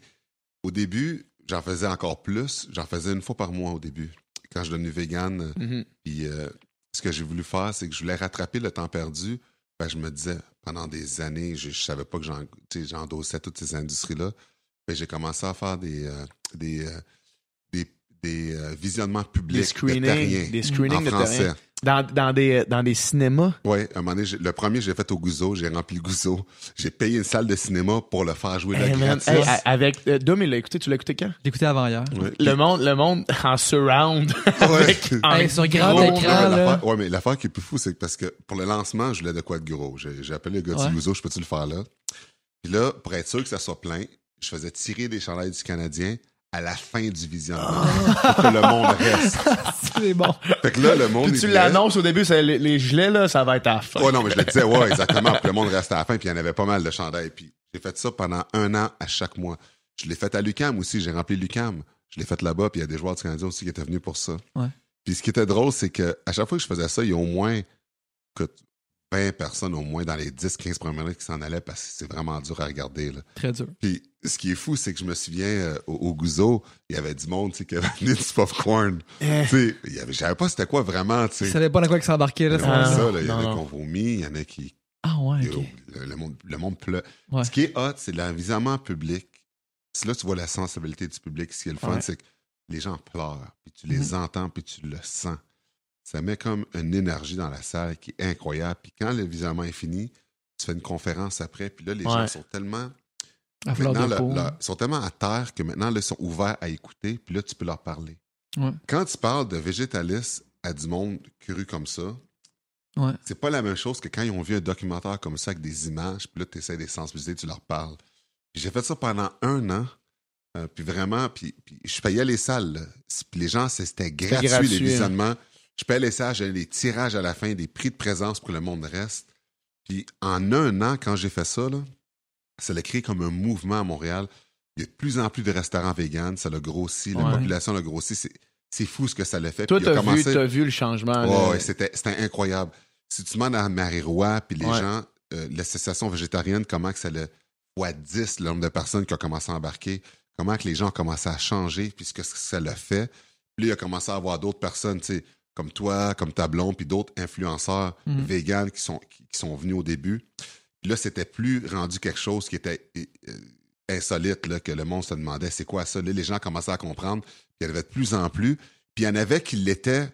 au début, j'en faisais encore plus. J'en faisais une fois par mois au début. Quand je devenais vegan, Mhm. puis euh, ce que j'ai voulu faire, c'est que je voulais rattraper le temps perdu. Ben, je me disais, pendant des années, je, je savais pas que j'endossais toutes ces industries-là. J'ai commencé à faire des, euh, des, euh, des, des, euh, visionnements publics Des de terriens Des screenings en de français. terrien. Dans, dans, des, dans des cinémas? Oui, un moment donné, le premier, j'ai fait au Gouzo, j'ai rempli le Gouzo. J'ai payé une salle de cinéma pour le faire jouer là Hey, hey, a- avec. euh, Dom, il l'a écouté. Tu l'as écouté quand? J'ai écouté avant hier. Ouais. Le monde, le monde en surround. avec, Ouais. en Hey, sur grand gros, écran, ouais, mais l'affaire qui est plus fou, c'est que parce que pour le lancement, je voulais de quoi de gros. J'ai appelé le gars Ouais. du Gouzo, je peux-tu le faire là? Puis là, pour être sûr que ça soit plein, je faisais tirer des chandails du Canadien à la fin du visionnement pour que le monde reste. C'est bon. Fait que là, le monde. Puis tu l'annonces au début, c'est les, les gilets, là, ça va être à la fin. Ouais, non, mais je le disais, ouais, exactement. Puis le monde restait à la fin, puis il y en avait pas mal de chandails. Puis j'ai fait ça pendant un an à chaque mois. Je l'ai fait à Lucam aussi, j'ai rempli Lucam. Je l'ai fait là-bas, puis il y a des joueurs du Canadien aussi qui étaient venus pour ça. Ouais. Puis ce qui était drôle, c'est que à chaque fois que je faisais ça, il y a au moins écoute, 20 personnes au moins dans les 10-15 premières minutes qui s'en allaient parce que c'est vraiment dur à regarder. Là. Très dur. Puis ce qui est fou, c'est que je me souviens euh, au, au Gouzo, il y avait du monde tu sais, qui avait amené du popcorn. Eh. Tu sais, savais pas c'était quoi vraiment. tu savais pas dans quoi que s'embarquait, là. Moment-là. ça, là, il y en a qui ont vomi, il y en a qui, Ah ouais, le, le monde, le monde pleure. Ouais. Ce qui est hot, c'est l'avisement public. C'est là tu vois la sensibilité du public. Ce qui est le fun, Ouais. c'est que les gens pleurent, puis tu les Mhm. entends, puis tu le sens. Ça met comme une énergie dans la salle qui est incroyable. Puis quand le est fini, tu fais une conférence après, puis là, les Ouais. gens sont tellement, À maintenant, là, là, sont tellement à terre que maintenant, là, ils sont ouverts à écouter, puis là, tu peux leur parler. Ouais. Quand tu parles de végétalisme à du monde cru comme ça, Ouais. c'est pas la même chose que quand ils ont vu un documentaire comme ça avec des images, puis là, tu essaies de les sensibiliser, tu leur parles. J'ai fait ça pendant un an, euh, puis vraiment, puis, puis je payais les salles. là. Puis les gens, c'était gratuit, gratuit, les hein. visionnements. Je payais les salles, j'avais des tirages à la fin, des prix de présence pour que le monde reste. Puis en un an, quand j'ai fait ça, là, ça l'a créé comme un mouvement à Montréal. Il y a de plus en plus de restaurants véganes, ça l'a grossi, la Ouais. population l'a grossi. C'est, fou ce que ça l'a fait. Toi, t'as vu, commencé- t'as vu le changement. Ouais, c'était, incroyable. Si tu demandes à Marie-Roy, puis les Ouais. gens, euh, l'association végétarienne, comment que ça le fois 10 le nombre de personnes qui ont commencé à embarquer, comment que les gens ont commencé à changer, puis ce que ça l'a fait. Puis là, il a commencé à avoir d'autres personnes, tu sais, comme toi, comme ta blonde, puis d'autres influenceurs Mhm. véganes qui sont, qui, qui sont venus au début. Là, c'était plus rendu quelque chose qui était euh, insolite, là, que le monde se demandait c'est quoi ça? Là, les gens commençaient à comprendre. Puis il y en avait de plus en plus. Puis il y en avait qui l'étaient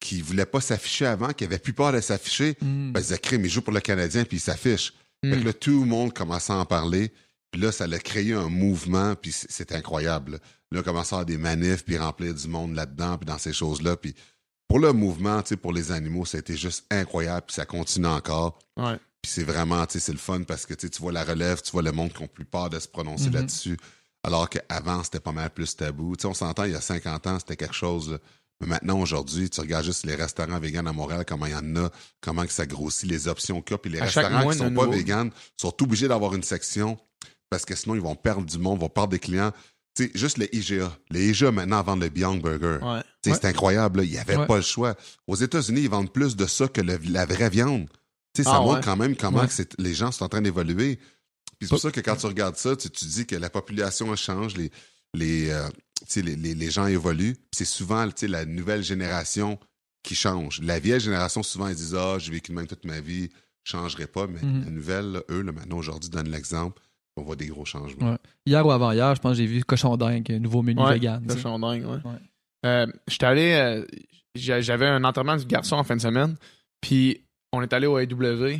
qui voulait pas s'afficher avant, qui avait plus peur de s'afficher, Mm. ben, il disait, crime, il joue pour le Canadien, puis il s'affiche. Fait Mm. que là, tout le monde commençait à en parler. Puis là, ça a créé un mouvement, puis c- c'était incroyable. Là, Là, on commençait à avoir des manifs, puis remplir du monde là-dedans, puis dans ces choses-là. Puis pour le mouvement, pour les animaux, ça a été juste incroyable, puis ça continue encore. Ouais. Puis c'est vraiment, tu sais, c'est le fun parce que tu vois la relève, tu vois le monde qui ont plus peur de se prononcer Mhm. là-dessus. Alors qu'avant, c'était pas mal plus tabou. Tu sais, on s'entend, il y a 50 ans, c'était quelque chose. Mais maintenant, aujourd'hui, tu regardes juste les restaurants véganes à Montréal, comment il y en a, comment que ça grossit, les options qu'il y a. Puis les À restaurants mois, qui en sont pas véganes sont obligés d'avoir une section parce que sinon, ils vont perdre du monde, vont perdre des clients. Tu sais, juste les IGA. Les IGA, maintenant, vendent le Beyond Burger. Ouais. Tu sais, Ouais. C'est incroyable. là. Il n'y avait Ouais. pas le choix. Aux États-Unis, ils vendent plus de ça que le- la vraie viande. Tu sais, ça Ah, montre ouais. quand même comment Ouais. que les gens sont en train d'évoluer. Puis c'est pour ça que quand tu regardes ça, tu, tu dis que la population change, les, les, euh, tu sais, les, les- les gens évoluent. Puis c'est souvent tu sais, la nouvelle génération qui change. La vieille génération, souvent, ils disent Ah, j'ai vécu de même toute ma vie, je ne changerai pas. Mais Mhm. la nouvelle, là, eux, là, maintenant, aujourd'hui, donnent l'exemple. On voit des gros changements. Ouais. Hier ou avant-hier, je pense que j'ai vu Cochon Dingue, un nouveau menu Ouais, vegan. cochon dingue, ouais. Ouais. Euh, J'étais allé, euh, j'a- j'avais un enterrement du garçon en fin de semaine, puis on est allé au AW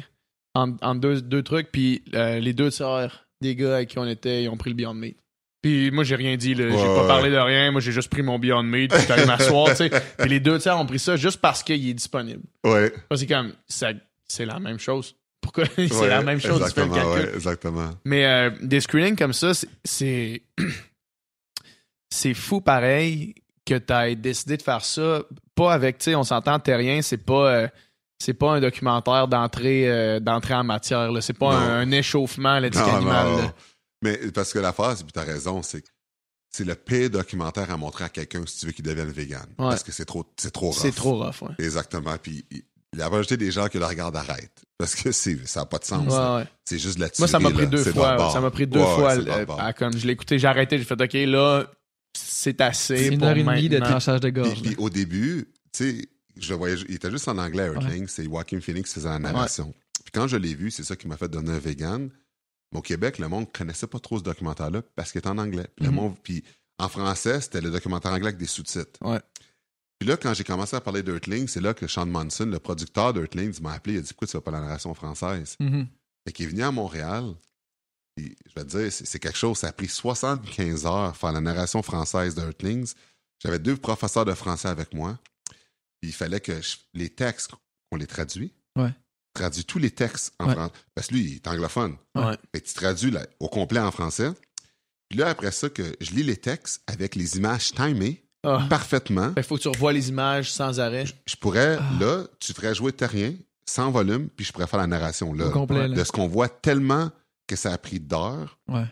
en, en deux, deux trucs, puis euh, les deux sœurs des gars avec qui on était, ils ont pris le Beyond Meat. Puis moi, j'ai rien dit, là. j'ai Ouais, pas ouais. parlé de rien, moi j'ai juste pris mon Beyond Meat, puis j'étais allé m'asseoir, tu sais. Puis les deux tiers ont pris ça juste parce qu'il est disponible. Ouais. C'est comme, c'est la même chose. Pourquoi? C'est Ouais, la même chose, tu fais le Exactement, calcul. ouais, exactement. Mais euh, des screenings comme ça, c'est- c'est. fou pareil que tu aies décidé de faire ça. Pas avec, tu sais, on s'entend, terrien, c'est pas. euh, c'est pas un documentaire d'entrée euh, d'entrée en matière. là. C'est pas un, un échauffement l'éthique Non, animale. non. là. Mais parce que l'affaire, c'est puis t'as raison, c'est que c'est le pire documentaire à montrer à quelqu'un si tu veux qu'il devienne vegan. Ouais. Parce que c'est trop, c'est trop rough. C'est trop rough, ouais. Exactement. Puis il- il a rajouté des gens qui le regardent arrête. Parce que ça n'a pas de sens. Ouais, là. ouais. C'est juste la Moi, ça m'a tuerie, pris là. deux fois. Ça m'a pris deux fois. à- comme je l'ai écouté, j'ai arrêté, j'ai fait OK, là, c'est assez. C'est une heure et demie de tranchage de Puis, gorge. puis au début, tu sais, je voyais, il était juste en anglais, Earthling. C'est Joaquin Phoenix qui faisait la narration. Puis quand je l'ai vu, c'est ça qui m'a fait devenir vegan. Mais au Québec, le monde connaissait pas trop ce documentaire-là parce qu'il était en anglais. Puis, le Mhm. monde- puis en français, c'était le documentaire anglais avec des sous-titres. Ouais. Puis là, quand j'ai commencé à parler d'Earthling, c'est là que Sean Monson, le producteur d'Earthling, m'a appelé. Il a dit Pourquoi tu fais pas la narration française? Mhm. Fait qu'il est venu à Montréal. Puis, je vais te dire, c'est c'est quelque chose. Ça a pris 75 heures faire la narration française d'Earthlings. J'avais deux professeurs de français avec moi. Il fallait que je- les textes, on les traduit. Ouais. Traduit tous les textes en Ouais. français. Parce que lui, il est anglophone. Ouais. Fait que tu traduis là, au complet en français. Puis là, après ça, que je lis les textes avec les images timées Ah. parfaitement. Fait qu'il faut que tu revoies les images sans arrêt. Je pourrais, Ah. là, tu ferais jouer Terrien sans volume, puis je pourrais faire la narration là. Au complet, là. De ce qu'on voit tellement que ça a pris d'heures Ouais.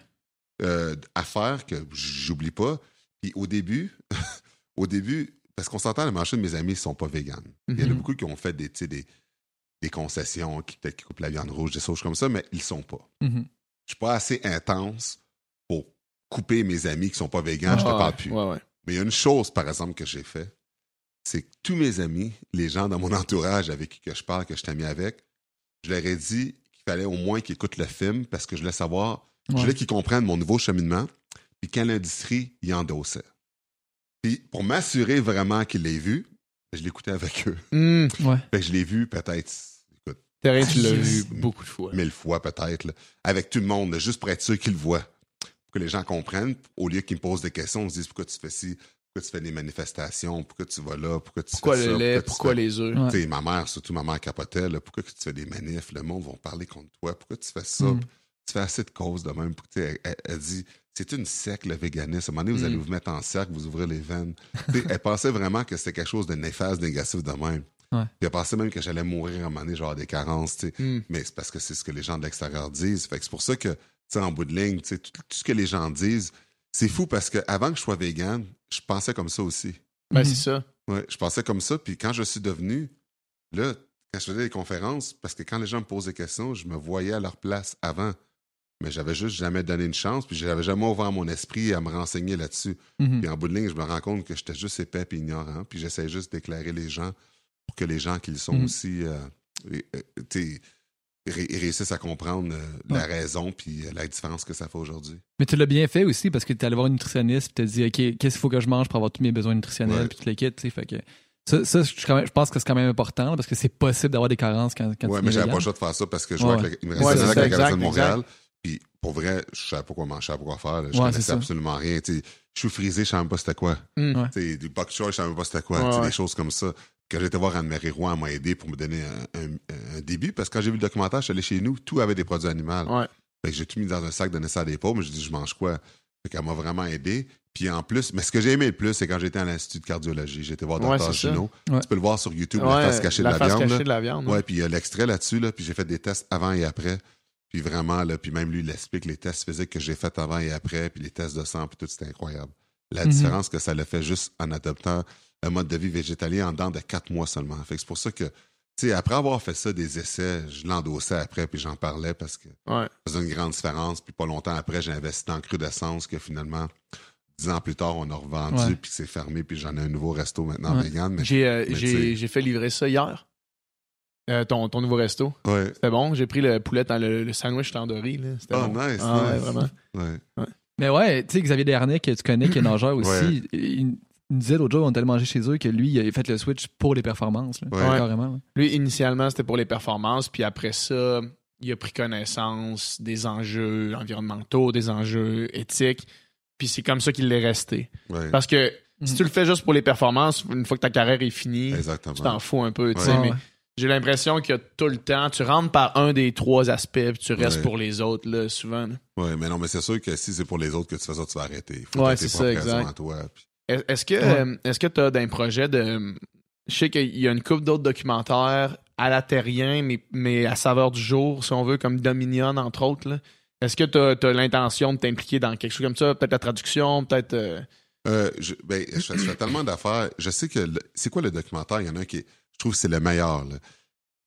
euh, à faire que j'oublie pas. Puis au début, au début, parce qu'on s'entend, la majorité de mes amis ne sont pas véganes. Il y en a Mhm. beaucoup qui ont fait des, concessions, qui peut-être qui coupent la viande rouge, des choses comme ça, mais ils sont pas. Mhm. Je suis pas assez intense pour couper mes amis qui sont pas végans, je te Ah, parle ouais, plus. Ouais, ouais. Mais il y a une chose, par exemple, que j'ai fait, c'est que tous mes amis, les gens dans mon entourage avec qui que je parle, que je ami avec, je leur ai dit qu'il fallait au moins qu'ils écoutent le film parce que je voulais savoir, je voulais qu'ils comprennent mon nouveau cheminement, puis quelle industrie ils endossaient. Puis pour m'assurer vraiment qu'ils l'aient vu, je l'écoutais avec eux. Hum, Ouais. Fait que je l'ai vu peut-être, écoute, Terrien, tu l'as vu beaucoup de fois. mille fois peut-être, là, avec tout le monde, là, juste pour être sûr qu'ils le voient. Pour que les gens comprennent, au lieu qu'ils me posent des questions, ils se disent pourquoi tu fais ci, pourquoi tu fais des manifestations, pourquoi tu vas là, pourquoi tu Pourquoi fais le ça, lait, tu pourquoi fais- les œufs? Ouais. Tu sais, ma mère, surtout ma mère capotait, là, pourquoi tu fais des manifs, le monde va parler contre toi, pourquoi tu fais ça, Mm. Tu fais assez de causes de même. Tu sais, Elle, elle- elle dit, c'est une secte, le véganisme. À un moment donné, vous Mm. allez vous mettre en cercle, vous ouvrez les veines. Tu sais, elle pensait vraiment que c'était quelque chose de néfaste, négatif de même. Ouais. Puis elle pensait même que j'allais mourir à un moment donné, genre des carences, tu sais. Hum. Mais c'est parce que c'est ce que les gens de l'extérieur disent. Fait que c'est pour ça que, tu sais, en bout de ligne, tu sais, tout, tout ce que les gens disent, c'est fou parce que avant que je sois vegan, je pensais comme ça aussi. Ben, Mhm. c'est ça. Ouais, je pensais comme ça. Puis quand je suis devenu, là, quand je faisais des conférences, parce que quand les gens me posent des questions, je me voyais à leur place avant. Mais j'avais juste jamais donné une chance, puis j'avais jamais ouvert mon esprit à me renseigner là-dessus. Mhm. Puis en bout de ligne, je me rends compte que j'étais juste épais et ignorant, puis j'essaie juste d'éclairer les gens pour que les gens qu'ils sont Mhm. aussi, euh, euh, ré- réussissent à comprendre euh, la raison puis euh, la différence que ça fait aujourd'hui. Mais tu l'as bien fait aussi parce que tu es allé voir une nutritionniste tu as dit OK, qu'est-ce qu'il faut que je mange pour avoir tous mes besoins nutritionnels puis tu le quittes. Fait que Ça, ça, je, suis quand même- je pense que c'est quand même important là, parce que c'est possible d'avoir des carences quand, quand tu mais j'avais pas le choix de faire ça parce que je Ouais. vois que le- il me Ouais, restait c'est avec la de Montréal. Pour vrai, je savais pas quoi manger, je savais pas quoi faire. là. Je Ouais, connaissais absolument rien. Je suis frisé, je savais même pas c'était quoi. Mm. Ouais. Du bok choy, je savais même pas c'était quoi. Ouais, ouais. Des choses comme ça. Quand j'étais voir Anne-Marie Roy, elle m'a aidé pour me donner un, un- un début parce que quand j'ai vu le documentaire, je suis allé chez nous, tout avait des produits animaux. Ouais. J'ai tout mis dans un sac, donné ça à des pauvres, mais j'ai dit, je mange quoi? Fait qu'elle m'a vraiment aidé. Puis en plus, mais ce que j'ai aimé le plus, c'est quand j'étais à l'Institut de cardiologie. J'ai été voir Ouais, Dr. ça. Gino. Ouais. Tu peux le voir sur YouTube, Ouais, la face cachée de la, face viande. cachée de la viande. Ouais, puis il y a l'extrait là-dessus, là, puis j'ai fait des tests avant et après. Puis vraiment, là, puis même lui, il explique les tests physiques que j'ai faits avant et après, puis les tests de sang, puis tout, c'était incroyable. La Mhm. différence que ça l'a fait juste en adoptant un mode de vie végétalien en dedans de quatre mois seulement. Fait que c'est pour ça que, tu sais, après avoir fait ça, des essais, je l'endossais après, puis j'en parlais parce que Ouais. ça faisait une grande différence. Puis pas longtemps après, j'ai investi dans Crudescence, que finalement, dix ans plus tard, on a revendu, Ouais. puis c'est fermé, puis j'en ai un nouveau resto maintenant Ouais. vegan. J'ai euh, j'ai fait livrer ça hier. Euh, ton, ton nouveau resto. ouais. C'était bon? J'ai pris le poulet dans le, le sandwich tandoori. là. C'était Oh, bon. nice, Ah, ouais, vraiment. Ouais. Mais ouais, tu sais, Xavier Desharnais, que tu connais, qui est nageur aussi, Ouais. il, il nous disait l'autre jour, on était allé manger chez eux, que lui, il a fait le switch pour les performances. Là, Ouais. Carrément. là. Lui, initialement, c'était pour les performances. Puis après ça, il a pris connaissance des enjeux environnementaux, des enjeux éthiques. Puis c'est comme ça qu'il l'est resté. Ouais. Parce que si Mhm. tu le fais juste pour les performances, une fois que ta carrière est finie, Exactement. tu t'en fous un peu. tu sais, mais Ouais. J'ai l'impression que tout le temps, tu rentres par un des trois aspects, puis tu restes Ouais. pour les autres, là, souvent. Ouais, mais non, mais c'est sûr que si c'est pour les autres que tu fais ça, tu vas arrêter. Il faut Ouais, que tu aies c'est ça, exact. à toi. puis- Est- Est-ce que Ouais. euh, est-ce que tu as d'un projet de. Je sais qu'il y a une couple d'autres documentaires à la terrien, mais, mais à saveur du jour, si on veut, comme Dominion, entre autres. là. Est-ce que tu as, l'intention de t'impliquer dans quelque chose comme ça? Peut-être la traduction, peut-être. euh, Euh, je, ben, je, fais, je fais tellement d'affaires. Je sais que le- c'est quoi le documentaire? Il y en a un qui est- trouve que c'est le meilleur. là.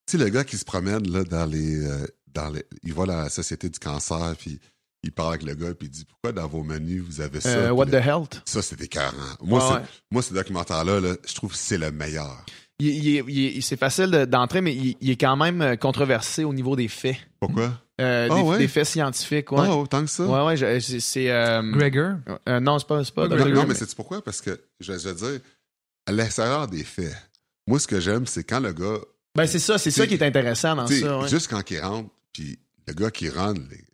Tu sais, le gars qui se promène là, dans les. euh, dans les il va à la Société du cancer, puis il parle avec le gars, puis il dit Pourquoi dans vos menus vous avez ça? euh, what le- the Health? Ça, c'est écœurant. Moi, Ouais, c'est- ouais. moi, ce documentaire-là, là, je trouve que c'est le meilleur. Il- il est- il est- c'est facile de- d'entrer, mais il, il est quand même euh, controversé au niveau des faits. Pourquoi? Euh, Ah des, ouais? des faits scientifiques, ouais. Ah, autant que ça? Ouais, ouais, je- c'est. euh, Gregor? euh, non, c'est pas. C'est pas Pas Non, Green, mais c'est pourquoi? Parce que, je, je veux dire, à l'extérieur des faits, moi, ce que j'aime, c'est quand le gars, Ben, c'est ça, c'est ça qui est intéressant dans ça. ouais. juste quand il rentre, puis le gars qui run les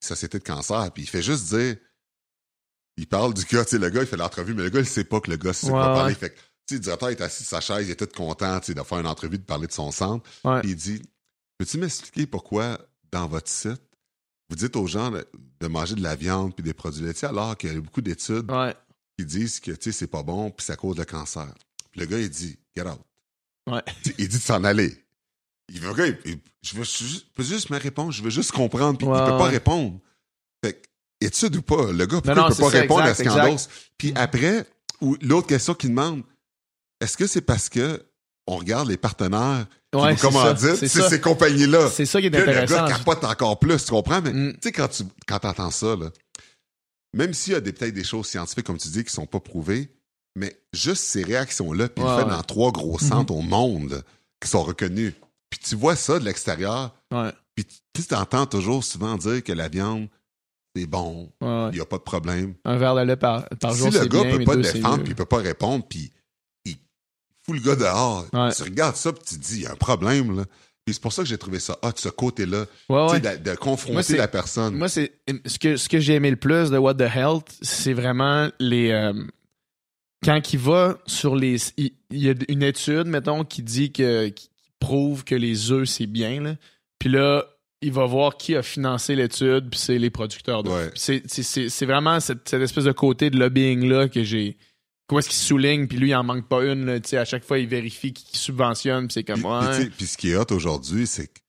sociétés de cancer, puis il fait juste dire, il parle du gars, tu sais, le gars, il fait l'entrevue, mais le gars, il sait pas que le gars sait Ouais, quoi parler. ouais. Fait que, tu sais, le directeur est assis sur sa chaise, il est tout content, tu sais, de faire une entrevue, de parler de son centre. Puis il dit, peux-tu m'expliquer pourquoi, dans votre site, vous dites aux gens de, de manger de la viande puis des produits laitiers, alors qu'il y a beaucoup d'études qui disent que, tu sais, c'est pas bon, puis ça cause le cancer? Le gars, il dit, get out. Ouais. Il dit de s'en aller. Il veut, il- il- je veux juste, peux juste me répondre, je veux juste comprendre, puis Ouais, il peut pas répondre. Fait que, étude ou pas, le gars, pourquoi non, il peut pas ça, répondre exact, à Scandos? Puis après, ou l'autre question qu'il demande, est-ce que c'est parce que on regarde les partenaires qui Ouais, nous c'est commanditent, ces compagnies-là? C'est ça qui est Là, le intéressant. gars capote encore plus, tu comprends? Mais Mm. tu sais, quand tu quand entends ça, là, même s'il y a des- peut-être des choses scientifiques, comme tu dis, qui sont pas prouvées, mais juste ces réactions-là, puis Ouais, le fait ouais. dans trois gros centres au monde qui sont reconnus. Puis tu vois ça de l'extérieur, Ouais, puis tu entends toujours souvent dire que la viande, c'est bon, ouais. il n'y a pas de problème. Un verre de lait par, par si jour, le gars bien, peut pas défendre, puis il peut pas répondre, puis il fout le gars dehors, Ouais. tu regardes ça, puis tu te dis, il y a un problème, là. Puis c'est pour ça que j'ai trouvé ça hot, ce côté-là, de, de confronter Moi, la personne. Moi, c'est ce que, ce que j'ai aimé le plus de What the Health, c'est vraiment les. euh, quand il va sur les. Il, il y a une étude, mettons, qui dit que. qui prouve que les œufs, c'est bien, là. Puis là, il va voir qui a financé l'étude, puis c'est les producteurs d'œufs. Ouais. C'est, c'est, c'est, c'est vraiment cette, cette espèce de côté de lobbying-là que j'ai. Comment est-ce qu'il souligne, puis lui, il en manque pas une, là, tu sais, à chaque fois, il vérifie qui subventionne, puis c'est comme. Puis, ouais. puis ce qui est hot aujourd'hui, c'est que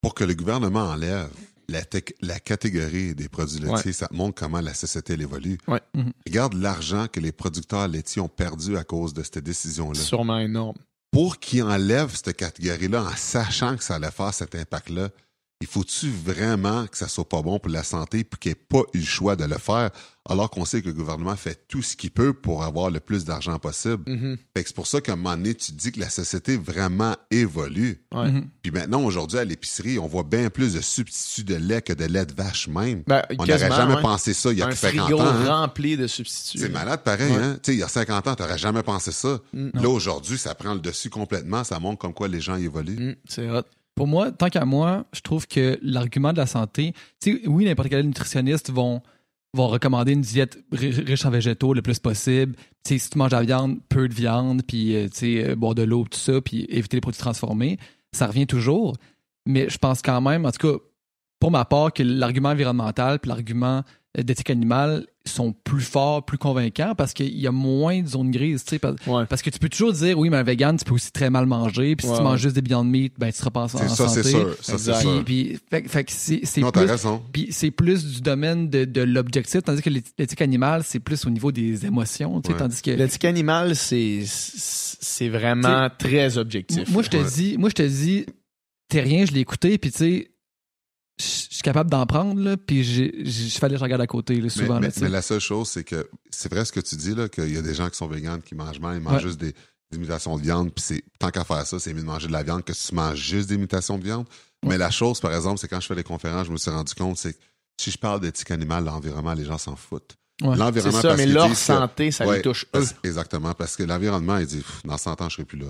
pour que le gouvernement enlève la, la catégorie des produits laitiers, ça montre comment la société elle évolue. Ouais. Mhm. Regarde l'argent que les producteurs laitiers ont perdu à cause de cette décision-là. Sûrement énorme. Pour qu'ils enlèvent cette catégorie-là en sachant que ça allait faire cet impact-là, il faut-tu vraiment que ça soit pas bon pour la santé puis qu'il n'y ait pas eu le choix de le faire alors qu'on sait que le gouvernement fait tout ce qu'il peut pour avoir le plus d'argent possible? Mhm. Fait que c'est pour ça qu'à un moment donné, tu te dis que la société vraiment évolue. Ouais. Mhm. Puis maintenant, aujourd'hui, à l'épicerie, on voit bien plus de substituts de lait que de lait de vache même. Ben, on n'aurait jamais ouais. pensé ça il y a un que 50 frigo ans. hein. rempli de substituts. C'est malade pareil, Ouais. hein? Tu sais, il y a 50 ans, t'aurais jamais pensé ça. Mm. Là, aujourd'hui, ça prend le dessus complètement. Ça montre comme quoi les gens évoluent. Mm, c'est hot. Pour moi, tant qu'à moi, je trouve que l'argument de la santé, oui, n'importe quel nutritionniste vont, vont recommander une diète ri- riche en végétaux le plus possible. Si tu manges de la viande, peu de viande, puis euh, euh, boire de l'eau, tout ça, puis éviter les produits transformés, ça revient toujours. Mais je pense quand même, en tout cas, pour ma part, que l'argument environnemental puis l'argument d'éthique animale sont plus forts, plus convaincants parce qu'il y a moins de zones grises, tu sais. parce- Ouais. parce que tu peux toujours dire, oui, mais un vegan, tu peux aussi très mal manger. Puis si Ouais, tu manges juste des Beyond Meat, ben, tu seras pas en, ça, santé. c'est sûr. Ça, c'est sûr. Puis, puis- fait, c'est c'est Non, t'as plus, raison. puis c'est plus du domaine de, de l'objectif, tandis que l'éthi- l'éthique animale, c'est plus au niveau des émotions. tu sais, Ouais. Tandis que L'éthique animale, c'est c'est vraiment très objectif. moi, je te dis, moi, je te dis, t'es rien, je l'ai écouté, puis tu sais, je suis capable d'en prendre, là, puis je fallait que je regarde à côté, là, Mais, souvent. mais- là, tu sais. mais la seule chose, c'est que c'est vrai ce que tu dis, là, qu'il y a des gens qui sont véganes, qui mangent mal, ils mangent Ouais. juste des, des imitations de viande, puis c'est tant qu'à faire ça, c'est mieux de manger de la viande que si tu manges juste des imitations de viande. Ouais. Mais la chose, par exemple, c'est quand je fais des conférences, je me suis rendu compte, c'est que si je parle d'éthique animale, l'environnement, les gens s'en foutent. Ouais. C'est L'environnement, ça, parce mais leur disent que- santé, ça Ouais, les touche eux. exactement, parce que l'environnement, il dit, Pff, dans 100 ans, je serai plus là.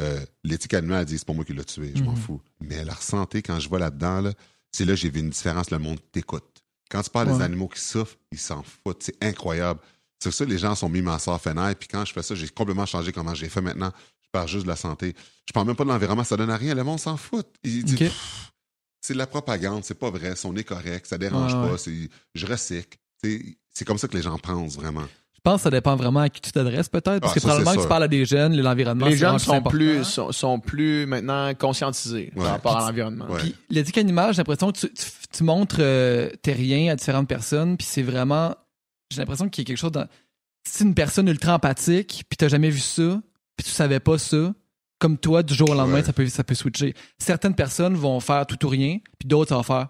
Euh, L'éthique animale, elle dit, c'est pas moi qui l'ai tué, je m'en Mhm. fous. Mais leur santé, quand je vois là-dedans, là, c'est là que j'ai vu une différence, le monde t'écoute. Quand tu parles des animaux qui souffrent, ils s'en foutent. C'est incroyable. C'est ça les gens sont mis ma soeur Fenaille, puis quand je fais ça, j'ai complètement changé comment j'ai fait maintenant. Je parle juste de la santé. Je parle même pas de l'environnement, ça donne à rien. Le monde s'en fout. C'est de la propagande, c'est pas vrai, son est correct, ça dérange pas, ouais. je recycle. C'est c'est comme ça que les gens pensent vraiment. Je pense que ça dépend vraiment à qui tu t'adresses, peut-être. Parce Ah, que ça, probablement que tu parles à des jeunes, l'environnement. Les jeunes sont plus, sont, sont plus maintenant conscientisés Ouais. par rapport à Puis- l'environnement. Ouais. Puis l'éthique animale, j'ai l'impression que tu, tu, tu montres euh, tes riens à différentes personnes, puis c'est vraiment. J'ai l'impression qu'il y a quelque chose dans. Si une personne ultra empathique, puis t'as jamais vu ça, puis tu savais pas ça, comme toi, du jour au lendemain, Ouais. ça, peut, ça peut switcher. Certaines personnes vont faire tout ou rien, puis d'autres, ça va faire.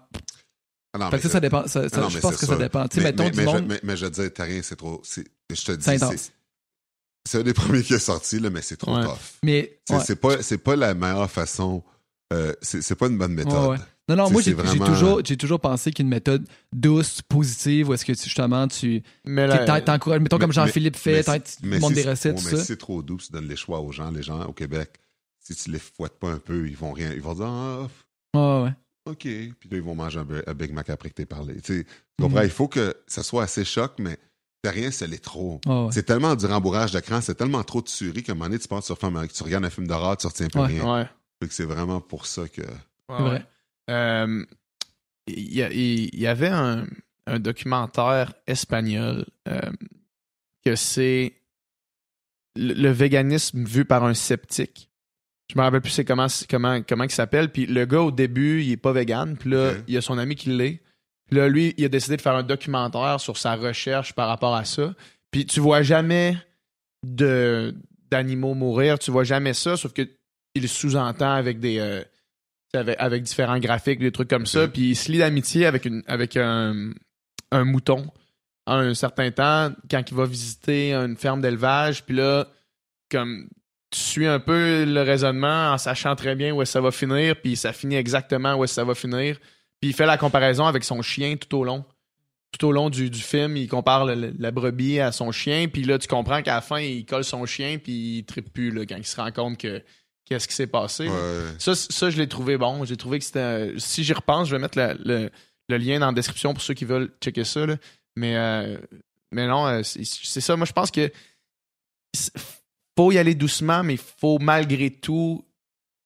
Ah non, Fait mais que ça, ça dépend. ça- ça- Ah non, je pense que ça ça. dépend. Mais, mettons mais, du mais monde. je, mais, mais je te dis, t'as rien, c'est trop. C'est- Je te dis, C'est intense. c'est- c'est un des premiers qui est sorti, là, mais c'est trop Ouais. tough. Mais. C'est ouais. pas, c'est pas la meilleure façon. euh, c'est c'est pas une bonne méthode. Ouais, ouais. Non, non, moi, j'ai vraiment- toujours, j'ai toujours pensé qu'une méthode douce, positive, où est-ce que tu, justement, tu t'encourages, mettons mais- comme Jean-Philippe fait, tu montres si- des recettes, ouais, tout mais ça. si c'est trop doux, tu donnes les choix aux gens. Les gens au Québec, si tu les fouettes pas un peu, ils vont rien. Ils vont dire Ah, Ouais, ouais. OK. Puis là, ils vont manger un, Bi- un Big Mac après que t'aies parlé. Tu comprends? Il faut que ça soit assez choc, mais t'as rien, c'est les trop. Ouais. C'est tellement du rembourrage d'écran, c'est tellement trop de tuerie qu'à un moment donné, tu penses sur film, tu regardes un film d'horreur, tu retiens plus Ouais. rien. ouais. Fait que c'est vraiment pour ça que. Vrai. Euh, Il y, avait un, un documentaire espagnol euh, que c'est le, le véganisme vu par un sceptique. Je me rappelle plus c'est comment comment comment il s'appelle. Puis le gars au début il est pas vegan. Puis là il y a son ami qui l'est. Là lui il a décidé de faire un documentaire sur sa recherche par rapport à ça. Puis tu vois jamais de d'animaux mourir. Tu vois jamais ça. Sauf que il sous-entend avec des euh, avec, avec différents graphiques, des trucs comme ça. Puis il se lie d'amitié avec, une, avec un, un mouton à un certain temps quand il va visiter une ferme d'élevage. Puis là, comme tu suis un peu le raisonnement en sachant très bien où est-ce que ça va finir, puis ça finit exactement où est-ce que ça va finir. Puis il fait la comparaison avec son chien tout au long. Tout au long du, du film, il compare le- la brebis à son chien, puis là, tu comprends qu'à la fin, il colle son chien, puis il trippe plus là, quand il se rend compte que qu'est-ce qui s'est passé. Ouais. Ça, ça, je l'ai trouvé bon. J'ai trouvé que c'était. euh, Si j'y repense, je vais mettre la- le, le lien dans la description pour ceux qui veulent checker ça. là. Mais, euh, mais non, euh, c'est ça. Moi, je pense que faut y aller doucement, mais il faut malgré tout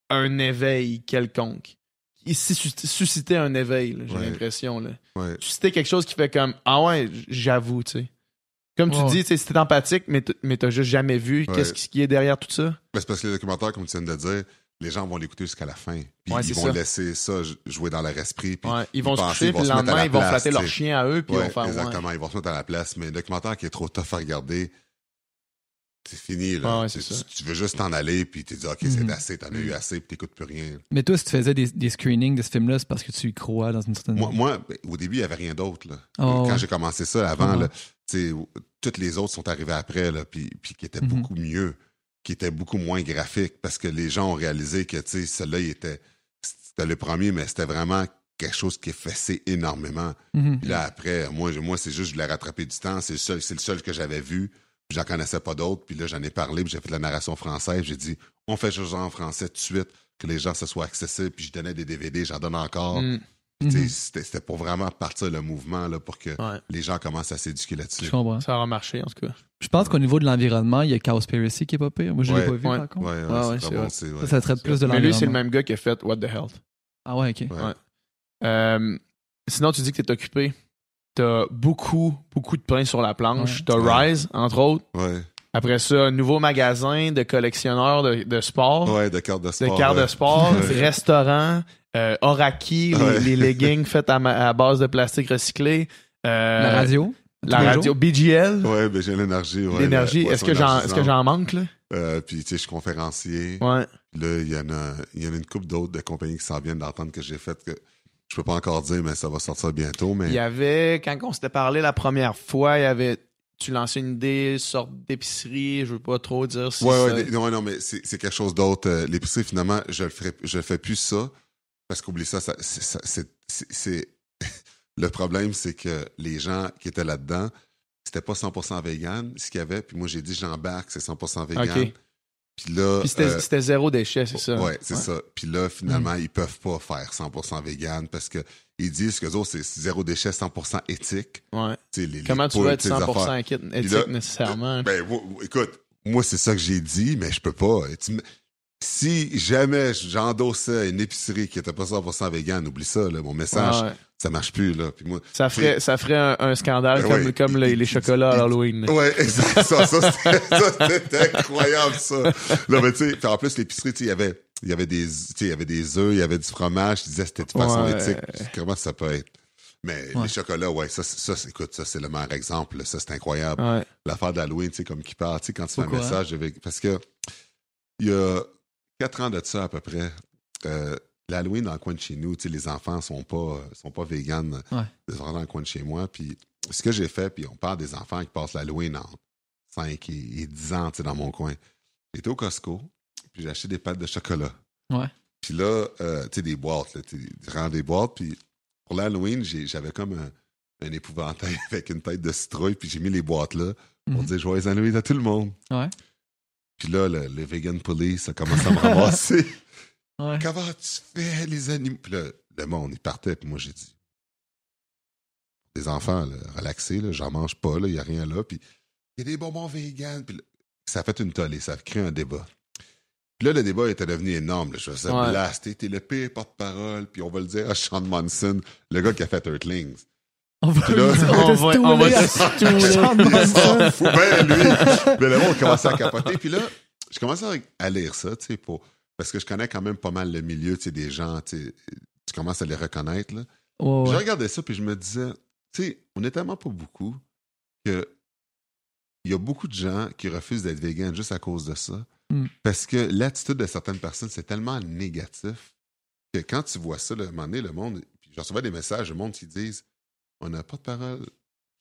un éveil quelconque. Et sus- susciter un éveil, j'ai Ouais. l'impression. là. Ouais. Susciter quelque chose qui fait comme Ah ouais, j'avoue, tu sais. Comme tu dis, c'est empathique, mais t'as juste jamais vu Ouais. qu'est-ce qui est derrière tout ça? Ben, c'est parce que les documentaires, comme tu viens de le dire, les gens vont l'écouter jusqu'à la fin. Puis Ouais, ils vont ça. laisser ça jouer dans leur esprit. Puis Ouais, ils vont se coucher, ils puis le lendemain, ils vont place, flatter leur chien à eux, puis ils vont faire ouais. exactement. Ils vont se mettre à la place. Mais le documentaire qui est trop tough à regarder, c'est fini. Là. Ouais, tu, ça. veux juste t'en aller, puis tu dis, OK, c'est Mhm. assez, t'en as eu assez, puis t'écoutes plus rien. Mais toi, si tu faisais des, des screenings de ce film-là, c'est parce que tu y crois dans une certaine Moi, moi, ben, au début, il n'y avait rien d'autre. là. Oh, Quand ouais. j'ai commencé ça, avant, Ouais. là, tu sais, toutes les autres sont arrivées après, là, puis, puis qui étaient Mhm. beaucoup mieux, qui étaient beaucoup moins graphiques, parce que les gens ont réalisé que celui-là, il était, c'était le premier, mais c'était vraiment quelque chose qui effaçait énormément. Mhm. Puis là, après, moi, moi c'est juste, je voulais rattraper du temps. C'est le seul, c'est le seul que j'avais vu. Puis J'en connaissais pas d'autres. Puis là, j'en ai parlé. Puis j'ai fait de la narration française. J'ai dit, on fait chose en français tout de suite, que les gens se soient accessibles. Puis je donnais des DVD, j'en donne encore. Mm. Puis, tu sais, Mhm. C'était pour vraiment partir le mouvement, là, pour que Ouais. les gens commencent à s'éduquer Je là-dessus. comprends. Ça aura marché, en tout cas. Je pense qu'au niveau de l'environnement, il y a Cowspiracy qui est pas pire. Moi, je l'ai Ouais, pas vu, ouais, par contre. C'est bon. Ça, ça traite plus de Mais lui, c'est le l'environnement. même gars qui a fait What the Hell. Ah ouais, OK. Ouais. Ouais. Euh, sinon, tu dis que t'es occupé. T'as beaucoup, beaucoup de pain sur la planche. Ouais. T'as Ouais. Rise, entre autres. Ouais, Après ça, un nouveau magasin de collectionneurs de, de sport. ouais, de cartes de de sport. cartes ouais. de sport, Ouais. restaurant, euh, Oraki, les, Ouais. les leggings faits à, ma- à base de plastique recyclé. euh, La radio? La radio jours. BGL. Ouais, j'ai l'énergie. Ouais, L'énergie. Est-ce que j'en est-ce que énergisante. j'en manque, là? Euh, puis, tu sais, je suis conférencier. Ouais. Là, il y en a, il y en a une couple d'autres de compagnies qui s'en viennent d'entendre que j'ai fait que je peux pas encore dire, mais ça va sortir bientôt. Mais Il y avait, quand on s'était parlé la première fois, il y avait. Tu lançais une idée, sorte d'épicerie, je veux pas trop dire si ouais, ça- ouais, non, non, mais c'est quelque chose d'autre. Euh, L'épicerie, finalement, je le ferai, je fais plus ça parce qu'oublie ça, ça c'est- le problème, c'est que les gens qui étaient là-dedans, c'était pas 100% vegan, ce qu'il y avait. Puis moi, j'ai dit, j'embarque, c'est 100% vegan. Puis là, Puis c'était euh, c'était zéro déchet, c'est ça? Ouais, c'est ça. Puis là, finalement, ils peuvent pas faire 100% vegan parce que ils disent que autres, c'est zéro déchet, 100% éthique. Ouais. Sais, les- Comment tu poules, veux être tu sais, les 100% affaires. éthique, éthique là- nécessairement? Ben, écoute, moi, c'est ça que j'ai dit, mais je peux pas. Si jamais j'endossais une épicerie qui était pas 100% vegan, oublie ça, là, mon message, Ouais, ouais. Ça marche plus, là. Puis moi, Ça ferait, ça ferait un, un scandale Ben comme, comme les, les chocolats à Halloween. Ouais, exact. Ça, ça, c'était, incroyable, ça. Non, mais tu sais, en plus, l'épicerie, tu sais, il y avait, il y avait des, tu il y avait des œufs, il y avait du fromage. Je disais, c'était de façon Ouais. éthique. Comment ça peut être? Mais Ouais. les chocolats, ouais, ça, c'est- ça, écoute, ça, c'est le meilleur exemple. là. Ça, c'est incroyable. Ouais. L'affaire d'Halloween, tu sais, comme qui part, tu sais, quand tu fais un Pourquoi? message Parce que, il y a quatre ans de ça, à peu près, euh, l'Halloween dans le coin de chez nous, les enfants sont pas, sont pas véganes. Ouais. Dans le coin de chez moi. Puis, ce que j'ai fait, puis on parle des enfants qui passent l'Halloween en 5 et, et 10 ans, dans mon coin. J'étais au Costco, puis j'ai acheté des pâtes de chocolat. Ouais. Puis là, euh, tu sais, des boîtes, là, rends des boîtes, puis pour l'Halloween, j'avais comme un, un épouvantail avec une tête de citrouille, puis j'ai mis les boîtes là pour Mhm. dire joyeux Halloween à tout le monde. Ouais. Puis là, le, le vegan police a commencé à me ramasser. Ouais. Comment tu fais, les animaux? Puis là, le monde, il partait, puis moi, j'ai dit, des enfants, là, relaxés, là, j'en mange pas, il n'y a rien là, puis il y a des bonbons vegan. Puis là, ça a fait une tollée, ça a créé un débat. Puis là, le débat était devenu énorme. Là. Je faisais Ouais. blaster, t'es le pire porte-parole, puis on va le dire à Sean Monson, le gars qui a fait Earthlings. On va, là, on va- on va s'en fout bien, lui. Mais le monde commençait à capoter. Puis là, je commençais à lire ça, tu sais, pour... parce que je connais quand même pas mal le milieu, des gens, tu commences à les reconnaître, là. Ouais, Puis Je regardais ça, puis je me disais, tu sais, on est tellement pas beaucoup que il y a beaucoup de gens qui refusent d'être vegan juste à cause de ça. Mm. Parce que l'attitude de certaines personnes, c'est tellement négatif que quand tu vois ça, un moment donné, le monde, puis je recevais des messages, le monde qui disent on n'a pas de parole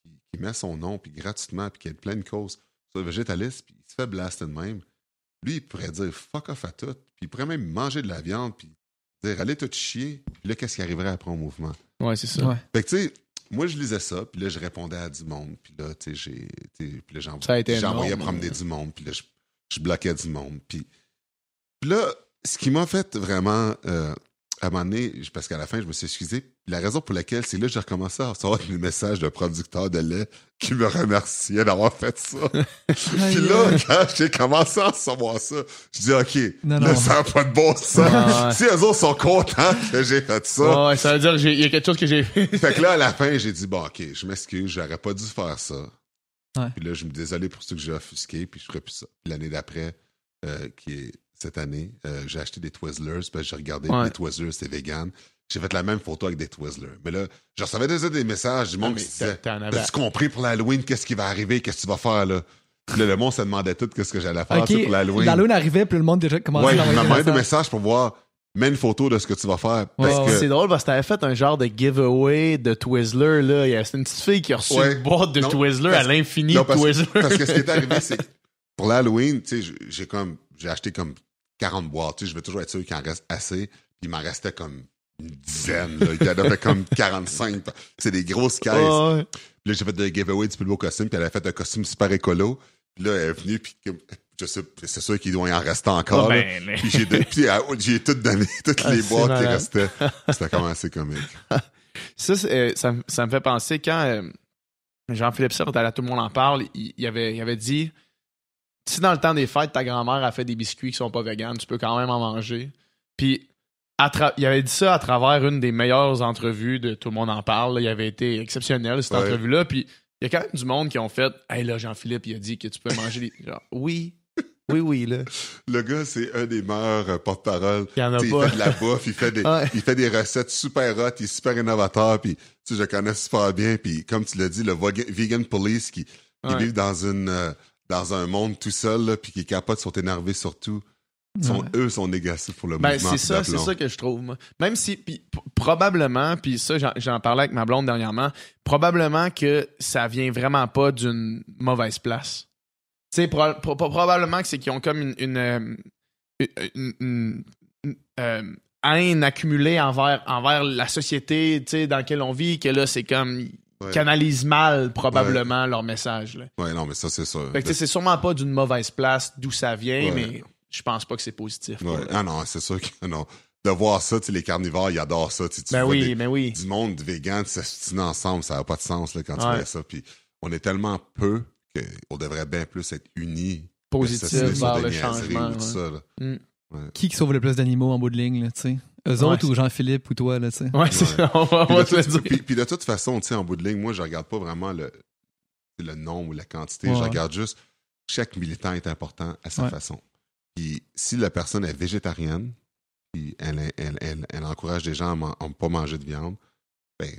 qui, qui met son nom, puis gratuitement, puis qui a plein de causes sur le végétaliste, puis il se fait blaster de même. Lui, il pourrait dire fuck off à tout, puis il pourrait même manger de la viande, puis dire allez tout chier, puis là, qu'est-ce qui arriverait après au mouvement? Ouais, c'est ça. Ouais. Fait que, tu sais, moi, je lisais ça, puis là, je répondais à du monde, puis là, tu sais, j'ai. tu sais, Puis là, j'envoyais- promener du monde, puis là, je, je bloquais du monde. Puis, puis là, ce qui m'a fait vraiment. euh, à un moment donné, parce qu'à la fin, je me suis excusé. La raison pour laquelle, c'est là que j'ai recommencé à recevoir des messages de producteurs de lait qui me remerciaient d'avoir fait ça. Puis là, quand j'ai commencé à recevoir ça, je dis, OK, Non, là, non. ça n'a pas de bon sens. Ouais. Si eux autres sont contents que j'ai fait ça, Ouais, ça veut dire qu'il y a quelque chose que j'ai fait. fait que là, à la fin, j'ai dit, bon, OK, je m'excuse, j'aurais pas dû faire ça. Ouais. Puis là, je me désolé pour ce que j'ai offusqué, puis je ferai plus ça. L'année d'après, euh, qui est cette année, euh, j'ai acheté des Twizzlers, parce que j'ai regardé Ouais. les Twizzlers, c'est vegan. J'ai fait la même photo avec des Twizzlers. Mais là, je recevais déjà des messages du monde mais qui disait, compris pour l'Halloween, qu'est-ce qui va arriver, qu'est-ce que tu vas faire, là? Puis là, le monde se demandait tout qu'est-ce que j'allais faire pour l'Halloween. l'Halloween arrivait, puis le monde déjà commençait Ouais, à il envoyer des envoyé des messages. messages pour voir, mets une photo de ce que tu vas faire. Parce Ouais, que, C'est drôle parce que t'avais fait un genre de giveaway de Twizzler, là. Il y a- C'est une petite fille qui a reçu Ouais. une boîte de Non, Twizzler parce- à l'infini de parce, Twizzler. parce que ce qui est arrivé, c'est que pour l'Halloween, tu sais, j'ai- j'ai comme, j'ai acheté comme 40 boîtes, tu sais, je veux toujours être sûr qu'il en reste assez, puis il m'en restait comme une dizaine, là. Il y en avait comme 45. C'est des grosses caisses. Ah ouais. Puis là, j'ai fait des giveaways du plus beau costume, puis elle a fait un costume super écolo. Puis là, elle est venue, puis comme- je sais, c'est sûr qu'il doit y en rester encore. Ah, ben, mais- Puis j'ai de- puis, euh, j'ai tout donné, toutes Ah, les boîtes qui restaient. C'était quand même assez comique. Ça, c'est, euh, ça, me- ça me fait penser quand euh, Jean-Philippe Sartre, à Tout le monde en parle, il, il avait, il avait dit si dans le temps des fêtes, ta grand-mère a fait des biscuits qui sont pas véganes, tu peux quand même en manger. Puis il avait dit ça à travers une des meilleures entrevues de Tout le monde en parle. là. Il avait été exceptionnel, cette Ouais. entrevue-là. Puis il y a quand même du monde qui ont fait Hey là, Jean-Philippe, il a dit que tu peux manger des. Genre, oui, oui, oui, là. Le gars, c'est un des meilleurs euh, porte-parole. Il y en a pas. Il fait de la bouffe, il fait des, Ouais. il fait des recettes super hot, il est super innovateur, puis tu sais, je connais super bien, puis comme tu l'as dit, le vegan police qui, qui Ouais. vivent dans une euh, dans un monde tout seul, puis qui est capable de sont énervés sur tout. Sont, Ouais. Eux sont négatifs pour le Ben, mouvement. c'est ça, c'est ça que je trouve. moi. Même si, puis, p- probablement, puis ça, j'en- parlais avec ma blonde dernièrement, probablement que ça vient vraiment pas d'une mauvaise place. Tu sais, pro- pro- pro- probablement que c'est qu'ils ont comme une, une, euh, une- une- une, euh, haine accumulée envers, envers la société, dans laquelle on vit, que là, c'est comme, Ouais. canalisent mal, probablement, leur message, là. Ouais, non, mais ça, c'est sûr. Fait que, tu sais, c'est sûrement pas d'une mauvaise place d'où ça vient, Ouais. mais je pense pas que c'est positif. Ah non, c'est sûr que non. De voir ça, les carnivores, ils adorent ça. Tu Ben vois oui, des- ben oui. du monde vegan s'astiner ensemble, ça n'a pas de sens là, quand tu fais ça. Puis on est tellement peu qu'on devrait bien plus être unis. Positif vers le changement. ou tout ouais. ça, là. Qui qui sauve le plus d'animaux en bout de ligne, là, tu sais? Eux autres ou Jean-Philippe ou toi, là, tu sais? Ouais, c'est ça. On va, on Puis va de, puis- puis de toute façon, tu sais, en bout de ligne, moi, je regarde pas vraiment le, le nombre ou la quantité. Ouais, je regarde juste chaque militant est important à sa Ouais. façon. Puis si la personne est végétarienne, puis elle, elle, elle, elle encourage des gens à ne pas manger de viande, ben,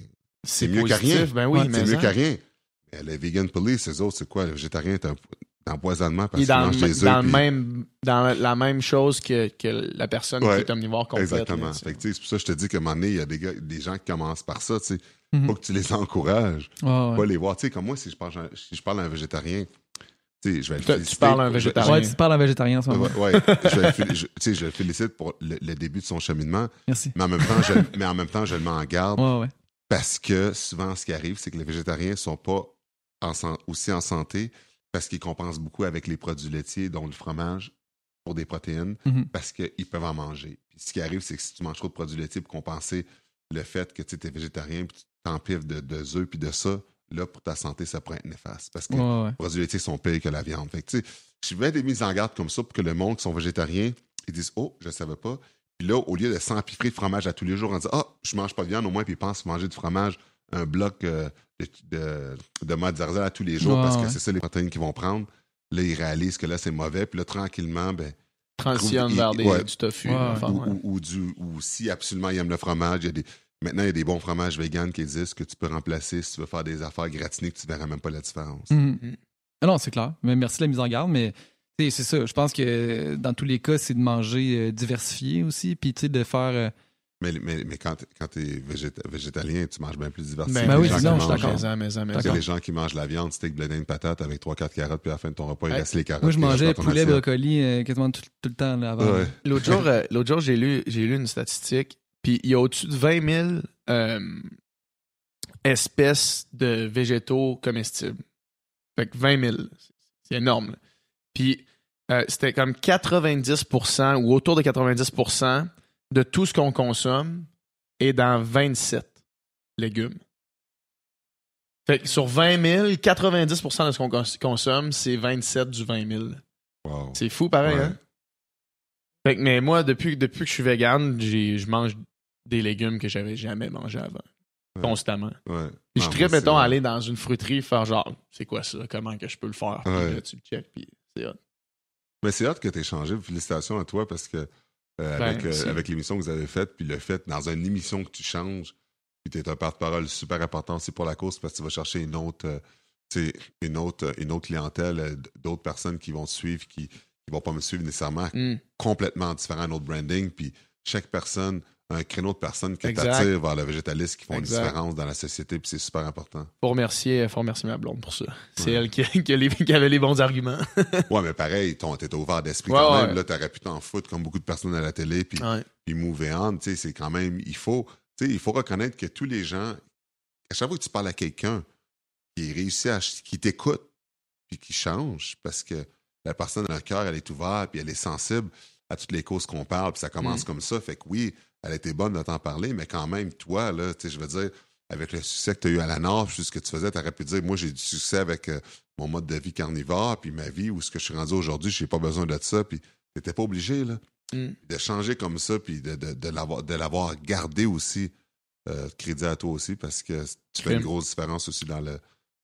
C'est mieux qu'à rien. Ben oui, c'est mieux qu'à rien. Mais les vegan police, ces autres, c'est quoi? Le végétarien est un empoisonnement parce Il qu'il dans, des dans, le même, dans la même chose que, que la personne Ouais, qui est omnivore complète. Exactement. tu que, tu c'est pour ça que je te dis qu'à un moment donné, il y a des, gars, des gens qui commencent par ça. Tu sais. Mhm. Faut que tu les encourages. Ouais, ouais. Pas les voir. Tu sais, comme moi, si je parle, si je parle à un végétarien, tu sais, je vais le Tu- tu féliciter. parles à un Je- végétarien. Ouais, tu parles en végétarien en ce je- moment. Ouais, ouais. je, vais le je- tu sais, je le félicite pour le, le début de son cheminement, Merci. mais en même temps, je, mais en même temps, je le mets en garde Ouais, ouais. parce que souvent, ce qui arrive, c'est que les végétariens sont pas en aussi en santé parce qu'ils compensent beaucoup avec les produits laitiers, dont le fromage, pour des protéines, Mhm. parce qu'ils peuvent en manger. Puis ce qui arrive, c'est que si tu manges trop de produits laitiers pour compenser le fait que tu es végétarien, puis tu t'empives de, de œufs, puis de ça, là, pour ta santé, ça pourrait être néfaste. Parce que Ouais, ouais. les produits laitiers sont pires que la viande. Fait que, tu sais, je mets des mises en garde comme ça pour que le monde qui sont végétariens, ils disent Oh, je savais pas. Puis là, au lieu de s'empiffrer de fromage à tous les jours en disant Ah, je mange pas de viande, au moins, puis ils pensent manger du fromage, un bloc euh, de, de, de mozzarella à tous les jours Ouais, parce que ouais. c'est ça les protéines qu'ils vont prendre. Là, ils réalisent que là, c'est mauvais. Puis là, tranquillement, ben, Transitionne il- vers des, ouais. du tofu. Ouais, enfin, ou, ouais. ou- ou du, ou si absolument ils aiment le fromage, il y a des, maintenant, il y a des bons fromages véganes qui existent que tu peux remplacer si tu veux faire des affaires gratinées que tu verras même pas la différence. Mhm. Mhm. Ah non, c'est clair. Mais merci de la mise en garde, mais c'est ça. Je pense que dans tous les cas, c'est de manger euh, diversifié aussi, puis tu sais, de faire. euh, Mais, mais, mais quand, quand tu es végétalien, tu manges bien plus diversifié. Ben, Ben oui, c'est ça, je suis mangent- d'accord. D'accord. les gens qui mangent la viande, steak, blé d'Inde, patate avec 3-4 carottes, puis à la fin de ton repas, il Ouais. reste les carottes. Moi, je mangeais poulet, brocoli euh, quasiment tout, tout le temps là, avant. Ouais. L'autre jour, euh, l'autre jour j'ai lu, j'ai lu une statistique, puis il y a au-dessus de 20 000 euh, espèces de végétaux comestibles. Fait que 20 000, c'est énorme. là. Puis euh, c'était comme 90% ou autour de 90% de tout ce qu'on consomme est dans 27 légumes. Fait que sur 20 000, 90% de ce qu'on cons- consomme, c'est 27 du 20 000. Wow. C'est fou pareil, Ouais. hein? Fait que, mais moi, depuis, depuis que je suis vegan, je mange des légumes que j'avais jamais mangé avant. Ouais. Constamment. Ouais. Puis je c'est mettons, aller dans une fruiterie, faire genre, c'est quoi ça? Comment que je peux le faire? Puis là, tu le check, puis c'est hot. Mais c'est hâte que tu aies changé. Félicitations à toi parce que euh, Ben, avec, euh, avec l'émission que vous avez faite, puis le fait dans une émission que tu changes, puis tu es un porte-parole super important aussi pour la course parce que tu vas chercher une autre, euh, une autre, une autre clientèle, euh, d'autres personnes qui vont te suivre, qui ne vont pas me suivre nécessairement, Hmm. complètement différent, un autre branding. Puis chaque personne un créneau de personnes qui Exact. t'attirent vers le végétaliste, qui font Exact. une différence dans la société, puis c'est super important. Faut remercier, faut remercier ma blonde pour ça. C'est Ouais. elle qui, qui, a les- qui avait les bons arguments. Ouais, mais pareil, t'étais ouvert d'esprit Ouais, quand ouais. même. Là, t'aurais pu t'en foutre comme beaucoup de personnes à la télé, puis, puis move on. Tu sais, c'est quand même, il faut, tu sais, il faut reconnaître que tous les gens, à chaque fois que tu parles à quelqu'un qui réussit à, qui t'écoute, puis qui change, parce que la personne, leur cœur, elle est ouverte, puis elle est sensible à toutes les causes qu'on parle, puis ça commence Mm. comme ça. Fait que oui, elle été bonne de t'en parler, mais quand même, toi, là, tu sais, je veux dire, avec le succès que tu as eu à la Nord, puis ce que tu faisais, tu aurais pu dire, moi, j'ai du succès avec euh, mon mode de vie carnivore, puis ma vie, où ce que je suis rendu aujourd'hui, je n'ai pas besoin de ça, puis t'étais pas obligé, là. Mm. De changer comme ça, puis de, de, de l'avoir, de l'avoir gardé aussi, euh, crédit à toi aussi, parce que tu fais une grosse différence aussi dans le,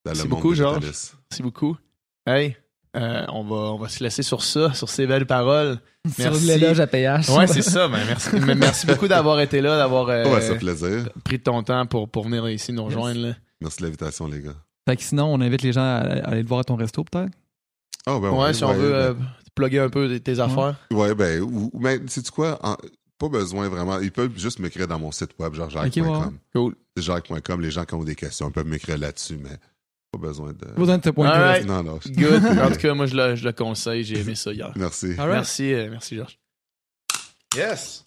dans le Merci monde beaucoup, Georges. Merci beaucoup. Hey, euh, on, va, on va se laisser sur ça, sur ces belles paroles. Sur Merci. l'éloge à. Ouais, c'est ça. Ben, merci, mais merci beaucoup d'avoir été là, d'avoir euh, Ouais, ça fait plaisir. pris de ton temps pour, pour venir ici nous rejoindre. là. Merci de l'invitation, les gars. Fait que sinon, on invite les gens à, à aller te voir à ton resto, peut-être? Ah, ben Ouais, si on ouais, veut ben- euh, plugger un peu tes affaires. Ouais, ben, ou, mais sais-tu quoi? En- pas besoin vraiment. Ils peuvent juste m'écrire dans mon site web, genre jacques.com. Cool. Jacques.com. Les gens qui ont des questions peuvent m'écrire là-dessus, mais pas besoin de. Pas besoin de te pointer. Alright. Non, non. Good. en tout cas, moi, je le, je le conseille. J'ai aimé ça hier. Merci. Right. Merci, euh, merci, Georges. Yes.